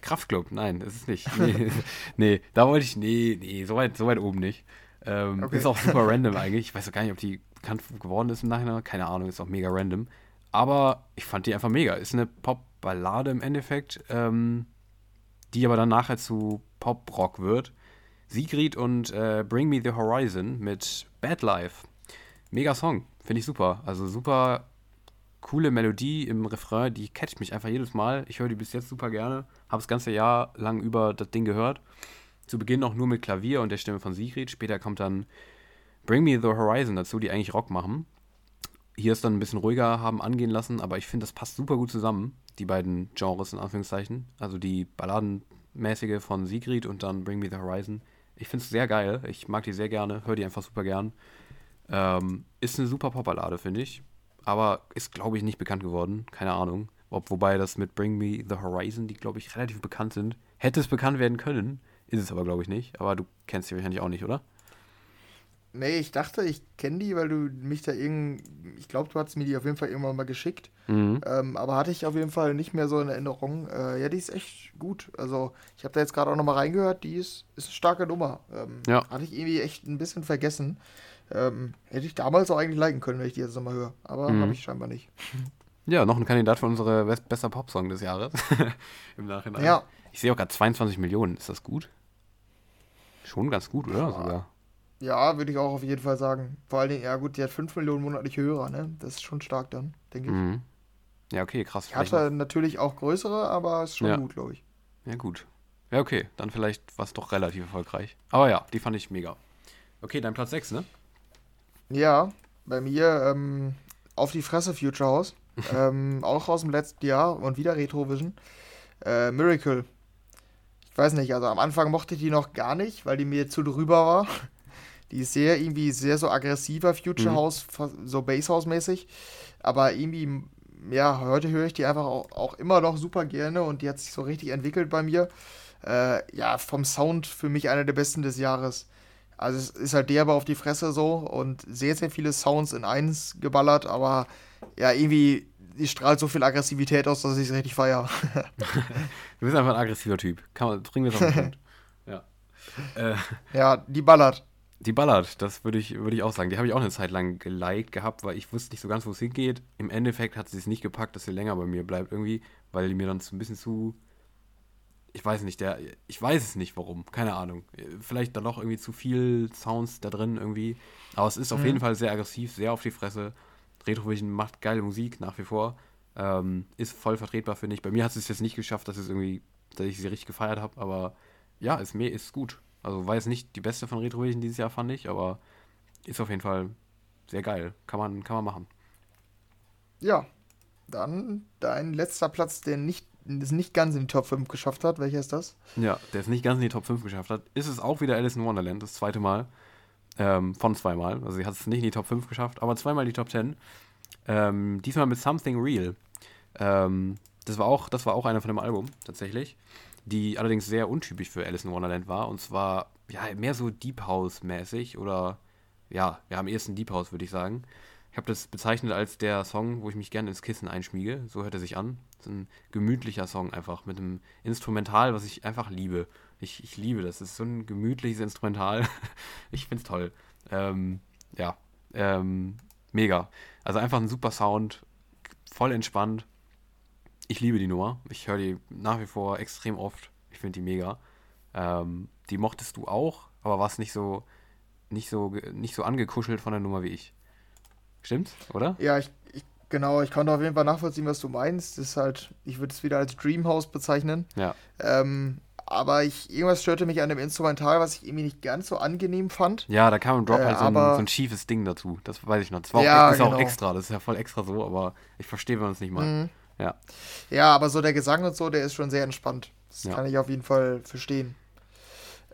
S1: Kraftklub, nein, ist es nicht. Nee, nee, da wollte ich, nee, nee, so weit, so weit oben nicht. Ähm, okay. Ist auch super random eigentlich. Ich weiß auch gar nicht, ob die bekannt geworden ist im Nachhinein. Keine Ahnung, ist auch mega random. Aber ich fand die einfach mega. Ist eine Pop-Ballade im Endeffekt, ähm, die aber dann nachher zu Pop-Rock wird. Sigrid und äh, Bring Me the Horizon mit Bad Life. Mega Song, finde ich super. Also super coole Melodie im Refrain, die catcht mich einfach jedes Mal. Ich höre die bis jetzt super gerne. Habe das ganze Jahr lang über das Ding gehört. Zu Beginn auch nur mit Klavier und der Stimme von Sigrid. Später kommt dann Bring Me the Horizon dazu, die eigentlich Rock machen. Hier ist dann ein bisschen ruhiger haben angehen lassen, aber ich finde, das passt super gut zusammen, die beiden Genres in Anführungszeichen. Also die Balladenmäßige von Sigrid und dann Bring Me the Horizon. Ich finde es sehr geil. Ich mag die sehr gerne, höre die einfach super gern. Ähm, ist eine super Popballade, finde ich aber ist, glaube ich, nicht bekannt geworden. Keine Ahnung. Ob, wobei das mit Bring Me the Horizon, die, glaube ich, relativ bekannt sind. Hätte es bekannt werden können, ist es aber, glaube ich, nicht. Aber du kennst sie wahrscheinlich auch nicht, oder?
S2: Nee, ich dachte, ich kenne die, weil du mich da irgend. Ich glaube, du hast mir die auf jeden Fall irgendwann mal geschickt. Mhm. Ähm, aber hatte ich auf jeden Fall nicht mehr so in Erinnerung. Äh, ja, die ist echt gut. Also, ich habe da jetzt gerade auch nochmal reingehört. Die ist, ist eine starke Nummer. Ähm, ja. Hatte ich irgendwie echt ein bisschen vergessen. Ähm, hätte ich damals auch eigentlich liken können, wenn ich die jetzt nochmal höre. Aber mhm. habe ich scheinbar nicht.
S1: Ja, noch ein Kandidat für unsere best bester Popsong des Jahres. Im Nachhinein. Ja. Ich sehe auch gerade 22 Millionen. Ist das gut? Schon ganz gut, oder? Ja. Sogar.
S2: Ja, würde ich auch auf jeden Fall sagen. Vor allen Dingen, ja gut, die hat 5 Millionen monatliche Hörer, ne? Das ist schon stark dann, denke ich. Mhm.
S1: Ja, okay, krass.
S2: Ich hatte natürlich auch größere, aber ist schon ja. gut, glaube ich.
S1: Ja, gut. Ja, okay. Dann vielleicht war es doch relativ erfolgreich. Aber ja, die fand ich mega. Okay, dein Platz 6, ne?
S2: Ja, bei mir ähm, auf die Fresse Future House. ähm, auch aus dem letzten Jahr und wieder Retrovision. Äh, Miracle. Ich weiß nicht, also am Anfang mochte ich die noch gar nicht, weil die mir zu drüber war. Die ist sehr irgendwie sehr so aggressiver Future mhm. House, so Bass House mäßig. Aber irgendwie, ja, heute höre ich die einfach auch, auch, immer noch super gerne und die hat sich so richtig entwickelt bei mir. Äh, ja, vom Sound für mich einer der besten des Jahres. Also es ist halt derbe auf die Fresse so und sehr, sehr viele Sounds in eins geballert, aber ja, irgendwie, die strahlt so viel Aggressivität aus, dass ich es richtig feiere.
S1: du bist einfach ein aggressiver Typ. Kann man, bringen wir es auf den Punkt. Ja.
S2: Äh, ja, die ballert.
S1: Die ballert, das würde ich, würd ich auch sagen. Die habe ich auch eine Zeit lang geliked gehabt, weil ich wusste nicht so ganz, wo es hingeht. Im Endeffekt hat sie es nicht gepackt, dass sie länger bei mir bleibt irgendwie, weil die mir dann so ein bisschen zu ich weiß nicht, der, ich weiß es nicht warum, keine Ahnung. Vielleicht da noch irgendwie zu viel Sounds da drin irgendwie. Aber es ist auf mhm. jeden Fall sehr aggressiv, sehr auf die Fresse. Retrovision macht geile Musik nach wie vor. Ähm, ist voll vertretbar, finde ich. Bei mir hat es jetzt nicht geschafft, dass es irgendwie, dass ich sie richtig gefeiert habe, aber ja, ist mir ist gut. Also war jetzt nicht die beste von Retrovision dieses Jahr, fand ich, aber ist auf jeden Fall sehr geil. Kann man, kann man machen.
S2: Ja, dann dein letzter Platz, der nicht es nicht ganz in die Top 5 geschafft hat. Welcher ist das?
S1: Ja, der es nicht ganz in die Top 5 geschafft hat. Ist es auch wieder Alice in Wonderland, das zweite Mal. Ähm, von zweimal. Also sie hat es nicht in die Top 5 geschafft, aber zweimal die Top 10. Ähm, diesmal mit Something Real. Ähm, das, war auch, das war auch einer von dem Album, tatsächlich. Die allerdings sehr untypisch für Alice in Wonderland war. Und zwar, ja, mehr so Deep House-mäßig oder, ja, ja, am ehesten Deep House, würde ich sagen. Ich habe das bezeichnet als der Song, wo ich mich gerne ins Kissen einschmiege. So hört er sich an. Das ist ein gemütlicher Song einfach mit einem Instrumental, was ich einfach liebe. Ich, ich liebe das. Es ist so ein gemütliches Instrumental. ich finde es toll. Ähm, ja, ähm, mega. Also einfach ein super Sound, voll entspannt. Ich liebe die Nummer. Ich höre die nach wie vor extrem oft. Ich finde die mega. Ähm, die mochtest du auch, aber warst nicht so, nicht so, nicht so angekuschelt von der Nummer wie ich. Stimmt, oder?
S2: Ja, ich, ich Genau, ich konnte auf jeden Fall nachvollziehen, was du meinst. Das ist halt, ich würde es wieder als Dreamhouse bezeichnen.
S1: Ja.
S2: Ähm, aber ich, irgendwas störte mich an dem Instrumental, was ich irgendwie nicht ganz so angenehm fand.
S1: Ja, da kam im Drop
S2: Äh,
S1: halt so ein, so ein schiefes Ding dazu. Das weiß ich noch. Das war auch,
S2: Ja,
S1: ist auch
S2: genau.
S1: extra, das ist ja voll extra so, aber ich verstehe, wenn man es nicht mag.
S2: Mhm.
S1: Ja.
S2: Ja, aber so der Gesang und so, der ist schon sehr entspannt. Das
S1: Ja.
S2: kann ich auf jeden Fall verstehen.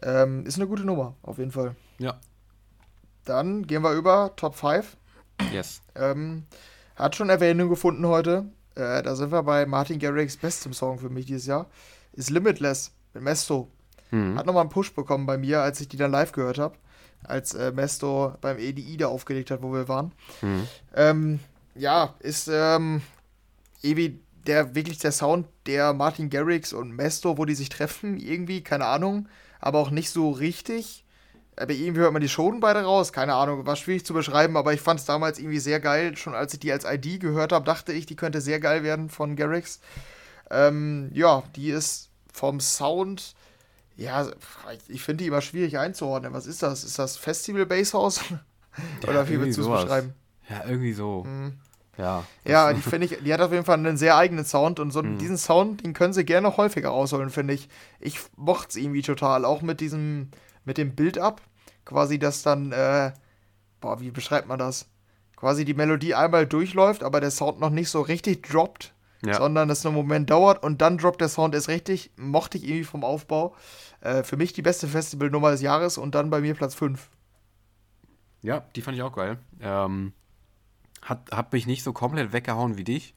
S2: Ähm, ist eine gute Nummer, auf jeden Fall.
S1: Ja.
S2: Dann gehen wir über Top 5.
S1: Yes.
S2: Ähm, hat schon Erwähnung gefunden heute. Äh, da sind wir bei Martin Garrix bestem Song für mich dieses Jahr. Ist Limitless mit Mesto.
S1: Mhm.
S2: Hat nochmal einen Push bekommen bei mir, als ich die dann live gehört habe. Als äh, Mesto beim EDI da aufgelegt hat, wo wir waren.
S1: Mhm.
S2: Ähm, ja, ist ähm, irgendwie der wirklich der Sound der Martin Garrix und Mesto, wo die sich treffen, irgendwie, keine Ahnung, aber auch nicht so richtig. Aber irgendwie hört man die schon beide raus, keine Ahnung, war schwierig zu beschreiben, aber ich fand es damals irgendwie sehr geil. Schon als ich die als ID gehört habe, dachte ich, die könnte sehr geil werden von Garrix. Ähm, ja, die ist vom Sound, ja, ich finde die immer schwierig einzuordnen. Was ist das? Ist das Festival Basshouse? Oder wie
S1: irgendwie
S2: würdest du es beschreiben?
S1: Ja, irgendwie so.
S2: Mhm.
S1: Ja.
S2: Ja, die finde ich, die hat auf jeden Fall einen sehr eigenen Sound und so
S1: Mhm.
S2: diesen Sound, den können sie gerne noch häufiger rausholen, finde ich. Ich mochte es irgendwie total, auch mit diesem, mit dem Build-up, quasi, dass dann, äh, boah, wie beschreibt man das? Quasi die Melodie einmal durchläuft, aber der Sound noch nicht so richtig droppt,
S1: Ja.
S2: sondern es einen Moment dauert und dann droppt der Sound erst richtig. Mochte ich irgendwie vom Aufbau. Äh, für mich die beste Festivalnummer des Jahres und dann bei mir Platz 5.
S1: Ja, die fand ich auch geil. Ähm, hat, hat mich nicht so komplett weggehauen wie dich,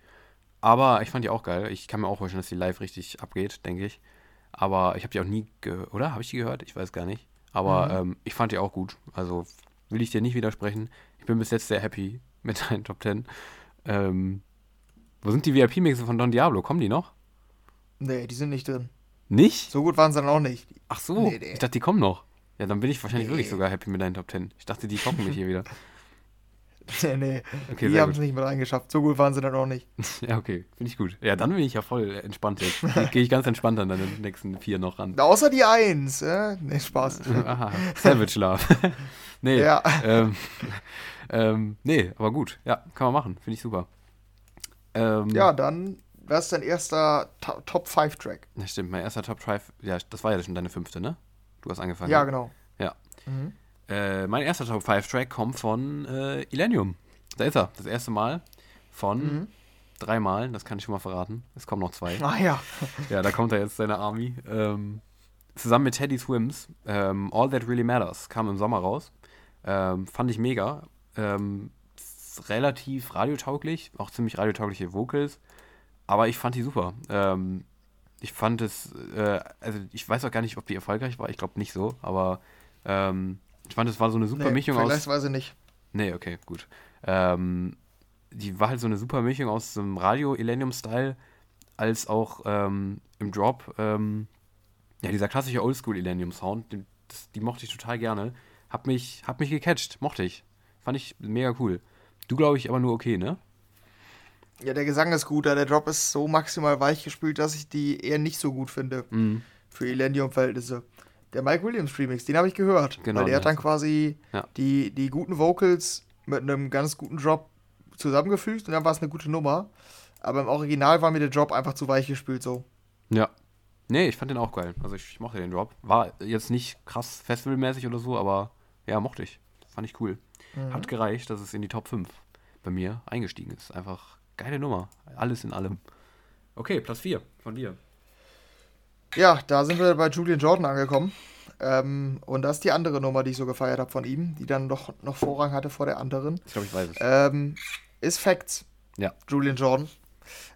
S1: aber ich fand die auch geil. Ich kann mir auch vorstellen, dass die live richtig abgeht, denke ich. Aber ich habe die auch nie gehört, oder? Habe ich die gehört? Ich weiß gar nicht. Aber
S2: Mhm.
S1: ähm, ich fand die auch gut. Also will ich dir nicht widersprechen. Ich bin bis jetzt sehr happy mit deinen Top 10. Ähm, wo sind die VIP-Mixe von Don Diablo? Kommen die noch?
S2: Nee, die sind nicht drin.
S1: Nicht?
S2: So gut waren sie dann auch nicht.
S1: Ach so,
S2: Nee, nee.
S1: ich dachte, die kommen noch. Ja, dann bin ich wahrscheinlich
S2: Nee.
S1: wirklich sogar happy mit deinen Top 10. Ich dachte, die toppen mich hier wieder.
S2: Nee, nee.
S1: Okay,
S2: die haben es nicht mit reingeschafft. So gut waren sie dann auch nicht.
S1: Ja, okay, finde ich gut. Ja, dann bin ich ja voll entspannt jetzt. Gehe ich ganz entspannt an deine nächsten vier noch ran.
S2: Außer die Eins. Äh? Nee, Spaß.
S1: Aha, Savage Love. nee,
S2: Ja.
S1: ähm, ähm, nee, aber gut. Ja, kann man machen. Finde ich super. Ähm,
S2: Ja, dann, was ist dein erster To- Top-5-Track?
S1: Ja, stimmt, mein erster Top 5, ja, das war ja schon deine fünfte, ne? Du hast angefangen.
S2: Ja,
S1: ne?
S2: genau.
S1: Ja.
S2: Mhm.
S1: Äh, mein erster Top 5 Track kommt von äh, Illenium. Da ist er. Das erste Mal von
S2: Mhm.
S1: dreimal, das kann ich schon mal verraten. Es kommen noch zwei.
S2: Ah ja.
S1: Ja, da kommt er jetzt, seine Army. Ähm, zusammen mit Teddy Swims. Ähm, All That Really Matters kam im Sommer raus. Ähm, fand ich mega. Ähm, relativ radiotauglich, auch ziemlich radiotaugliche Vocals. Aber ich fand die super. Ähm, ich fand es, äh, also ich weiß auch gar nicht, ob die erfolgreich war. Ich glaube nicht so, aber ähm, ich fand, es war so eine super
S2: nee,
S1: Mischung aus.
S2: vergleichsweise nicht.
S1: Nee, okay, gut. Ähm, die war halt so eine super Mischung aus dem Radio-Elenium-Style als auch ähm, im Drop. Ähm, ja, dieser klassische Oldschool-Elenium-Sound, den- das- die mochte ich total gerne. Hab mich, hab mich gecatcht, mochte ich. Fand ich mega cool. Du, glaube ich, aber nur okay, ne?
S2: Ja, der Gesang ist gut, aber der Drop ist so maximal weich gespült, dass ich die eher nicht so gut finde
S1: Mhm.
S2: für Elendium-Verhältnisse. Der Mike Williams Remix, den habe ich gehört.
S1: Genau,
S2: Weil der hat dann quasi
S1: Ja.
S2: die, die guten Vocals mit einem ganz guten Drop zusammengefügt und dann war es eine gute Nummer. Aber im Original war mir der Drop einfach zu weich gespült so.
S1: Ja. Nee, ich fand den auch geil. Also ich, ich mochte den Drop. War jetzt nicht krass festivalmäßig oder so, aber ja, mochte ich. Fand ich cool.
S2: Mhm.
S1: Hat gereicht, dass es in die Top 5 bei mir eingestiegen ist. Einfach geile Nummer. Alles in allem. Okay, Platz 4 von dir.
S2: Ja, da sind wir bei Julian Jordan angekommen. Ähm, und das ist die andere Nummer, die ich so gefeiert habe von ihm, die dann doch noch Vorrang hatte vor der anderen.
S1: Ich glaube, ich weiß es.
S2: Ähm, ist Facts.
S1: Ja.
S2: Julian Jordan.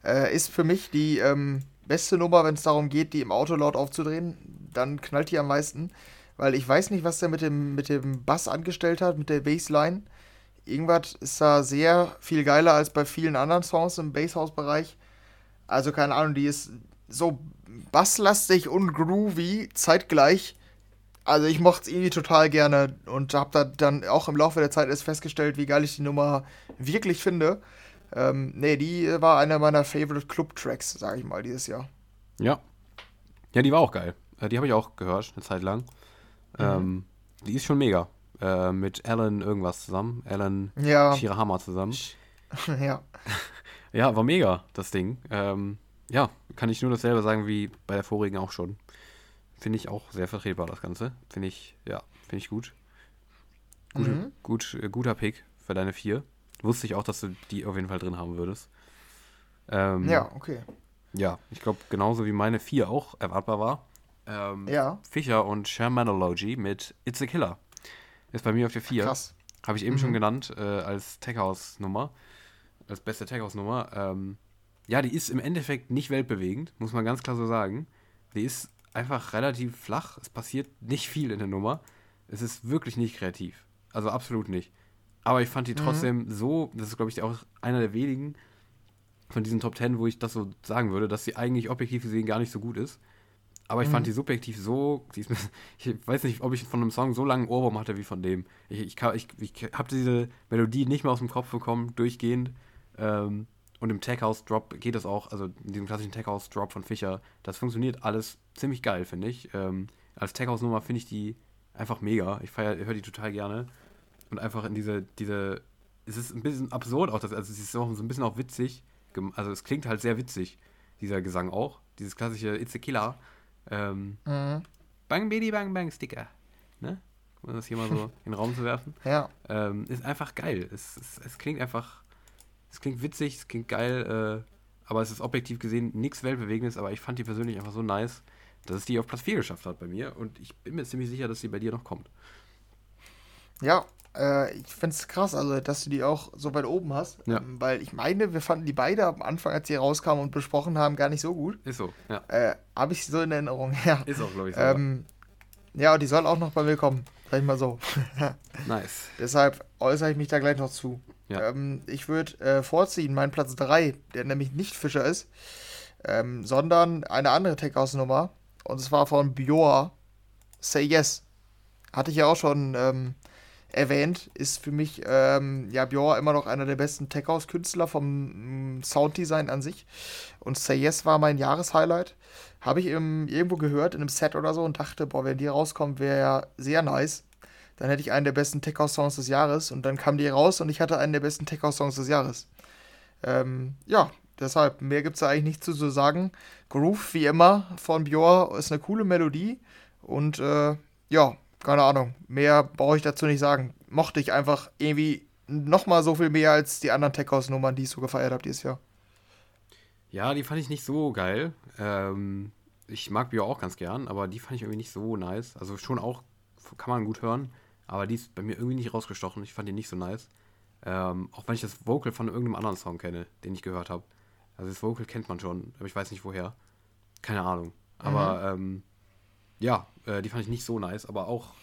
S2: Äh, ist für mich die ähm, beste Nummer, wenn es darum geht, die im Auto laut aufzudrehen. Dann knallt die am meisten. Weil ich weiß nicht, was der mit dem, mit dem Bass angestellt hat, mit der Bassline. Irgendwas ist da sehr viel geiler als bei vielen anderen Songs im Basshouse-Bereich. Also keine Ahnung, die ist so basslastig und groovy zeitgleich. Also ich mochte es irgendwie total gerne und habe da dann auch im Laufe der Zeit erst festgestellt, wie geil ich die Nummer wirklich finde. Ähm, nee, die war einer meiner Favorite Club-Tracks, sage ich mal, dieses Jahr.
S1: Ja. Ja, die war auch geil. Äh, Die habe ich auch gehört, eine Zeit lang. Ähm, die ist schon mega. Äh, mit Alan irgendwas zusammen. Alan
S2: Ja,
S1: Shirahama zusammen.
S2: ja.
S1: Ja, war mega, das Ding. Ähm, ja, kann ich nur dasselbe sagen wie bei der vorigen auch schon. Finde ich auch sehr vertretbar, das Ganze. Finde ich, ja, finde ich gut. Gute, mhm. gut äh, guter Pick für deine vier. Wusste ich auch, dass du die auf jeden Fall drin haben würdest.
S2: Ähm, ja, okay.
S1: Ja, ich glaube, genauso wie meine vier auch erwartbar war. Ähm,
S2: ja.
S1: Fischer und Shermanology mit It's a Killer. Ist bei mir auf der vier. Krass. Habe ich eben mhm. schon genannt äh, als Tech House Nummer. Als beste Tech House Nummer. Ähm, ja, die ist im Endeffekt nicht weltbewegend, muss man ganz klar so sagen. Die ist einfach relativ flach. Es passiert nicht viel in der Nummer. Es ist wirklich nicht kreativ. Also absolut nicht. Aber ich fand die mhm. trotzdem mhm. so, das ist glaube ich auch einer der wenigen von diesen Top Ten, wo ich das so sagen würde, dass sie eigentlich objektiv gesehen gar nicht so gut ist. Aber ich mhm. fand die subjektiv so, ist, ich weiß nicht, ob ich von einem Song so langen Ohrwurm hatte wie von dem. Ich, ich, ich, ich habe diese Melodie nicht mehr aus dem Kopf bekommen, durchgehend. Ähm, und im Tech House Drop geht es auch, also in diesem klassischen Tech House Drop von Fischer, das funktioniert alles ziemlich geil, finde ich. Ähm, als Tech House Nummer finde ich die einfach mega. Ich höre die total gerne. Und einfach in diese, diese, es ist ein bisschen absurd auch, das, also es ist auch so ein bisschen auch witzig. Also es klingt halt sehr witzig, dieser Gesang auch. Dieses klassische It's a Killer. Ähm, mhm. Bang, Baby, Bang, Bang, Sticker. Ne? Um das hier mal so in den Raum zu werfen.
S2: Ja.
S1: Ähm, ist einfach geil. Es, es, es klingt einfach es klingt witzig, es klingt geil, äh, aber es ist objektiv gesehen nichts Weltbewegendes, aber ich fand die persönlich einfach so nice, dass es die auf Platz 4 geschafft hat bei mir und ich bin mir ziemlich sicher, dass sie bei dir noch kommt.
S2: Ja, äh, ich finde es krass, also dass du die auch so weit oben hast,
S1: ja.
S2: ähm, weil ich meine, wir fanden die beide am Anfang, als sie rauskamen und besprochen haben, gar nicht so gut.
S1: Ist so, ja.
S2: Äh, Habe ich so in Erinnerung, ja.
S1: Ist auch, glaube ich, so.
S2: Ähm, ja, die soll auch noch bei mir kommen, sag ich mal so.
S1: nice.
S2: Deshalb äußere ich mich da gleich noch zu.
S1: Ja.
S2: Ähm, ich würde äh, vorziehen, meinen Platz 3, der nämlich nicht Fischer ist, ähm, sondern eine andere Tech-House-Nummer. Und zwar von Bjor. Say Yes. Hatte ich ja auch schon ähm, erwähnt. Ist für mich, ähm, ja, Bjor immer noch einer der besten Tech-House-Künstler vom mm, Sounddesign an sich. Und Say Yes war mein Jahreshighlight. Habe ich im, irgendwo gehört, in einem Set oder so, und dachte, boah, wenn die rauskommt, wäre ja sehr nice dann hätte ich einen der besten Tech House Songs des Jahres und dann kam die raus und ich hatte einen der besten Tech House Songs des Jahres. Ähm, ja, deshalb, mehr gibt es da eigentlich nicht zu, zu sagen. Groove, wie immer, von Bjor ist eine coole Melodie und äh, ja, keine Ahnung, mehr brauche ich dazu nicht sagen. Mochte ich einfach irgendwie nochmal so viel mehr als die anderen Tech House Nummern, die ich so gefeiert habe dieses Jahr.
S1: Ja, die fand ich nicht so geil. Ähm, ich mag Bjor auch ganz gern, aber die fand ich irgendwie nicht so nice. Also schon auch, kann man gut hören. Aber die ist bei mir irgendwie nicht rausgestochen. Ich fand die nicht so nice. Ähm, auch wenn ich das Vocal von irgendeinem anderen Song kenne, den ich gehört habe. Also das Vocal kennt man schon, aber ich weiß nicht woher. Keine Ahnung. Aber mhm. ähm, ja, äh, die fand ich nicht so nice, aber auch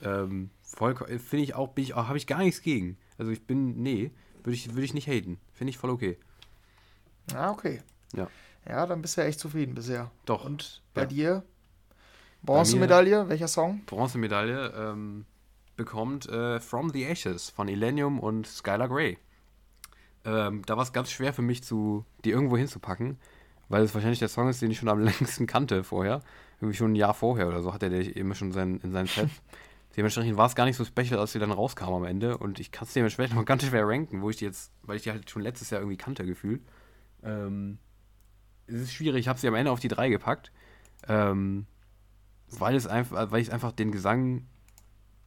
S1: ähm, voll finde ich auch, bin ich habe ich gar nichts gegen. Also ich bin, nee, würde ich, würd ich nicht haten. Finde ich voll okay.
S2: Ah, okay.
S1: Ja.
S2: Ja, dann bist du ja echt zufrieden bisher.
S1: Doch.
S2: Und bei ja. dir? Bronzemedaille, welcher Song?
S1: Bronzemedaille, ähm, bekommt äh, From the Ashes von Illenium und Skylar Grey. Ähm, da war es ganz schwer für mich, zu, die irgendwo hinzupacken, weil es wahrscheinlich der Song ist, den ich schon am längsten kannte vorher. Irgendwie schon ein Jahr vorher oder so hatte der immer schon sein, in seinen Set. dementsprechend war es gar nicht so special, als sie dann rauskam am Ende. Und ich kann es dementsprechend noch ganz schwer ranken, wo ich die jetzt, weil ich die halt schon letztes Jahr irgendwie kannte, gefühlt. Ähm, es ist schwierig, ich habe sie am Ende auf die 3 gepackt. Ähm, weil es einfach, weil ich einfach den Gesang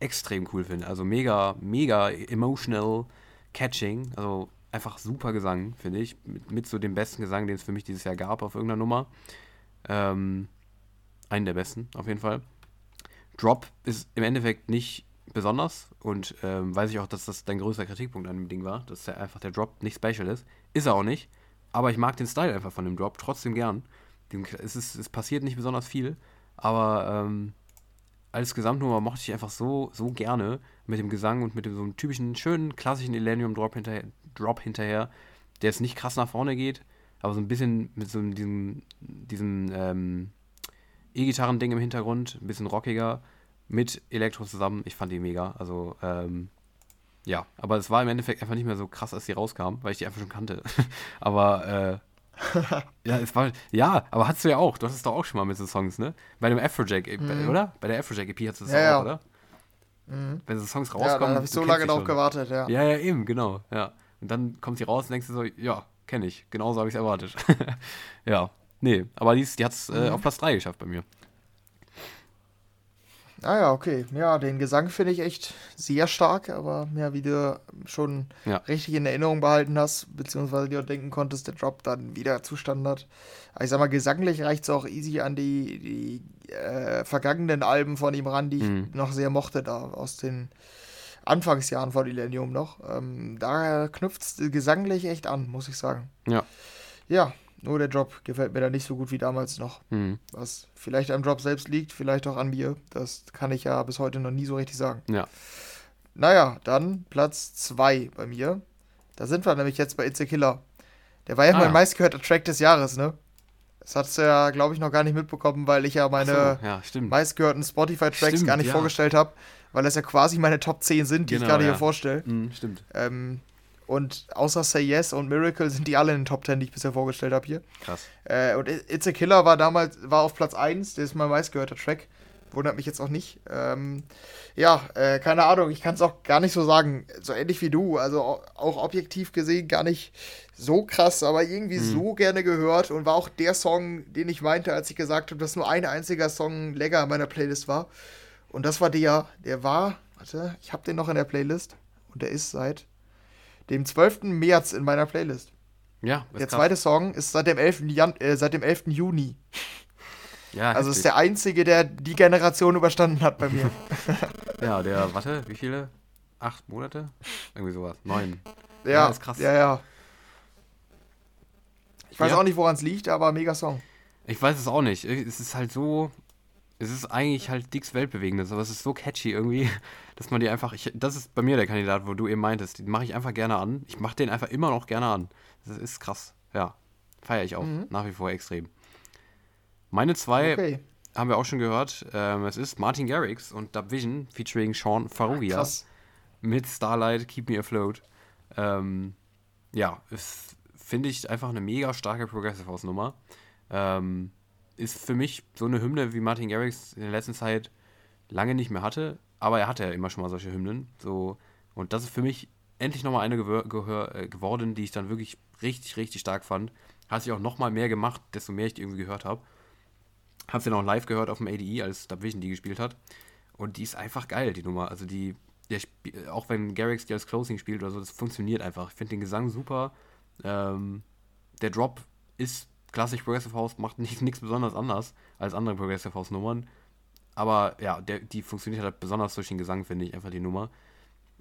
S1: extrem cool finde. Also mega, mega emotional, catching. Also einfach super Gesang, finde ich. Mit, mit, so dem besten Gesang, den es für mich dieses Jahr gab auf irgendeiner Nummer. Ähm, einen der besten, auf jeden Fall. Drop ist im Endeffekt nicht besonders und ähm, weiß ich auch, dass das dein größter Kritikpunkt an dem Ding war, dass der einfach der Drop nicht special ist. Ist er auch nicht. Aber ich mag den Style einfach von dem Drop trotzdem gern. Es, ist, es passiert nicht besonders viel, aber ähm, als Gesamtnummer mochte ich einfach so, so gerne mit dem Gesang und mit dem so einem typischen, schönen, klassischen Elenium-Drop hinterher, Drop hinterher, der jetzt nicht krass nach vorne geht, aber so ein bisschen mit so diesem, diesem ähm, E-Gitarren-Ding im Hintergrund, ein bisschen rockiger, mit Elektro zusammen. Ich fand die mega. Also, ähm, ja, aber es war im Endeffekt einfach nicht mehr so krass, als sie rauskam, weil ich die einfach schon kannte. aber äh, ja, es war, ja, aber hattest du ja auch. Du hast es doch auch schon mal mit so Songs, ne? Bei dem Afrojack, mhm. oder? Bei der Afrojack EP hattest du es
S2: ja,
S1: auch,
S2: ja.
S1: oder? Mhm. Wenn so Songs rauskommen. Ja,
S2: dann habe ich so lange drauf gewartet, ja.
S1: Ja, ja, eben, genau, ja. Und dann kommt sie raus und denkst du so, ja, kenne ich. Genauso habe ich es erwartet. ja, nee, aber die, die hat es äh, mhm. auf Platz 3 geschafft bei mir.
S2: Ah ja, okay. Ja, den Gesang finde ich echt sehr stark, aber ja, wie du schon ja. richtig in Erinnerung behalten hast, beziehungsweise dir denken konntest, der Drop dann wieder zu Standard. ich sag mal, gesanglich reicht es auch easy an die, die äh, vergangenen Alben von ihm ran, die mhm. ich noch sehr mochte, da aus den Anfangsjahren von Millennium noch. Ähm, da knüpft es gesanglich echt an, muss ich sagen.
S1: Ja.
S2: Ja, nur der Job gefällt mir da nicht so gut wie damals noch. Mhm. Was vielleicht am Job selbst liegt, vielleicht auch an mir. Das kann ich ja bis heute noch nie so richtig sagen.
S1: Ja.
S2: Naja, dann Platz 2 bei mir. Da sind wir nämlich jetzt bei It's a Killer. Der war ja ah, mein ja. meistgehörter Track des Jahres, ne? Das hast du ja, glaube ich, noch gar nicht mitbekommen, weil ich ja meine
S1: so, ja,
S2: meistgehörten Spotify-Tracks gar nicht ja. vorgestellt habe, weil das ja quasi meine Top 10 sind, die genau, ich gerade hier vorstelle.
S1: Mhm, stimmt.
S2: Ähm, und außer Say Yes und Miracle sind die alle in den Top 10, die ich bisher vorgestellt habe hier.
S1: Krass.
S2: Äh, und It's a Killer war damals, war auf Platz 1, der ist mein meistgehörter Track. Wundert mich jetzt auch nicht. Ähm, ja, äh, keine Ahnung, ich kann es auch gar nicht so sagen. So ähnlich wie du. Also auch objektiv gesehen gar nicht so krass, aber irgendwie mhm. so gerne gehört und war auch der Song, den ich meinte, als ich gesagt habe, dass nur ein einziger Song länger in meiner Playlist war. Und das war der, der war, warte, ich habe den noch in der Playlist und der ist seit dem 12. März in meiner Playlist.
S1: Ja,
S2: Der zweite Song ist seit dem 11. Jan äh, seit dem 11. Juni. Ja, also ist der einzige, der die Generation überstanden hat bei mir.
S1: ja, der, warte, wie viele? Acht Monate? Irgendwie sowas. Neun.
S2: Ja, ja ist krass. Ja, ja. Ich weiß ja. auch nicht, woran es liegt, aber mega Song.
S1: Ich weiß es auch nicht. Es ist halt so, es ist eigentlich halt Dicks Weltbewegendes, aber es ist so catchy irgendwie, dass man die einfach. Ich, das ist bei mir der Kandidat, wo du eben meintest. Den mache ich einfach gerne an. Ich mache den einfach immer noch gerne an. Das ist krass. Ja. Feiere ich auch. Mhm. Nach wie vor extrem. Meine zwei okay. haben wir auch schon gehört. Ähm, es ist Martin Garrix und Dub Vision featuring Sean Farugia. Krass. Mit Starlight, Keep Me Afloat. Ähm, ja, finde ich einfach eine mega starke Progressive House Nummer. Ähm, ist für mich so eine Hymne, wie Martin Garrix in der letzten Zeit lange nicht mehr hatte. Aber er hatte ja immer schon mal solche Hymnen. So, und das ist für mich endlich nochmal eine äh, geworden, die ich dann wirklich richtig, richtig stark fand. Hat sich auch nochmal mehr gemacht, desto mehr ich die irgendwie gehört habe. Hab's ja noch live gehört auf dem ADE, als Dubvision die gespielt hat. Und die ist einfach geil, die Nummer. Also die, der, auch wenn Garrix die als Closing spielt oder so, das funktioniert einfach. Ich finde den Gesang super. Ähm, der Drop ist klassisch Progressive House macht nichts besonders anders als andere Progressive House Nummern. Aber ja, der, die funktioniert halt besonders durch den Gesang, finde ich, einfach die Nummer.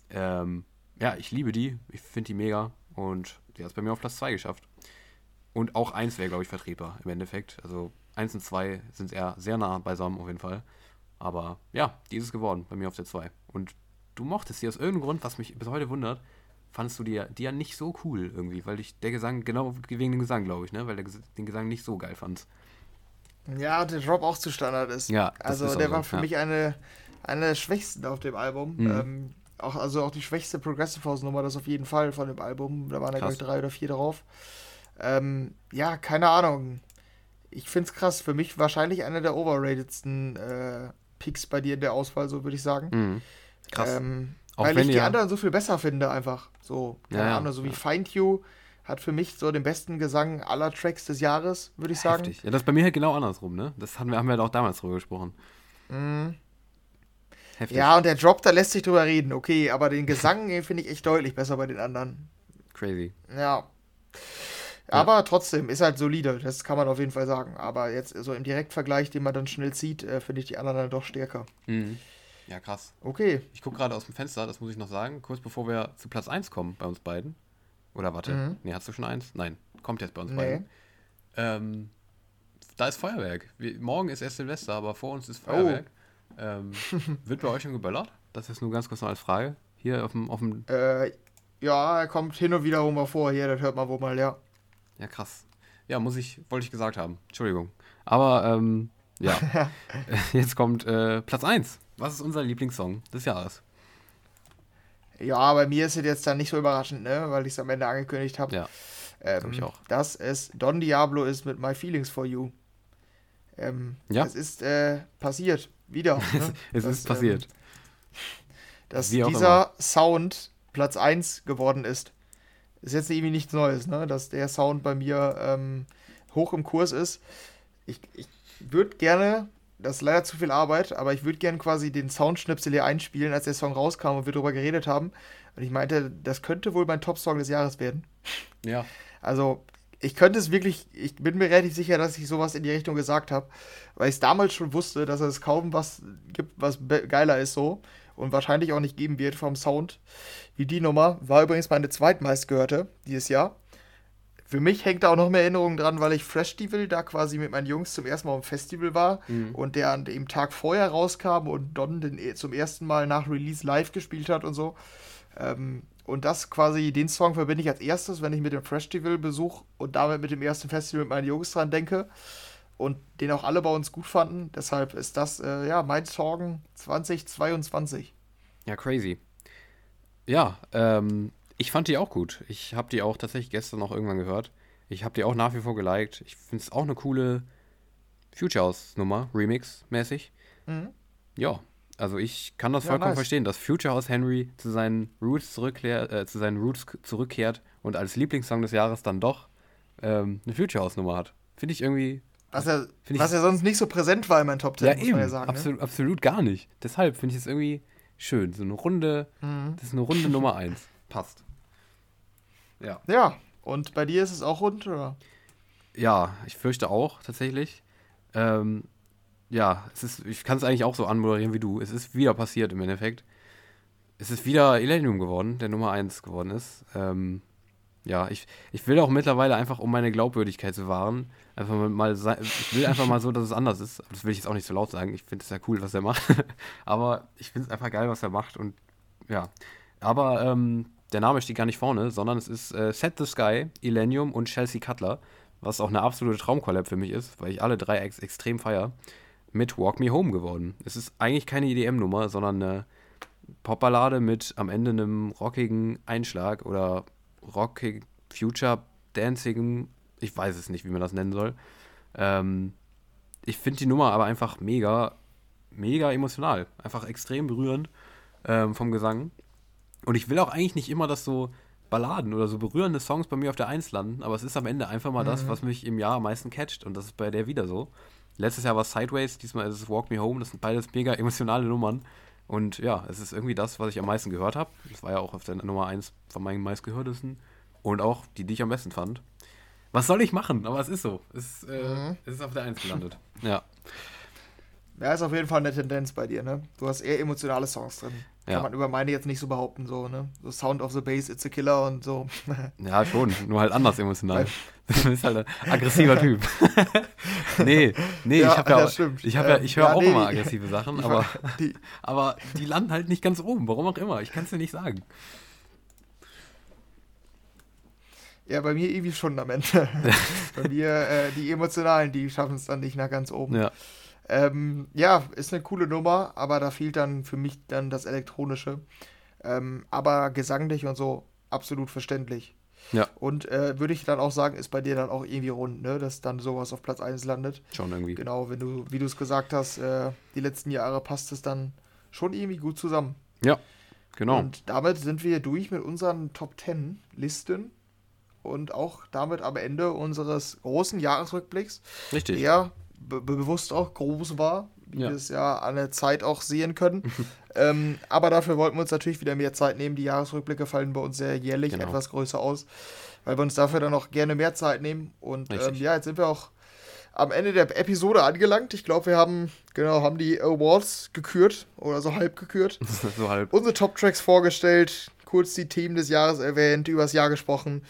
S1: Ähm, ja, ich liebe die. Ich finde die mega. Und die hat es bei mir auf Platz 2 geschafft. Und auch 1 wäre, glaube ich, vertretbar im Endeffekt. Also 1 und 2 sind eher sehr nah beisammen auf jeden Fall. Aber ja, die ist es geworden, bei mir auf der 2. Und du mochtest sie aus irgendeinem Grund, was mich bis heute wundert, fandest du die, die ja nicht so cool irgendwie, weil ich der Gesang, genau wegen dem Gesang, glaube ich, ne? Weil der den Gesang nicht so geil fand.
S2: Ja, der Drop auch zu Standard ist.
S1: Ja,
S2: also der so, war für ja. mich eine, eine der schwächsten auf dem Album. Mhm. Ähm, auch, also auch die schwächste Progressive House Nummer, das auf jeden Fall von dem Album. Da waren ja, glaube ich, drei oder vier drauf. Ähm, ja, keine Ahnung. Ich finde es krass. Für mich wahrscheinlich einer der overratedsten äh, Picks bei dir in der Auswahl, so würde ich sagen.
S1: Mhm.
S2: Krass. Ähm, weil ich die ja. anderen so viel besser finde, einfach. So, keine ja, Ahnung, so wie. Find You hat für mich so den besten Gesang aller Tracks des Jahres, würde ich sagen. Heftig.
S1: Ja, das ist bei mir halt genau andersrum, ne? Das haben wir, haben wir halt auch damals drüber gesprochen.
S2: Mhm. Heftig. Ja, und der Drop, da lässt sich drüber reden, okay, aber den Gesang finde ich echt deutlich besser bei den anderen.
S1: Crazy.
S2: Ja. Aber ja. trotzdem, ist halt solide, das kann man auf jeden Fall sagen. Aber jetzt so im Direktvergleich, den man dann schnell sieht, äh, finde ich die anderen dann doch stärker.
S1: Mhm. Ja, krass.
S2: Okay.
S1: Ich gucke gerade aus dem Fenster, das muss ich noch sagen, kurz bevor wir zu Platz 1 kommen bei uns beiden. Oder warte, mhm. nee, hast du schon eins? Nein, kommt jetzt bei uns nee. beiden. Ähm, da ist Feuerwerk. Wir, morgen ist erst Silvester, aber vor uns ist Feuerwerk. Oh. Ähm, wird bei euch schon geböllert? Das ist nur ganz kurz noch als Frage. Hier auf dem. Auf dem
S2: äh, ja, er kommt hin und wieder mal vor. Hier, das hört man wohl mal, ja.
S1: Ja, krass. Ja, muss ich, wollte ich gesagt haben. Entschuldigung. Aber, ähm, ja. Jetzt kommt äh, Platz 1. Was ist unser Lieblingssong des Jahres?
S2: Ja, bei mir ist es jetzt dann nicht so überraschend, ne? weil ich es am Ende angekündigt habe.
S1: Ja.
S2: Ähm, ich auch. Dass es Don Diablo ist mit My Feelings for You. Ähm, ja. Es ist äh, passiert. Wieder.
S1: Ne? es das, ist passiert. Ähm,
S2: dass dieser Sound Platz 1 geworden ist. ist jetzt irgendwie nichts Neues, ne? dass der Sound bei mir ähm, hoch im Kurs ist. Ich, ich würde gerne, das ist leider zu viel Arbeit, aber ich würde gerne quasi den Soundschnipsel hier einspielen, als der Song rauskam und wir darüber geredet haben. Und ich meinte, das könnte wohl mein Top-Song des Jahres werden.
S1: Ja.
S2: Also, ich könnte es wirklich, ich bin mir relativ sicher, dass ich sowas in die Richtung gesagt habe, weil ich es damals schon wusste, dass es kaum was gibt, was geiler ist so und wahrscheinlich auch nicht geben wird vom Sound wie die Nummer. War übrigens meine zweitmeistgehörte dieses Jahr. Für mich hängt da auch noch mehr Erinnerungen dran, weil ich Festival da quasi mit meinen Jungs zum ersten Mal im Festival war mhm. und der an dem Tag vorher rauskam und Don den e, zum ersten Mal nach Release live gespielt hat und so. Ähm, und das quasi, den Song verbinde ich als erstes, wenn ich mit dem Festival-Besuch und damit mit dem ersten Festival mit meinen Jungs dran denke. Und den auch alle bei uns gut fanden. Deshalb ist das, äh, ja, mein Song 2022.
S1: Ja, crazy. Ja, ähm, ich fand die auch gut. Ich habe die auch tatsächlich gestern noch irgendwann gehört. Ich habe die auch nach wie vor geliked. Ich finde es auch eine coole Future House-Nummer, Remix-mäßig. Mhm. Ja, also ich kann das ja, vollkommen nice. verstehen, dass Future House Henry zu seinen Roots äh, zu seinen Roots zurückkehrt und als Lieblingssong des Jahres dann doch ähm, eine Future House Nummer hat. Finde ich irgendwie.
S2: Was ja, was ja sonst nicht so präsent war in meinem Top 10,
S1: ja, muss eben, man ja sagen. Absolut, ne? absolut gar nicht. Deshalb finde ich es irgendwie schön. So eine runde, mhm. das ist eine runde Nummer 1. Passt.
S2: Ja. Ja, und bei dir ist es auch rund, oder?
S1: Ja, ich fürchte auch, tatsächlich. Ähm, ja, es ist, ich kann es eigentlich auch so anmoderieren wie du. Es ist wieder passiert im Endeffekt. Es ist wieder Elenium geworden, der Nummer 1 geworden ist. Ähm, ja, ich, ich will auch mittlerweile einfach, um meine Glaubwürdigkeit zu wahren, einfach mal, ich will einfach mal so, dass es anders ist. Das will ich jetzt auch nicht so laut sagen. Ich finde es ja cool, was er macht. Aber ich finde es einfach geil, was er macht. Und ja. Aber ähm, der Name steht gar nicht vorne, sondern es ist äh, Set the Sky, Elenium und Chelsea Cutler, was auch eine absolute Traumkollab für mich ist, weil ich alle drei ex extrem feier, mit Walk Me Home geworden. Es ist eigentlich keine EDM-Nummer, sondern eine Popballade mit am Ende einem rockigen Einschlag oder rockig Future Dancing, ich weiß es nicht, wie man das nennen soll. Ähm, ich finde die Nummer aber einfach mega, mega emotional. Einfach extrem berührend ähm, vom Gesang. Und ich will auch eigentlich nicht immer, dass so Balladen oder so berührende Songs bei mir auf der Eins landen, aber es ist am Ende einfach mal mhm. das, was mich im Jahr am meisten catcht und das ist bei der wieder so. Letztes Jahr war es Sideways, diesmal ist es Walk Me Home, das sind beides mega emotionale Nummern und ja, es ist irgendwie das, was ich am meisten gehört habe. Das war ja auch auf der Nummer 1 von meinen meistgehörtesten und auch die, die ich am besten fand. Was soll ich machen? Aber es ist so. Es, äh, mhm. es ist auf der 1 gelandet. Ja.
S2: Ja, ist auf jeden Fall eine Tendenz bei dir, ne? Du hast eher emotionale Songs drin. Ja. Kann man über meine jetzt nicht so behaupten, so, ne? So Sound of the Bass, It's a Killer und so.
S1: ja, schon, nur halt anders emotional. Du bist halt ein aggressiver Typ. nee, nee, ja, ich habe ja, auch, ich, hab ja, ich höre ja, auch nee, immer aggressive Sachen, aber die, aber die landen halt nicht ganz oben, warum auch immer. Ich kann es dir nicht sagen.
S2: Ja, bei mir irgendwie schon am Ende. bei mir, äh, die emotionalen, die schaffen es dann nicht nach ganz oben. Ja. Ähm, ja, ist eine coole Nummer, aber da fehlt dann für mich dann das Elektronische. Ähm, aber gesanglich und so absolut verständlich. Ja. Und äh, würde ich dann auch sagen, ist bei dir dann auch irgendwie rund, ne? dass dann sowas auf Platz 1 landet.
S1: Schon irgendwie.
S2: Genau, wenn du, wie du es gesagt hast, äh, die letzten Jahre passt es dann schon irgendwie gut zusammen.
S1: Ja, genau.
S2: Und damit sind wir durch mit unseren Top 10 Listen und auch damit am Ende unseres großen Jahresrückblicks.
S1: Richtig.
S2: Der be bewusst auch groß war, wie ja. wir es ja an der Zeit auch sehen können. ähm, aber dafür wollten wir uns natürlich wieder mehr Zeit nehmen. Die Jahresrückblicke fallen bei uns sehr jährlich genau. etwas größer aus, weil wir uns dafür dann auch gerne mehr Zeit nehmen. Und ähm, ja, jetzt sind wir auch am Ende der Episode angelangt. Ich glaube, wir haben genau haben die Awards gekürt oder so halb gekürt. so halb. Unsere Top Tracks vorgestellt, kurz die Themen des Jahres erwähnt, übers Jahr gesprochen.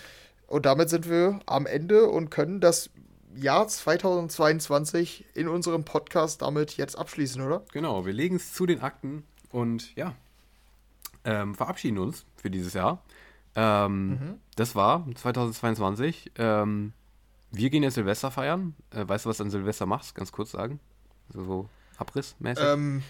S2: Und damit sind wir am Ende und können das Jahr 2022 in unserem Podcast damit jetzt abschließen, oder?
S1: Genau, wir legen es zu den Akten und ja, ähm, verabschieden uns für dieses Jahr. Ähm, mhm. Das war 2022. Ähm, wir gehen jetzt Silvester feiern. Äh, weißt du, was du an Silvester machst? Ganz kurz sagen. Also so abrissmäßig.
S2: Ähm,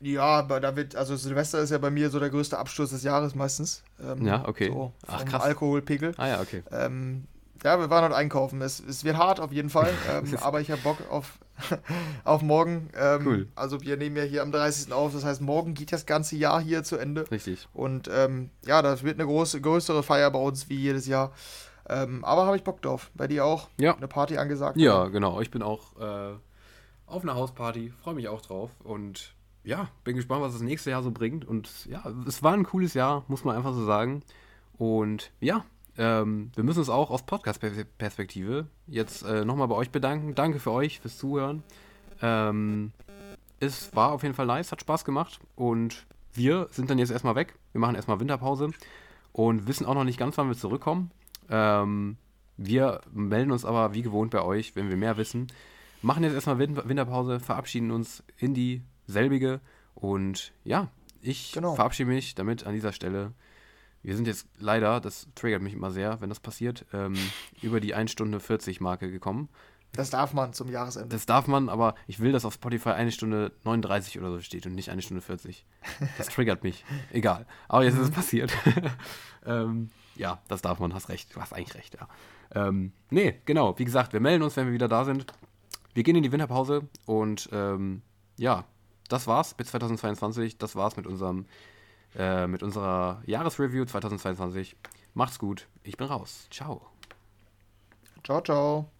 S2: ja, aber da wird, also Silvester ist ja bei mir so der größte Absturz des Jahres meistens.
S1: Ähm, ja, okay. So
S2: Ach, krass. Alkoholpegel.
S1: Ah ja, okay.
S2: Ähm, ja, wir waren heute einkaufen. Es, es wird hart auf jeden Fall, ähm, aber ich habe Bock auf auf morgen. Ähm, cool. Also wir nehmen ja hier am 30. auf, das heißt, morgen geht das ganze Jahr hier zu Ende.
S1: Richtig.
S2: Und ähm, ja, das wird eine große, größere Feier bei uns wie jedes Jahr. Ähm, aber habe ich Bock drauf. Bei dir auch?
S1: Ja.
S2: Eine Party angesagt?
S1: Ja, oder? genau. Ich bin auch äh, auf einer Hausparty. Freue mich auch drauf. Und ja, bin gespannt, was das nächste Jahr so bringt. Und ja, es war ein cooles Jahr, muss man einfach so sagen. Und ja, ähm, wir müssen uns auch aus Podcast-Perspektive jetzt äh, nochmal bei euch bedanken. Danke für euch, fürs Zuhören. Ähm, es war auf jeden Fall nice, hat Spaß gemacht. Und wir sind dann jetzt erstmal weg. Wir machen erstmal Winterpause und wissen auch noch nicht ganz, wann wir zurückkommen. Ähm, wir melden uns aber wie gewohnt bei euch, wenn wir mehr wissen. Machen jetzt erstmal Winterpause, verabschieden uns in die selbige. Und ja, ich genau. verabschiede mich damit an dieser Stelle. Wir sind jetzt leider, das triggert mich immer sehr, wenn das passiert, ähm, über die 1 Stunde 40 Marke gekommen.
S2: Das darf man zum Jahresende.
S1: Das darf man, aber ich will, dass auf Spotify eine Stunde 39 oder so steht und nicht eine Stunde 40. Das triggert mich. Egal. Aber jetzt ist es mhm. passiert. ähm, ja, das darf man, hast recht. Du hast eigentlich recht, ja. Ähm, nee, genau. Wie gesagt, wir melden uns, wenn wir wieder da sind. Wir gehen in die Winterpause und ähm, ja, das war's bis 2022. Das war's mit unserem äh, mit unserer Jahresreview 2022. Macht's gut. Ich bin raus. Ciao.
S2: Ciao, ciao.